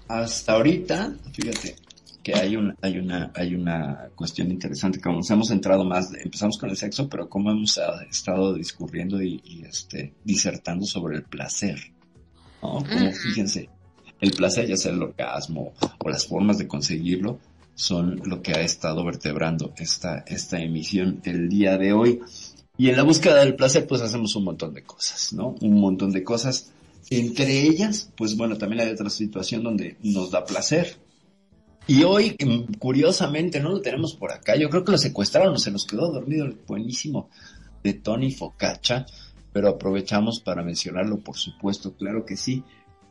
Hasta ahorita, fíjate, que hay una, hay una, hay una cuestión interesante, como nos hemos entrado más, empezamos con el sexo, pero cómo hemos estado discurriendo y, y este, disertando sobre el placer. ¿no? Como fíjense, el placer, ya sea el orgasmo o las formas de conseguirlo, son lo que ha estado vertebrando esta, esta emisión el día de hoy. Y en la búsqueda del placer, pues hacemos un montón de cosas, ¿no? Un montón de cosas. Entre ellas, pues bueno, también hay otra situación donde nos da placer. Y hoy, mm, curiosamente, no lo tenemos por acá. Yo creo que lo secuestraron, se nos quedó dormido el buenísimo de Tony Focaccia, pero aprovechamos para mencionarlo, por supuesto, claro que sí.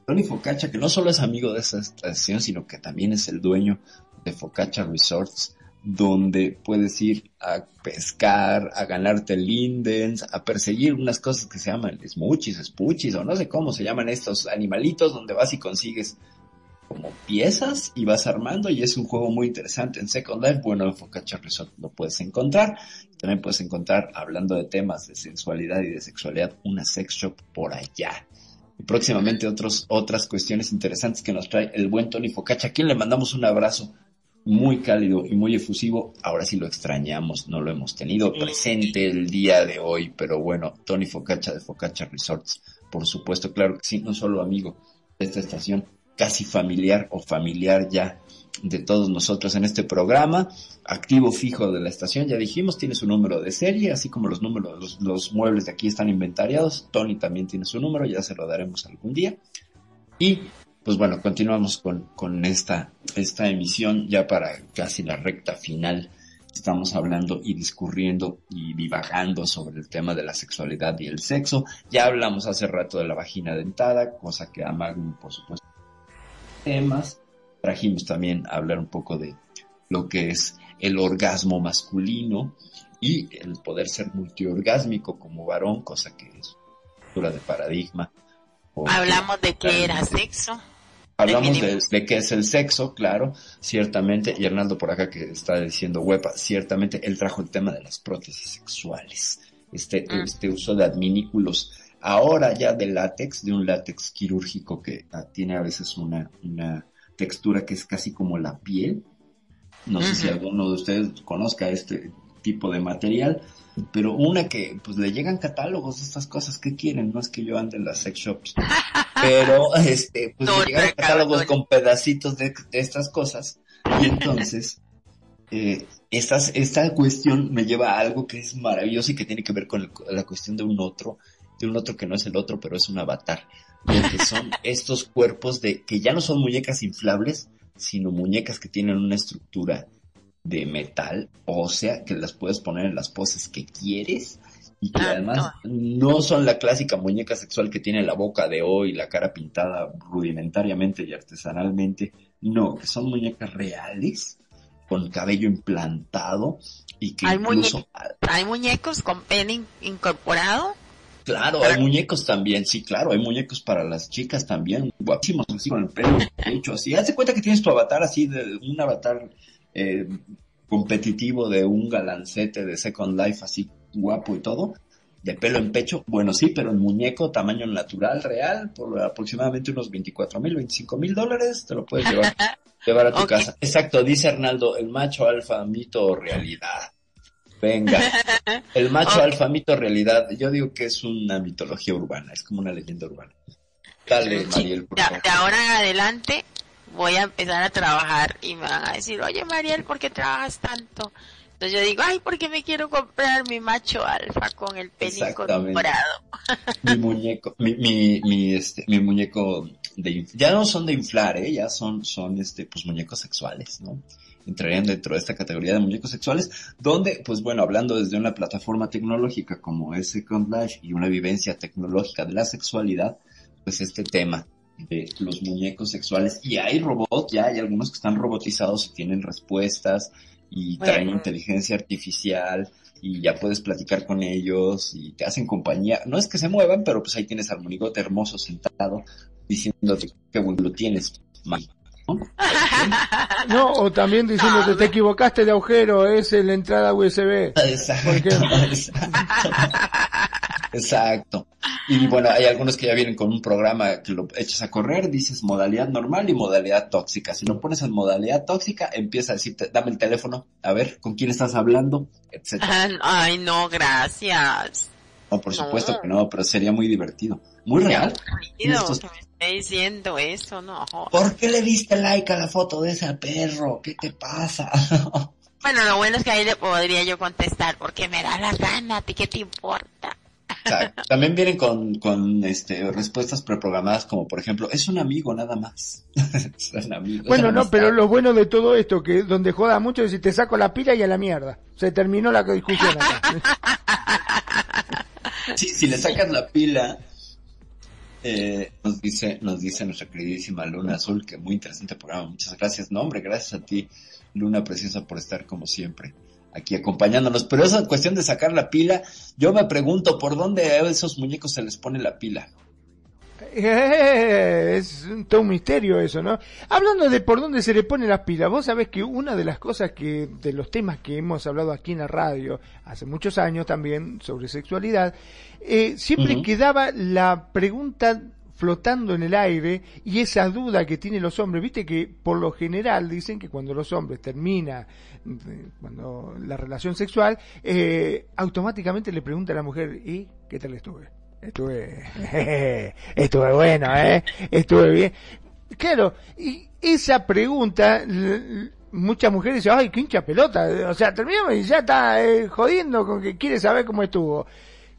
Tony Focaccia, que no solo es amigo de esta estación, sino que también es el dueño de Focaccia Resorts, donde puedes ir a pescar, a ganarte lindens, a perseguir unas cosas que se llaman smuchis, spuchis, o no sé cómo se llaman estos animalitos, donde vas y consigues como piezas y vas armando y es un juego muy interesante en Second Life. Bueno, en Focaccia Resort lo puedes encontrar. También puedes encontrar, hablando de temas de sensualidad y de sexualidad, una sex shop por allá y próximamente otros, otras cuestiones interesantes que nos trae el buen Tony Focaccia, a quien le mandamos un abrazo muy cálido y muy efusivo. Ahora sí lo extrañamos, no lo hemos tenido presente el día de hoy, pero bueno, Tony Focaccia de Focaccia Resorts, por supuesto, claro que sí, no solo amigo de esta estación, casi familiar o familiar ya de todos nosotros en este programa, activo fijo de la estación, ya dijimos, tiene su número de serie, así como los números, los, los, muebles de aquí están inventariados, Tony también tiene su número, ya se lo daremos algún día. Y pues bueno, continuamos con, con esta, esta emisión ya para casi la recta final. Estamos hablando y discurriendo y divagando sobre el tema de la sexualidad y el sexo. Ya hablamos hace rato de la vagina dentada, cosa que a Magnum, por supuesto, temas trajimos también a hablar un poco de lo que es el orgasmo masculino y el poder ser multiorgásmico como varón, cosa que es cultura de paradigma. Hablamos de qué era sexo. Hablamos de, qué es el sexo, claro, ciertamente, y Hernando por acá que está diciendo huepa, ciertamente él trajo el tema de las prótesis sexuales, este, mm. este uso de adminículos, ahora ya de látex, de un látex quirúrgico que ah, tiene a veces una, una textura que es casi como la piel. No sé si alguno de ustedes conozca este tipo de material, pero una que pues le llegan catálogos de estas cosas, ¿qué quieren? No es que yo ande en las sex shops, pero este, pues le llegan catálogos con pedacitos de, estas cosas y entonces eh, estas, esta cuestión me lleva a algo que es maravilloso y que tiene que ver con la cuestión de un otro, de un otro que no es el otro, pero es un avatar que son estos cuerpos de que ya no son muñecas inflables, sino muñecas que tienen una estructura de metal ósea que las puedes poner en las poses que quieres y que ah, además no son la clásica muñeca sexual que tiene la boca de hoy, la cara pintada rudimentariamente y artesanalmente, no, que son muñecas reales con cabello implantado y que ¿Hay incluso... ¿Hay muñecos con pene incorporado? Claro, hay muñecos también, sí, claro, hay muñecos para las chicas también, guapísimos, así con el pelo hecho así. Haz de cuenta que tienes tu avatar así, de un avatar eh, competitivo de un galancete de Second Life así guapo y todo, de pelo en pecho, bueno sí, pero en muñeco tamaño natural, real, por aproximadamente unos 24 mil, 25 mil dólares, te lo puedes llevar, llevar a tu casa. Exacto, dice Arnaldo, el macho alfa, mito o realidad. Venga, el macho alfa, mito o realidad, yo digo que es una mitología urbana, es como una leyenda urbana. Dale, Mariel, por favor. De ahora en adelante voy a empezar a trabajar y me van a decir, oye Mariel, ¿por qué trabajas tanto? Entonces yo digo, ay, porque me quiero comprar mi macho alfa con el pelín dorado. mi muñeco, mi, mi, mi, este, mi muñeco de, ya no son de inflar, eh, ya son, son, este, pues muñecos sexuales, ¿no? Entrarían dentro de esta categoría de muñecos sexuales, donde, pues bueno, hablando desde una plataforma tecnológica como es Second Life y una vivencia tecnológica de la sexualidad, pues este tema de los muñecos sexuales y hay robots, ya hay algunos que están robotizados y tienen respuestas y traen inteligencia artificial y ya puedes platicar con ellos y te hacen compañía. No es que se muevan, pero pues ahí tienes al monigote hermoso sentado diciéndote que bueno, lo tienes mal. ¿No? o también diciéndote te equivocaste de agujero, es la entrada USB. Exacto. Exacto. Y bueno, hay algunos que ya vienen con un programa que lo echas a correr, dices modalidad normal y modalidad tóxica. Si lo pones en modalidad tóxica, empieza a decirte, dame el teléfono, a ver con quién estás hablando, etcétera. Ay, no, gracias. No, por supuesto que no, pero sería muy divertido. Muy real. Estos... me diciendo eso, no. ¿Por qué le diste like a la foto de ese perro? ¿Qué te pasa? bueno, lo bueno es que ahí le podría yo contestar, porque me da la gana, ¿a ti qué te importa? También vienen con, con este, respuestas preprogramadas como por ejemplo, es un amigo nada más. bueno, no, pero lo bueno de todo esto, que donde joda mucho es si te saco la pila y a la mierda. Se terminó la discusión si le sacas la pila, eh, nos dice, nos dice nuestra queridísima Luna Azul, que muy interesante programa. Muchas gracias. No, gracias a ti, Luna Preciosa, por estar como siempre aquí acompañándonos. Pero esa cuestión de sacar la pila, yo me pregunto por dónde a esos muñecos se les pone la pila. Eh, es todo un misterio eso, ¿no? Hablando de por dónde se le pone la pila, vos sabés que una de las cosas que, de los temas que hemos hablado aquí en la radio hace muchos años también sobre sexualidad, eh, siempre quedaba la pregunta flotando en el aire y esa duda que tienen los hombres, viste que por lo general dicen que cuando los hombres termina cuando la relación sexual, eh, automáticamente le pregunta a la mujer, ¿y qué tal estuve? Estuve, estuve bueno, ¿eh? Estuve bien. Claro, y esa pregunta, muchas mujeres dicen, ay, qué hincha pelota, o sea, terminamos y ya está eh, jodiendo con que quiere saber cómo estuvo.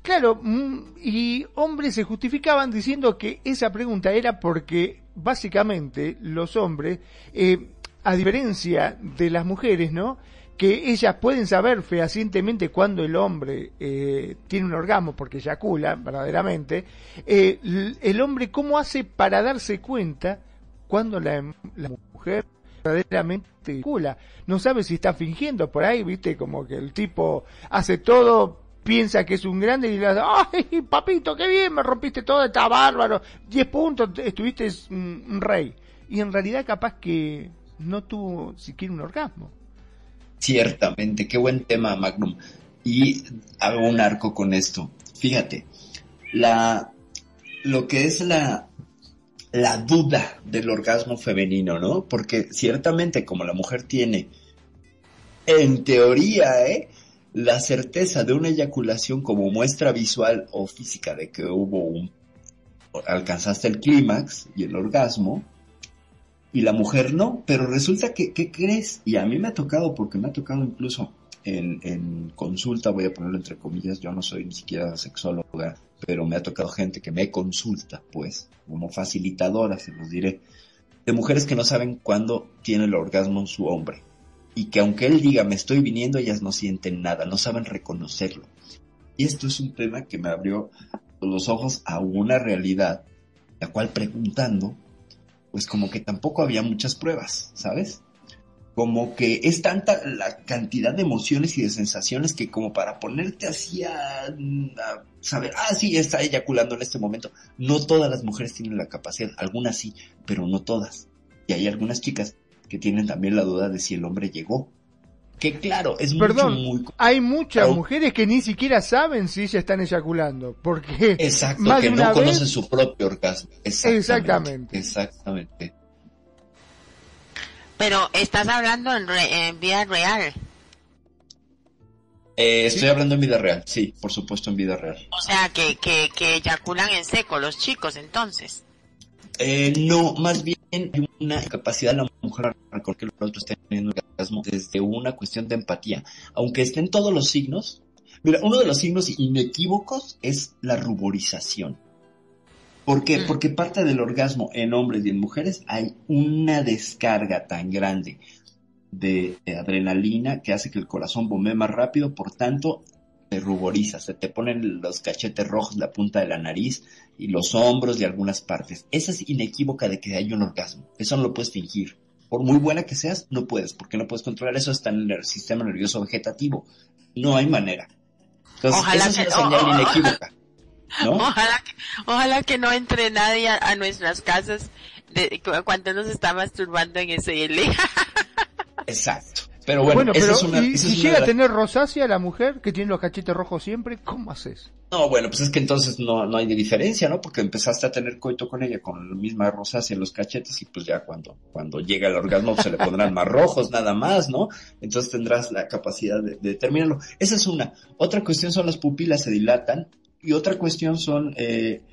Claro, mm, y hombres se justificaban diciendo que esa pregunta era porque básicamente los hombres, eh, a diferencia de las mujeres, ¿no? Que ellas pueden saber fehacientemente cuando el hombre eh, tiene un orgasmo porque eyacula verdaderamente, eh, el hombre cómo hace para darse cuenta cuando la, la mujer verdaderamente eyacula. No sabe si está fingiendo por ahí, viste, como que el tipo hace todo piensa que es un grande y le dice, ¡ay, papito, qué bien, me rompiste todo, está bárbaro! Diez puntos, estuviste un, rey. Y en realidad capaz que no tuvo siquiera un orgasmo. Ciertamente, qué buen tema, Magnum. Y hago un arco con esto. Fíjate, la, lo que es la, la duda del orgasmo femenino, ¿no? Porque ciertamente como la mujer tiene, en teoría, ¿eh? la certeza de una eyaculación como muestra visual o física de que hubo un alcanzaste el clímax y el orgasmo y la mujer no, pero resulta que, ¿qué crees? Y a mí me ha tocado, porque me ha tocado incluso en, en consulta, voy a ponerlo entre comillas, yo no soy ni siquiera sexóloga, pero me ha tocado gente que me consulta, pues, como facilitadora, se los diré, de mujeres que no saben cuándo tiene el orgasmo su hombre y que aunque él diga me estoy viniendo, ellas no sienten nada, no saben reconocerlo. Y esto es un tema que me abrió los ojos a una realidad, la cual preguntando, pues como que tampoco había muchas pruebas, ¿sabes? Como que es tanta la cantidad de emociones y de sensaciones que como para ponerte así a, saber, ah, sí, está eyaculando en este momento. No todas las mujeres tienen la capacidad, algunas sí, pero no todas. Y hay algunas chicas que tienen también la duda de si el hombre llegó. Que claro, es Perdón, mucho, muy... hay muchas mujeres que ni siquiera saben si ya están eyaculando, porque Exacto, más que de no conocen vez- su propio orgasmo. Exactamente. Exactamente. Pero estás hablando en, re- en vida real. Eh, estoy hablando en vida real, sí, por supuesto en vida real. O sea, que, que, que eyaculan en seco los chicos, entonces. Eh, no, más bien hay una capacidad de la mujer para que el otro está teniendo orgasmo desde una cuestión de empatía. Aunque estén todos los signos, mira, uno de los signos inequívocos es la ruborización. ¿Por qué? Mm. Porque parte del orgasmo en hombres y en mujeres hay una descarga tan grande de, de adrenalina que hace que el corazón bombee más rápido, por tanto, te ruboriza, se te ponen los cachetes rojos, la punta de la nariz y los hombros y algunas partes. Esa es inequívoca de que hay un orgasmo. Eso no lo puedes fingir. Por muy buena que seas, no puedes, porque no puedes controlar eso, está en el sistema nervioso vegetativo. No hay manera. Entonces, Ojalá esa es que- una señal inequívoca. ¿No? Ojalá, que, ojalá que no entre nadie a, a nuestras casas de, cu- cuando nos está masturbando en SL. Exacto. Pero bueno, pero es una, y si llega a tener rosácea la mujer que tiene los cachetes rojos siempre, ¿cómo haces? No, bueno, pues es que entonces no, no hay diferencia, ¿no? Porque empezaste a tener coito con ella con la misma rosácea en los cachetes y pues ya cuando, cuando llega el orgasmo pues, se le pondrán más rojos nada más, ¿no? Entonces tendrás la capacidad de, de determinarlo. Esa es una. Otra cuestión son las pupilas se dilatan y otra cuestión son eh,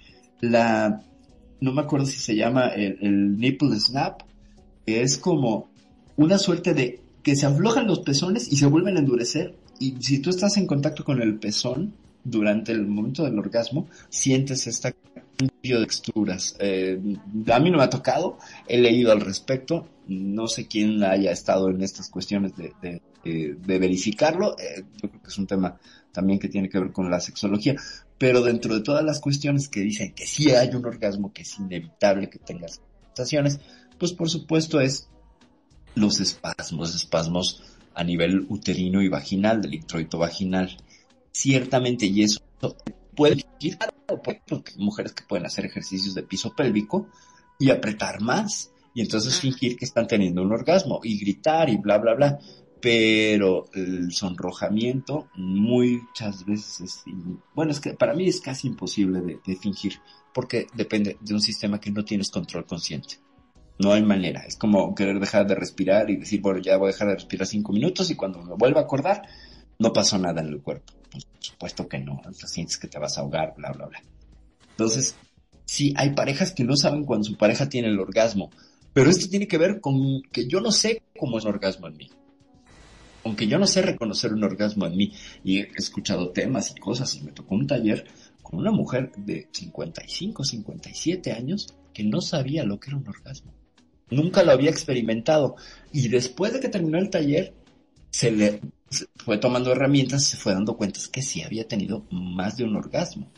la, no me acuerdo si se llama el, el nipple snap, que es como una suerte de que se aflojan los pezones y se vuelven a endurecer. Y si tú estás en contacto con el pezón durante el momento del orgasmo, sientes esta cambio de texturas. Eh, a mí no me ha tocado, he leído al respecto, no sé quién haya estado en estas cuestiones de, de, de verificarlo, eh, yo creo que es un tema también que tiene que ver con la sexología, pero dentro de todas las cuestiones que dicen que sí hay un orgasmo, que es inevitable que tengas sensaciones, pues por supuesto es los espasmos, espasmos a nivel uterino y vaginal, del introito vaginal. Ciertamente, y eso puede ir, porque hay mujeres que pueden hacer ejercicios de piso pélvico y apretar más, y entonces fingir que están teniendo un orgasmo y gritar y bla, bla, bla. Pero el sonrojamiento muchas veces es, bueno, es que para mí es casi imposible de, de fingir, porque depende de un sistema que no tienes control consciente. No hay manera. Es como querer dejar de respirar y decir, bueno, ya voy a dejar de respirar cinco minutos y cuando me vuelva a acordar, no pasó nada en el cuerpo. Pues, por supuesto que no. Entonces sientes que te vas a ahogar, bla, bla, bla. Entonces, sí, hay parejas que no saben cuando su pareja tiene el orgasmo. Pero esto tiene que ver con que yo no sé cómo es un orgasmo en mí. Aunque yo no sé reconocer un orgasmo en mí. Y he escuchado temas y cosas y me tocó un taller con una mujer de 55, 57 años que no sabía lo que era un orgasmo. Nunca lo había experimentado. Y después de que terminó el taller, se le fue tomando herramientas, se fue dando cuenta que sí había tenido más de un orgasmo.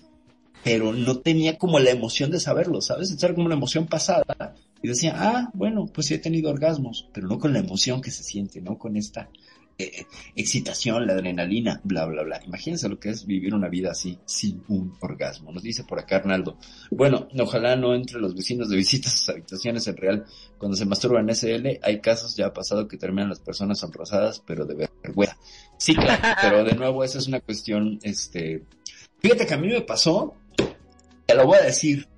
Pero no tenía como la emoción de saberlo, ¿sabes? Era como una emoción pasada. Y decía, ah, bueno, pues sí he tenido orgasmos, pero no con la emoción que se siente, no con esta eh, excitación, la adrenalina, bla, bla, bla. Imagínense lo que es vivir una vida así, sin un orgasmo. Nos dice por acá Arnaldo. Bueno, ojalá no entre los vecinos de visitas a sus habitaciones en real. Cuando se masturban en SL, hay casos ya ha pasado que terminan las personas sonrosadas, pero de vergüenza. Sí, claro, pero de nuevo esa es una cuestión, este... Fíjate que a mí me pasó, te lo voy a decir,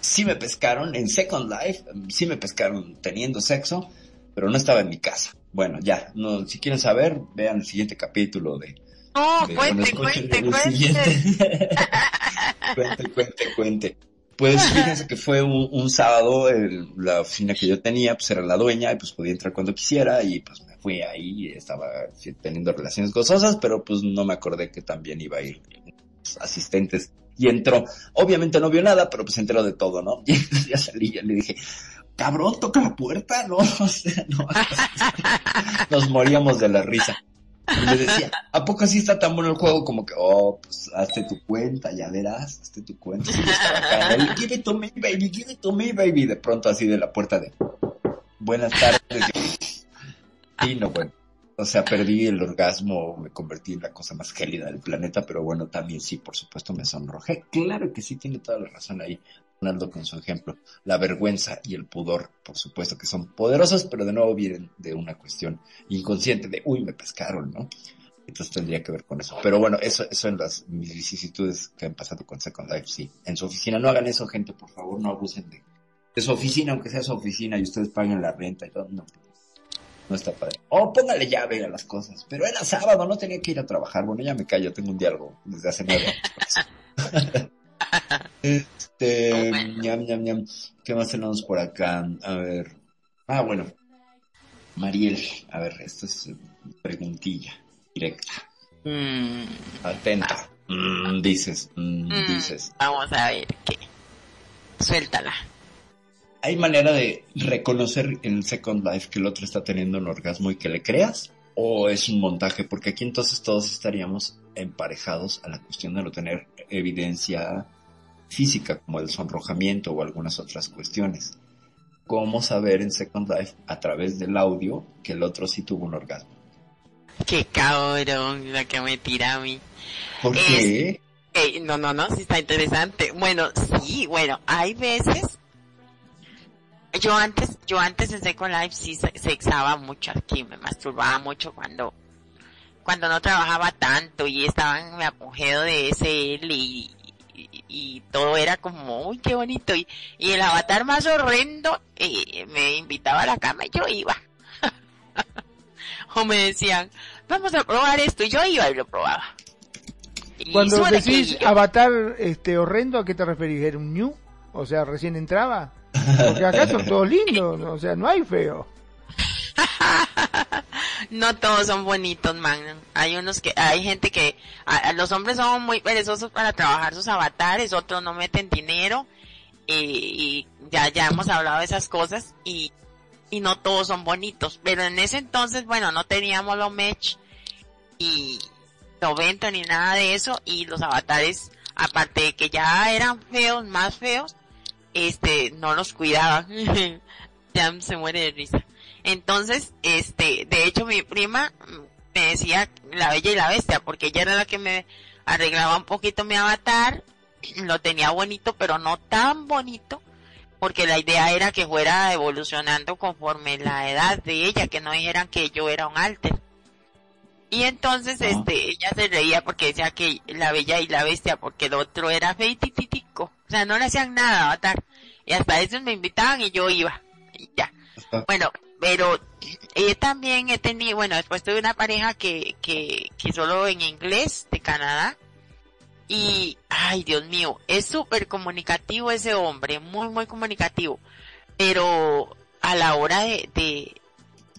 sí me pescaron en Second Life, sí me pescaron teniendo sexo, pero no estaba en mi casa. Bueno, ya, no, si quieren saber, vean el siguiente capítulo de... No, de- cuente, cuente, cuente. cuente, cuente, cuente. Pues fíjense que fue un, un sábado, el- la oficina que yo tenía, pues era la dueña y pues podía entrar cuando quisiera y pues me fui ahí estaba teniendo relaciones gozosas, pero pues no me acordé que también iba a ir asistentes y entró. Obviamente no vio nada, pero pues enteró de todo, ¿no? Y ya salí y le dije, cabrón, toca la puerta, ¿no? O sea, no. Nos moríamos de la risa. Y le decía, ¿a poco así está tan bueno el juego? Como que, oh, pues hazte tu cuenta, ya verás, hazte tu cuenta. Y yo estaba acá, give it to me, baby, give it to me, baby. De pronto así de la puerta de, buenas tardes. Y no, bueno. O sea, perdí el orgasmo, me convertí en la cosa más gélida del planeta, pero bueno, también sí, por supuesto, me sonrojé. Claro que sí, tiene toda la razón ahí. Ronaldo con su ejemplo. La vergüenza y el pudor, por supuesto que son poderosos, pero de nuevo vienen de una cuestión inconsciente de, uy, me pescaron, ¿no? Entonces tendría que ver con eso. Pero bueno, eso, eso en las mis vicisitudes que han pasado con Second Life, sí. En su oficina, no hagan eso, gente, por favor, no abusen de, de su oficina, aunque sea su oficina y ustedes paguen la renta y todo, no. No está padre. O póngale llave a las cosas. Pero era sábado, no tenía que ir a trabajar. Bueno, ya me callo, tengo un diálogo desde hace nueve años. este, ñam, ñam, ñam. ¿Qué más tenemos por acá? A ver. Ah, bueno. Mariel, a ver, esta es preguntilla directa. Mm, Atenta. Mm, dices, mm, mm, dices. Vamos a ver qué. Suéltala. ¿Hay manera de reconocer en Second Life que el otro está teniendo un orgasmo y que le creas? ¿O es un montaje? Porque aquí entonces todos estaríamos emparejados a la cuestión de no tener evidencia física como el sonrojamiento o algunas otras cuestiones. ¿Cómo saber en Second Life a través del audio que el otro sí tuvo un orgasmo? Qué cabrón la que me tira a mí. ¿Por Es- qué? Eh, no, no, no, sí está interesante. Bueno, sí, bueno, hay veces. Yo antes, yo antes en Second Life sí se- sexaba mucho aquí, me masturbaba mucho cuando, cuando no trabajaba tanto y estaba en mi apogeo de SL y, y, todo era como, uy, qué bonito. Y, y el avatar más horrendo eh, me invitaba a la cama y yo iba. o me decían, vamos a probar esto y yo iba y lo probaba. Y Cuando decís avatar este horrendo, ¿a qué te referís? ¿Era un new? O sea, recién entraba. Porque acá son todos lindos, o sea, no hay feo. no todos son bonitos, man. Hay unos que, hay gente que, los hombres son muy perezosos para trabajar sus avatares, otros no meten dinero, y, ya, ya hemos hablado de esas cosas, y, y no todos son bonitos. Pero en ese entonces, bueno, no teníamos lo match, y 90 ni nada de eso, y los avatares, aparte de que ya eran feos, más feos, este, no los cuidaban. ya se muere de risa. Entonces, este, de hecho mi prima me decía la bella y la bestia, porque ella era la que me arreglaba un poquito mi avatar, lo tenía bonito, pero no tan bonito, porque la idea era que fuera evolucionando conforme la edad de ella, que no dijeran que yo era un alter. Y entonces, Ah. este, ella se reía porque decía que la bella y la bestia, porque el otro era feitititico. O sea, no le hacían nada avatar. Y hasta eso me invitaban y yo iba. Y ya. Bueno, pero eh, también he tenido, bueno, después tuve una pareja que, que, que solo en inglés de Canadá. Y, ay, Dios mío, es súper comunicativo ese hombre, muy, muy comunicativo. Pero a la hora de, de,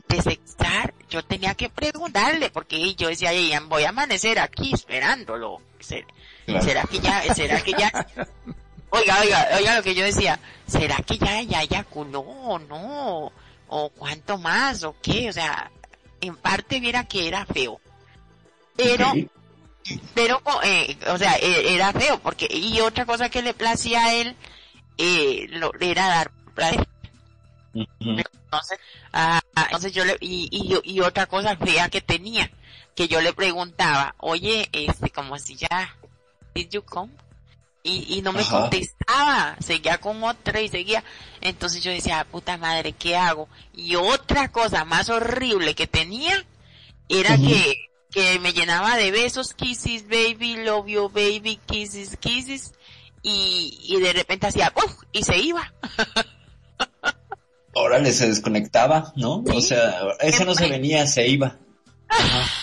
de sexar, yo tenía que preguntarle, porque yo decía, "Ey, voy a amanecer aquí esperándolo. ¿Será, Claro. será que ya, será que ya, oiga, oiga, oiga lo que yo decía, ¿será que ya, ya eyaculó o no? ¿O cuánto más? ¿O qué? O sea, en parte viera que era feo. Pero, pero, eh, o sea, eh, era feo, porque, y otra cosa que le placía a él, eh, lo, era dar placer. Entonces, ah, entonces yo le, y, y, y otra cosa fea que tenía, que yo le preguntaba, oye, este, como si ya, did you come? Y, y no me Ajá. contestaba, seguía con otra y seguía. Entonces yo decía, puta madre, ¿qué hago? Y otra cosa más horrible que tenía, era que, que me llenaba de besos, kisses, baby, love you, baby, kisses, kisses, y, y de repente hacía, ¡puf! y se iba. Órale, se desconectaba, ¿no? O sea, ese no se venía, se iba. Ajá.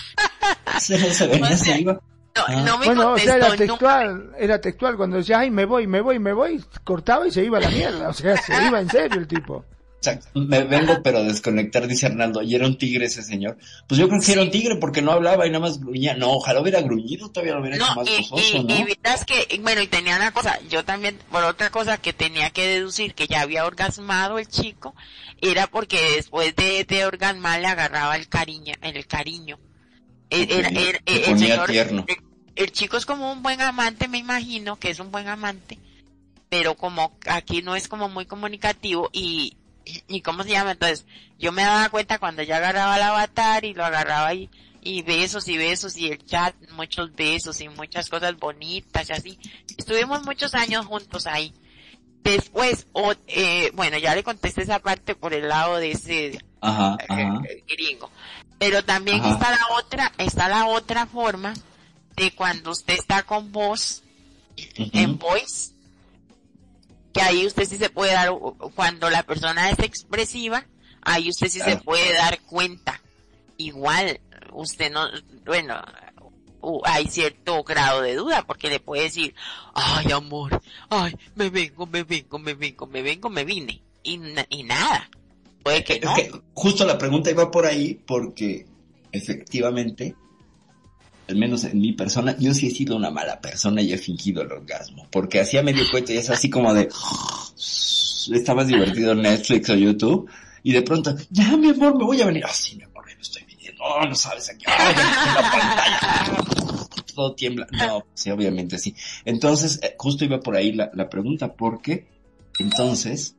No se venía, O sea, se iba. No, Ah. no me Bueno, o sea, era contestó nunca. textual, era textual. Cuando decía, ay, me voy, me voy, me voy, cortaba y se iba a la mierda. O sea, se iba en serio el tipo. Exacto. Me vengo pero a desconectar, dice Arnaldo. Y era un tigre ese señor. Pues yo creo que sí era un tigre porque no hablaba y nada más gruñía. No, ojalá hubiera gruñido, todavía lo hubiera hecho No, más y, gozoso, y, ¿no? y vieras que, bueno, y tenía una cosa, yo también, por otra cosa que tenía que deducir que ya había orgasmado el chico, era porque después de, de orgasmar le agarraba el cariño, el cariño. El, Ok, era- era- se el ponía señor- tierno. el- el chico es como un buen amante, me imagino que es un buen amante, pero como aquí no es como muy comunicativo y, y cómo se llama, entonces yo me daba cuenta cuando ya agarraba el avatar y lo agarraba y, y besos y besos y el chat, muchos besos y muchas cosas bonitas y así. Estuvimos muchos años juntos ahí. Después, o, eh, bueno, ya le contesté esa parte por el lado de ese Ajá, eh, ajá. eh, gringo. Pero también Ajá. está la otra, está la otra forma de cuando usted está con voz en voice, que ahí usted sí se puede dar, cuando la persona es expresiva, ahí usted sí se puede dar cuenta. Igual, usted no, bueno, hay cierto grado de duda, porque le puede decir, ay amor, ay, me vengo, me vengo, me vengo, me vengo, me vine, y nada. Puede que Es que justo la pregunta iba por ahí porque efectivamente, al menos en mi persona, yo sí he sido una mala persona y he fingido el orgasmo. Porque hacía medio cuento y es así como de, está más divertido en Netflix o YouTube. Y de pronto, ya mi amor, me voy a venir. Ah, sí, mi amor, ya me estoy viniendo. Oh, no sabes aquí. Ah, ya está en la pantalla. Todo tiembla. No, sí, obviamente sí. Entonces, eh, justo iba por ahí la, la pregunta, porque entonces,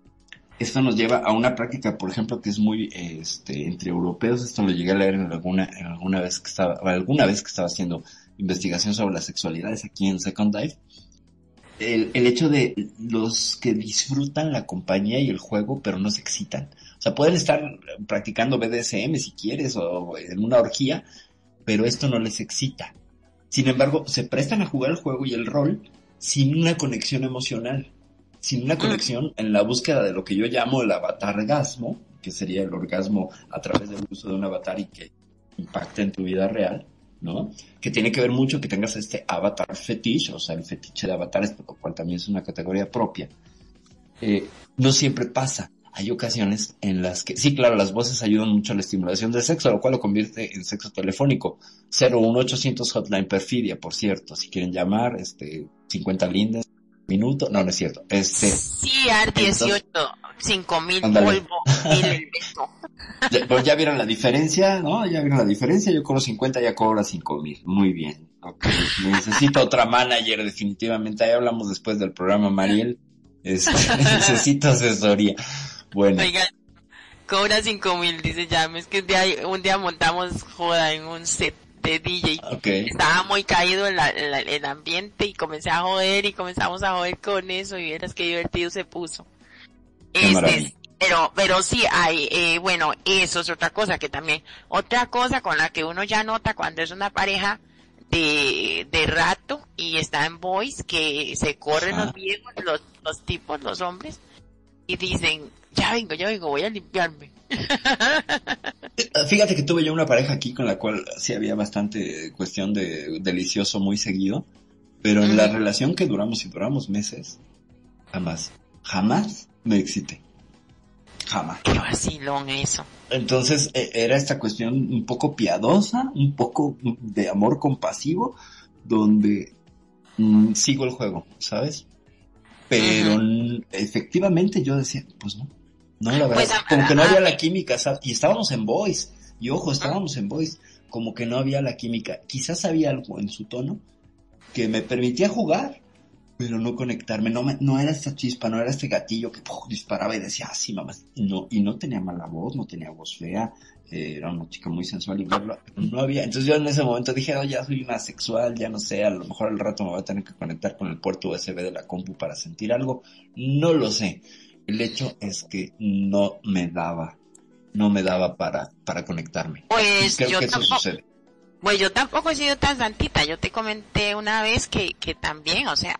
esto nos lleva a una práctica, por ejemplo, que es muy, este, entre europeos, esto lo llegué a leer en alguna, alguna vez que estaba, alguna vez que estaba haciendo investigación sobre las sexualidades aquí en Second. El, el hecho de los que disfrutan la compañía y el juego, pero no se excitan. O sea, pueden estar practicando BDSM si quieres, o en una orgía, pero esto no les excita. Sin embargo, se prestan a jugar el juego y el rol sin una conexión emocional sin una conexión en la búsqueda de lo que yo llamo el avatargasmo, que sería el orgasmo a través del uso de un avatar y que impacta en tu vida real, ¿no? Que tiene que ver mucho que tengas este avatar fetiche, o sea, el fetiche de avatares, lo cual también es una categoría propia. Eh, no siempre pasa. Hay ocasiones en las que, sí, claro, las voces ayudan mucho a la estimulación del sexo, lo cual lo convierte en sexo telefónico. 01800 Hotline Perfidia, por cierto, si quieren llamar, este, 50 lindes, minuto, no, no es cierto, este, CR 18, 5000 Ándale. polvo, mil el beso. Ya, pues ya vieron la diferencia, ¿no? Ya vieron la diferencia. Yo cobro 50, ya cobra 5 mil. Muy bien. Ok. Necesito otra manager, definitivamente. Ahí hablamos después del programa, Mariel. Este, necesito asesoría. Bueno, Oiga, cobra 5000, dice James, que un día, un día montamos joda en un set de DJ. ok. Estaba muy caído el, el, el ambiente y comencé a joder y comenzamos a joder con eso y vieras qué divertido se puso. Maravilla. pero, pero sí hay, eh, bueno, eso es otra cosa que también, otra cosa con la que uno ya nota cuando es una pareja de, de rato y está en voice que se corren los viejos, los, los tipos, los hombres y dicen, ya vengo, ya vengo, voy a limpiarme. Fíjate que tuve yo una pareja aquí con la cual sí había bastante cuestión de delicioso muy seguido. Pero en la relación que duramos y duramos meses, jamás, jamás me excité. Jamás. Qué vacilón eso. Entonces eh, era esta cuestión un poco piadosa, un poco de amor compasivo, donde mm, sigo el juego, ¿sabes? Pero efectivamente yo decía, pues no, no la verdad, Pues, como que no había la química, ¿sabes? Y estábamos en voice, y ojo, estábamos en voice, como que no había la química. Quizás había algo en su tono que me permitía jugar, pero no conectarme, no me, no era esta chispa, no era este gatillo que disparaba y decía, ah, sí, mamá, no, y no tenía mala voz, no tenía voz fea, eh, era una chica muy sensual y bla, no había, entonces yo en ese momento dije, oh, ya soy una sexual, ya no sé, a lo mejor al rato me voy a tener que conectar con el puerto USB de la compu para sentir algo, no lo sé, el hecho es que no me daba, no me daba para, para conectarme. Pues Y creo yo que eso tampoco, sucede. pues yo tampoco he sido tan santita. Yo te comenté una vez que, que también, o sea,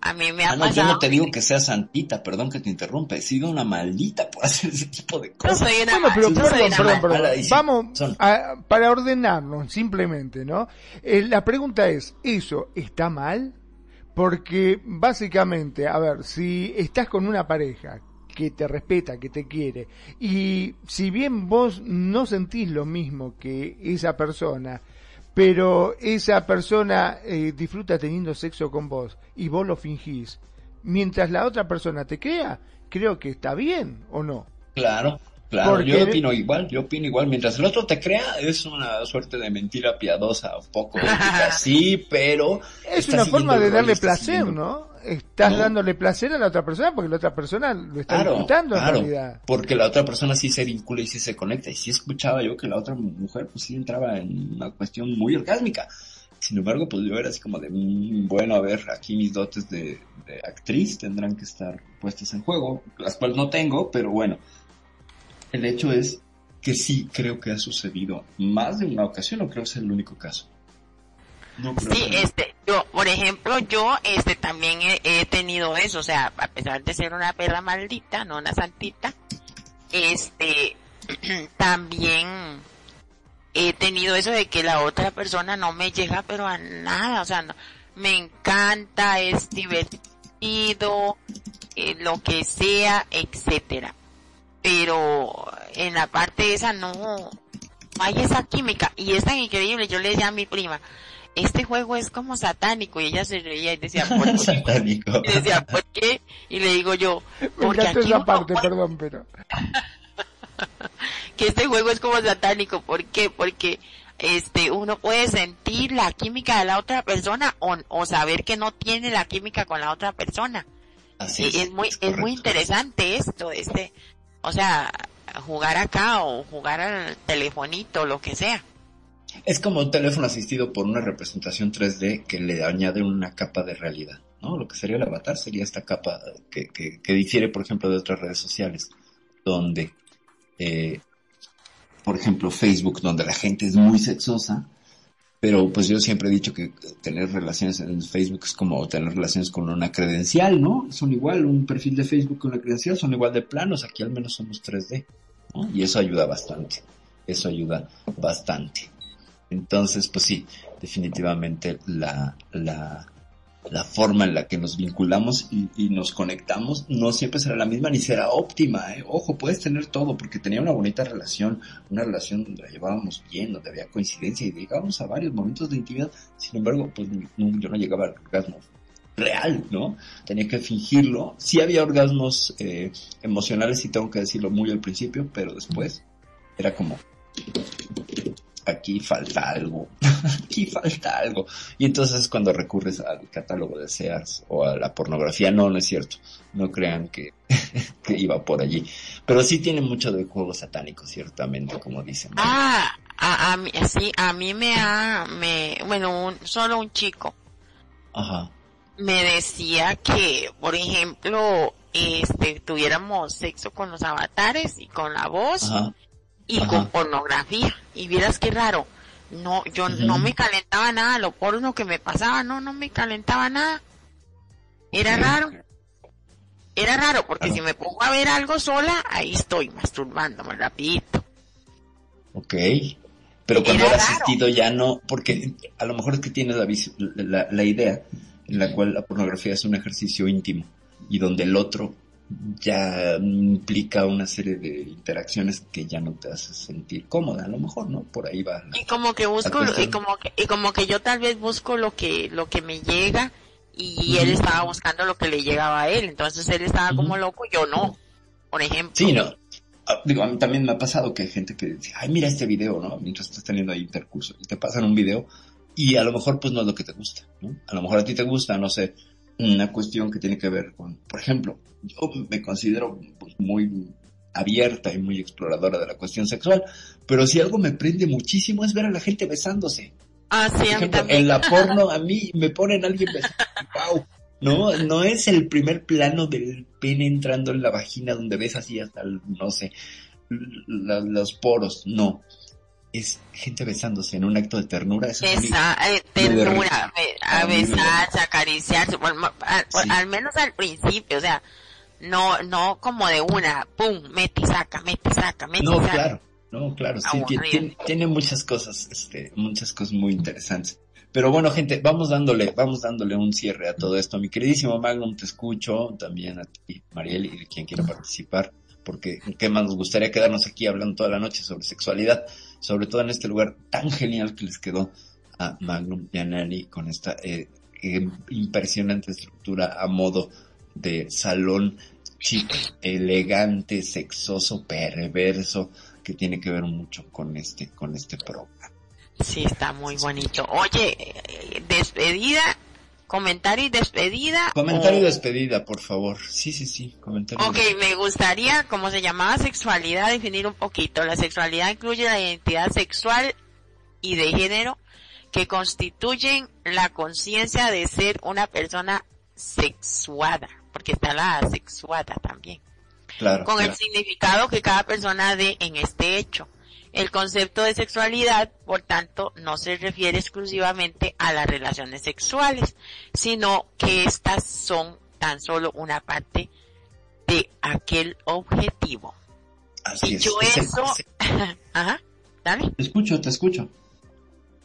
a mí me ha Ah, no, yo pasado. no te digo que sea santita, perdón que te interrumpa, he sido una maldita por hacer ese tipo de No cosas. soy una Bueno, pero mal- no soy una perdón, perdón. dice. Vamos Son. a- para ordenarnos, simplemente, ¿no? Eh, la pregunta es, ¿eso está mal? Porque básicamente, a ver, si estás con una pareja que te respeta, que te quiere, y si bien vos no sentís lo mismo que esa persona, pero esa persona eh, disfruta teniendo sexo con vos y vos lo fingís, mientras la otra persona te crea, creo que está bien, ¿o no? Claro, claro, Porque- yo opino igual, yo opino igual. Mientras el otro te crea, es una suerte de mentira piadosa, un poco ética, sí, pero... Es una forma de darle placer, siguiendo- ¿no? Estás No. dándole placer a la otra persona porque la otra persona lo está Claro, disfrutando en claro, realidad. porque la otra persona sí se vincula y sí se conecta. Y sí escuchaba yo que la otra mujer pues sí entraba en una cuestión muy orgásmica. Sin embargo, pues yo era así como de, mm, bueno, a ver, aquí mis dotes de, de actriz tendrán que estar puestas en juego, las cuales no tengo, pero bueno, el hecho es que sí creo que ha sucedido más de una ocasión, o creo que es el único caso. No creo sí, que... este, yo, por ejemplo, yo, este, también he, he, tenido eso, o sea, a pesar de ser una perra maldita, no una santita, este, también he tenido eso de que la otra persona no me llega pero a nada, o sea, no, me encanta, es divertido, eh, lo que sea, etcétera. Pero en la parte esa no, no hay esa química y es tan increíble, yo le decía a mi prima, este juego es como satánico y ella se reía y decía ¿por qué? satánico. Y decía ¿por qué? Y le digo yo, porque aquí esa parte, perdón, pero que este juego es como satánico. ¿Por qué? Porque este uno puede sentir la química de la otra persona o, o saber que no tiene la química con la otra persona. Así es, es muy es, muy interesante esto, este, o sea, jugar acá o jugar al telefonito, lo que sea. Es como un teléfono asistido por una representación 3D que le añade una capa de realidad, ¿no? Lo que sería el avatar sería esta capa que, que, difiere, por ejemplo, de otras redes sociales, donde eh, por ejemplo, Facebook, donde la gente es muy sexosa, pero pues yo siempre he dicho que tener relaciones en Facebook es como tener relaciones con una credencial, ¿no? Son igual, un perfil de Facebook con una credencial son igual de planos, aquí al menos somos 3D, ¿no? Y eso ayuda bastante, eso ayuda bastante. Entonces, pues sí, definitivamente la, la, la forma en la que nos vinculamos y, y, nos conectamos no siempre será la misma ni será óptima. ¿eh? Ojo, puedes tener todo porque tenía una bonita relación, una relación donde la llevábamos bien, donde había coincidencia y llegábamos a varios momentos de intimidad. Sin embargo, pues yo no llegaba al orgasmo real, ¿no? Tenía que fingirlo. Sí había orgasmos eh, emocionales, y tengo que decirlo muy al principio, pero después era como aquí falta algo, aquí falta algo. Y entonces cuando recurres al catálogo de Sears o a la pornografía, no, no es cierto, no crean que, que iba por allí. Pero sí tiene mucho de juego satánico, ciertamente, como dicen. Ah, a, a mí, sí, a mí me ha, me, bueno, un, solo un chico. Ajá. Me decía que, por ejemplo, este, tuviéramos sexo con los avatares y con la voz. Ajá y Ajá. con pornografía. Y vieras qué raro. No, yo uh -huh. no me calentaba nada, lo porno que me pasaba, no, no me calentaba nada. Era raro. Era raro, porque si me pongo a ver algo sola, ahí estoy masturbándome rapidito. Ok. Pero cuando has asistido ya no, porque a lo mejor es que tienes la, la, la idea en la cual la pornografía es un ejercicio íntimo y donde el otro ya implica una serie de interacciones que ya no te hace sentir cómoda, a lo mejor, ¿no? Por ahí va. La, y como que busco, y como que, y como que yo tal vez busco lo que, lo que me llega y uh -huh. él estaba buscando lo que le llegaba a él, entonces él estaba uh -huh. como loco, yo no, por ejemplo. Sí, no. Ah, digo, a mí también me ha pasado que hay gente que dice, ay, mira este video, ¿no? Mientras estás teniendo ahí intercurso y te pasan un video y a lo mejor pues no es lo que te gusta, ¿no? A lo mejor a ti te gusta, no sé, una cuestión que tiene que ver con, por ejemplo, yo me considero pues, muy abierta y muy exploradora de la cuestión sexual, pero si algo me prende muchísimo es ver a la gente besándose. Ah, sí, por ejemplo, en la porno a mí me ponen a alguien besando, wow. No, no es el primer plano del pene entrando en la vagina donde ves así hasta, el, no sé, la, los poros, no es gente besándose en un acto de ternura. Eso Esa, eh, ternura, a, a besarse, acariciarse, a, sí. al menos al principio, o sea, no, no como de una, pum, mete y saca, mete y saca, mete no, saca. claro, no, claro, sí, tiene, tiene, muchas cosas, este, muchas cosas muy interesantes. Pero bueno, gente, vamos dándole, vamos dándole un cierre a todo esto. Mi queridísimo Magnum, te escucho, también a ti, Mariel, y quien quiera participar, porque qué más nos gustaría quedarnos aquí hablando toda la noche sobre sexualidad sobre todo en este lugar tan genial que les quedó a Magnum y a Nani con esta eh, eh, impresionante estructura a modo de salón chic, elegante, sexoso, perverso, que tiene que ver mucho con este, con este programa. Sí, está muy bonito. Oye, eh, despedida, comentario y despedida. Comentario o... y despedida, por favor. Sí, sí, sí, comentario. Ok, me gustaría, como se llamaba sexualidad, definir un poquito. La sexualidad incluye la identidad sexual y de género que constituyen la conciencia de ser una persona sexuada, porque está la asexuada también. Claro. Con el significado que cada persona dé en este hecho. El concepto de sexualidad, por tanto, no se refiere exclusivamente a las relaciones sexuales, sino que estas son tan solo una parte de aquel objetivo. Así. Dicho Es eso, ajá, dale. Te escucho, te escucho.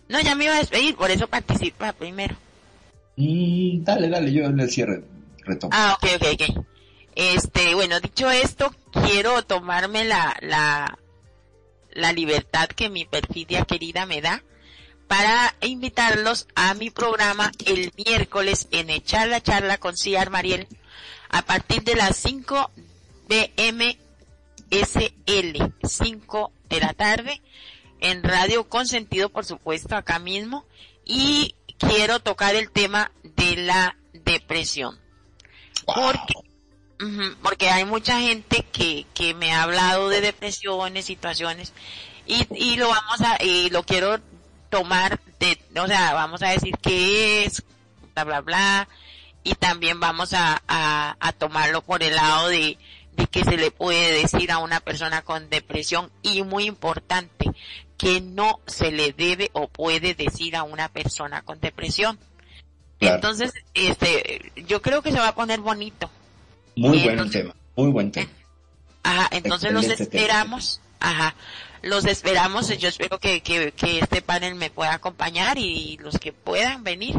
No, ya me iba a despedir, por eso participa primero. Mm, dale, dale, yo en el cierre retomo. Ah, ok, ok, ok. Este, bueno, dicho esto, quiero tomarme la, la, la libertad que mi perfidia querida me da para invitarlos a mi programa el miércoles en Echar la Charla con Ciar Mariel a partir de las 5 pm SL, 5 de la tarde, en Radio Consentido, por supuesto, acá mismo, y quiero tocar el tema de la depresión. Porque, porque hay mucha gente que, que me ha hablado de depresiones, situaciones, y, y lo vamos a, y lo quiero tomar de, o sea, vamos a decir qué es, bla, bla, bla, y también vamos a, a, a tomarlo por el lado de, de que se le puede decir a una persona con depresión y muy importante, que no se le debe o puede decir a una persona con depresión. Claro. Entonces, este, yo creo que se va a poner bonito. Muy y buen entonces- tema, muy buen tema. Ajá, entonces los tema. esperamos, ajá, los esperamos, yo espero que, que, que este panel me pueda acompañar y los que puedan venir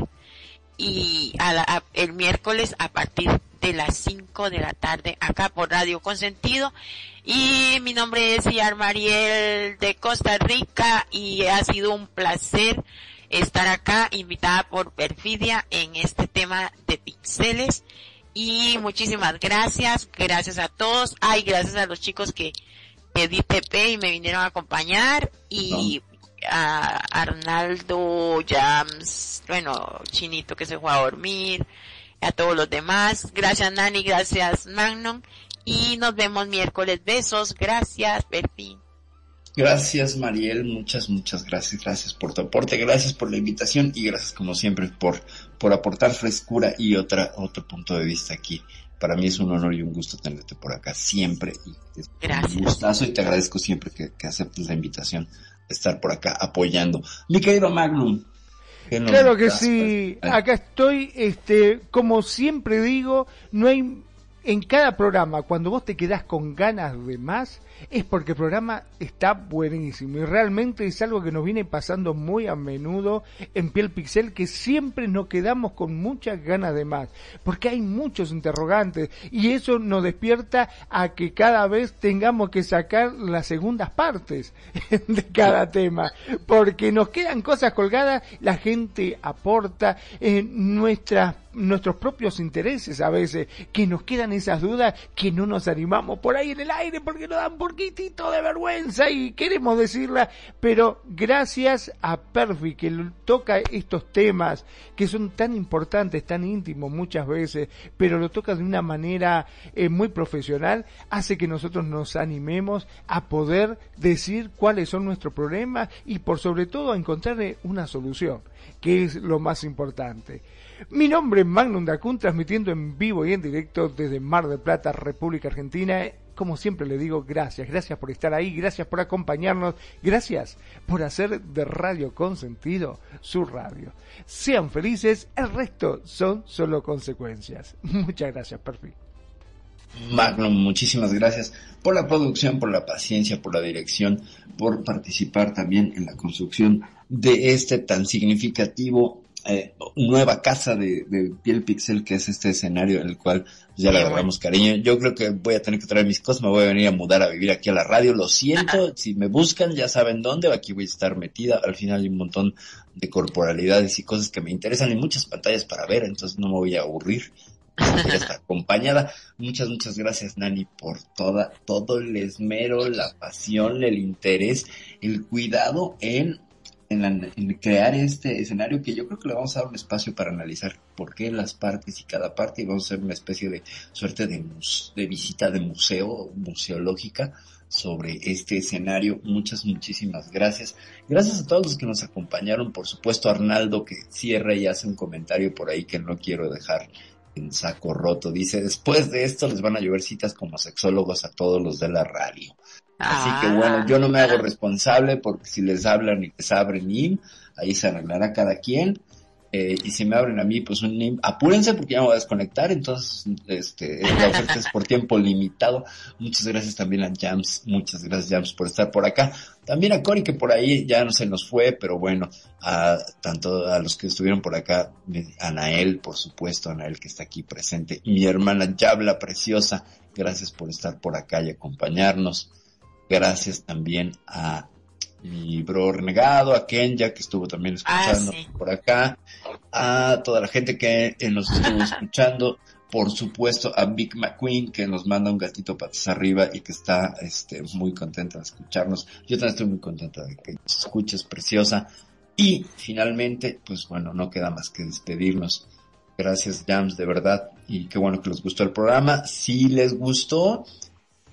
y a la- a- el miércoles a partir de las 5 de la tarde acá por Radio Consentido y mi nombre es Iar Mariel de Costa Rica y ha sido un placer estar acá invitada por Perfidia en este tema de pixeles y muchísimas gracias, gracias a todos, ay gracias a los chicos que pedí TP y me vinieron a acompañar. Y a Arnaldo Jams, bueno, Chinito que se fue a dormir, a todos los demás, gracias Nani, gracias Magnum. Y nos vemos miércoles, besos, gracias Perfi. Gracias Mariel, muchas, muchas gracias, gracias por tu aporte, gracias por la invitación y gracias como siempre por, por aportar frescura y otra, otro punto de vista aquí. Para mí es un honor y un gusto tenerte por acá siempre y es Gracias. un gustazo y te agradezco siempre que, que aceptes la invitación de estar por acá apoyando. Mi querido Magnum. ¿qué nos Claro que das? sí, acá estoy, este, como siempre digo, no hay, en cada programa, cuando vos te quedás con ganas de más, es porque el programa está buenísimo y realmente es algo que nos viene pasando muy a menudo en Piel Pixel que siempre nos quedamos con muchas ganas de más porque hay muchos interrogantes y eso nos despierta a que cada vez tengamos que sacar las segundas partes de cada tema porque nos quedan cosas colgadas la gente aporta eh, nuestras nuestros propios intereses a veces, que nos quedan esas dudas que no nos animamos por ahí en el aire porque nos dan un poquitito de vergüenza y queremos decirla, pero gracias a Perfi que toca estos temas que son tan importantes, tan íntimos muchas veces, pero lo toca de una manera eh, muy profesional, hace que nosotros nos animemos a poder decir cuáles son nuestros problemas y por sobre todo a encontrarle una solución, que es lo más importante. Mi nombre es Magnum Dacun, transmitiendo en vivo y en directo desde Mar del Plata, República Argentina. Como siempre le digo, gracias, gracias por estar ahí, gracias por acompañarnos, gracias por hacer de Radio Consentido su radio. Sean felices, el resto son solo consecuencias. Muchas gracias, Perfil. Magnum, muchísimas gracias por la producción, por la paciencia, por la dirección, por participar también en la construcción de este tan significativo eh, nueva casa de, de piel pixel que es este escenario en el cual ya le agarramos cariño. Yo creo que voy a tener que traer mis cosas, me voy a venir a mudar a vivir aquí a la radio. Lo siento, si me buscan ya saben dónde, aquí voy a estar metida. Al final hay un montón de corporalidades y cosas que me interesan y muchas pantallas para ver, entonces no me voy a aburrir. Quiero estar acompañada. Muchas, muchas gracias, Nani, por toda, todo el esmero, la pasión, el interés, el cuidado en en, crear este escenario que yo creo que le vamos a dar un espacio para analizar por qué las partes y cada parte y vamos a hacer una especie de suerte de, de visita de museo, museológica sobre este escenario. Muchas, muchísimas gracias. Gracias a todos los que nos acompañaron, por supuesto Arnaldo que cierra y hace un comentario por ahí que no quiero dejar en saco roto. Dice, después de esto les van a llover citas como sexólogos a todos los de la radio. Así que ah. bueno, yo no me hago responsable porque si les hablan y les abren IM, ahí se arreglará cada quien. Eh, y si me abren a mí, pues un NIM, apúrense porque ya me voy a desconectar, entonces este, la oferta es por tiempo limitado. Muchas gracias también a Jams, muchas gracias Jams por estar por acá. También a Cory que por ahí ya no se nos fue, pero bueno, a tanto a los que estuvieron por acá, a Anael, por supuesto, Anael que está aquí presente, mi hermana Yabla preciosa, gracias por estar por acá y acompañarnos. Gracias también a mi bro renegado, a Kenya que estuvo también ah, escuchando por acá, a toda la gente que nos estuvo escuchando, por supuesto a Big McQueen que nos manda un gatito patas arriba y que está este, muy contenta de escucharnos. Yo también estoy muy contenta de que nos escuches, preciosa. Y finalmente, pues bueno, no queda más que despedirnos. Gracias Jams, de verdad. Y qué bueno que les gustó el programa. Si les gustó,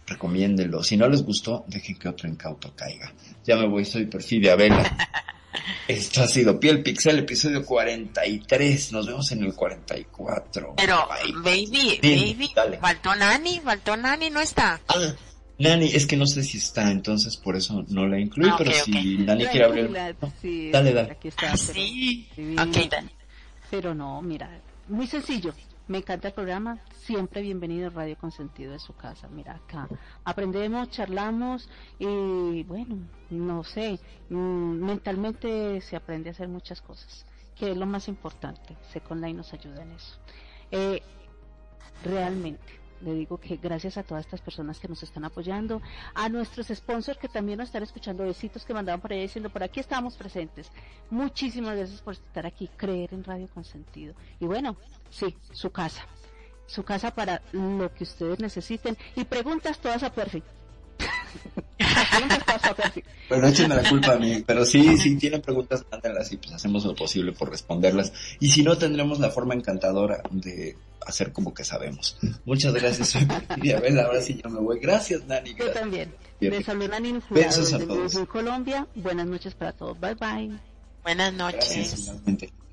recomiéndenlo. Si no les gustó, dejen que otro incauto caiga. Ya me voy, soy Perfidia Vela. Esto ha sido Piel Pixel, episodio 43. Nos vemos en el 44. Pero, baby, baby, faltó Nani, faltó Nani, no está. Ah, Nani, es que no sé si está, entonces por eso no la incluí, ah, pero si Nani quiere abrir. dale, dale. Aquí está, sí. Ok, Dani. Pero no, mira, muy sencillo. Me encanta el programa, siempre bienvenido Radio Consentido de su casa. Mira acá, aprendemos, charlamos y bueno, no sé, mm, mentalmente se aprende a hacer muchas cosas, que es lo más importante. Second Line nos ayuda en eso. Eh, realmente, le digo que gracias a todas estas personas que nos están apoyando, a nuestros sponsors que también nos están escuchando, besitos que mandaban por ahí diciendo, por aquí estamos presentes. Muchísimas gracias por estar aquí, creer en Radio Consentido. Y bueno, sí, su casa. Su casa para lo que ustedes necesiten. Y preguntas todas a Perfect. Pero no echen la culpa a mí. Pero sí, si tienen preguntas, mándenlas y pues hacemos lo posible por responderlas. Y si no, tendremos la forma encantadora de hacer como que sabemos. Muchas gracias. ahora sí ya me voy. Gracias, Nani. Yo también. Les Besos a todos. En Colombia. Buenas noches para todos. Bye bye. Buenas noches.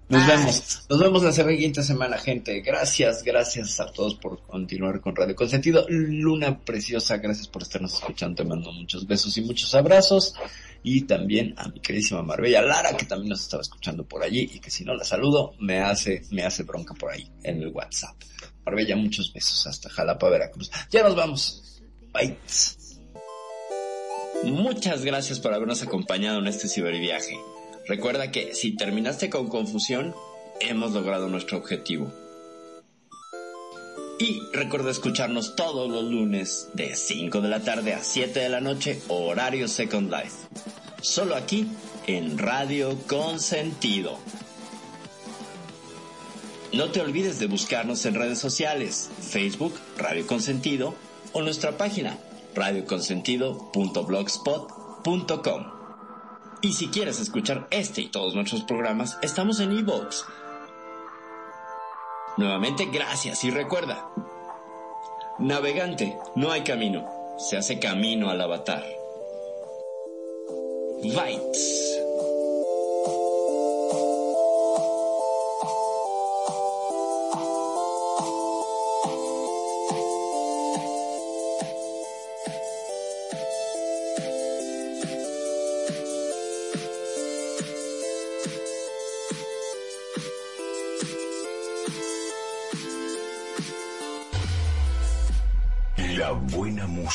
Nos vemos, nos vemos la siguiente semana, gente. Gracias, gracias a todos por continuar con Radio Consentido. Luna preciosa, gracias por estarnos escuchando. Te mando muchos besos y muchos abrazos. Y también a mi queridísima Marbella Lara, que también nos estaba escuchando por allí y que si no la saludo, me hace, me hace bronca por ahí en el WhatsApp. Marbella, muchos besos hasta Jalapa, Veracruz. Ya nos vamos. Bye. Muchas gracias por habernos acompañado en este ciberviaje. Recuerda que si terminaste con confusión, hemos logrado nuestro objetivo. Y recuerda escucharnos todos los lunes de 5 de la tarde a 7 de la noche, horario Second Life. Solo aquí en Radio Consentido. No te olvides de buscarnos en redes sociales, Facebook, Radio Consentido, o nuestra página, radioconsentido.blogspot.com. Y si quieres escuchar este y todos nuestros programas, estamos en iVoox. Nuevamente, gracias y recuerda, navegante, no hay camino, se hace camino al avatar. Bites.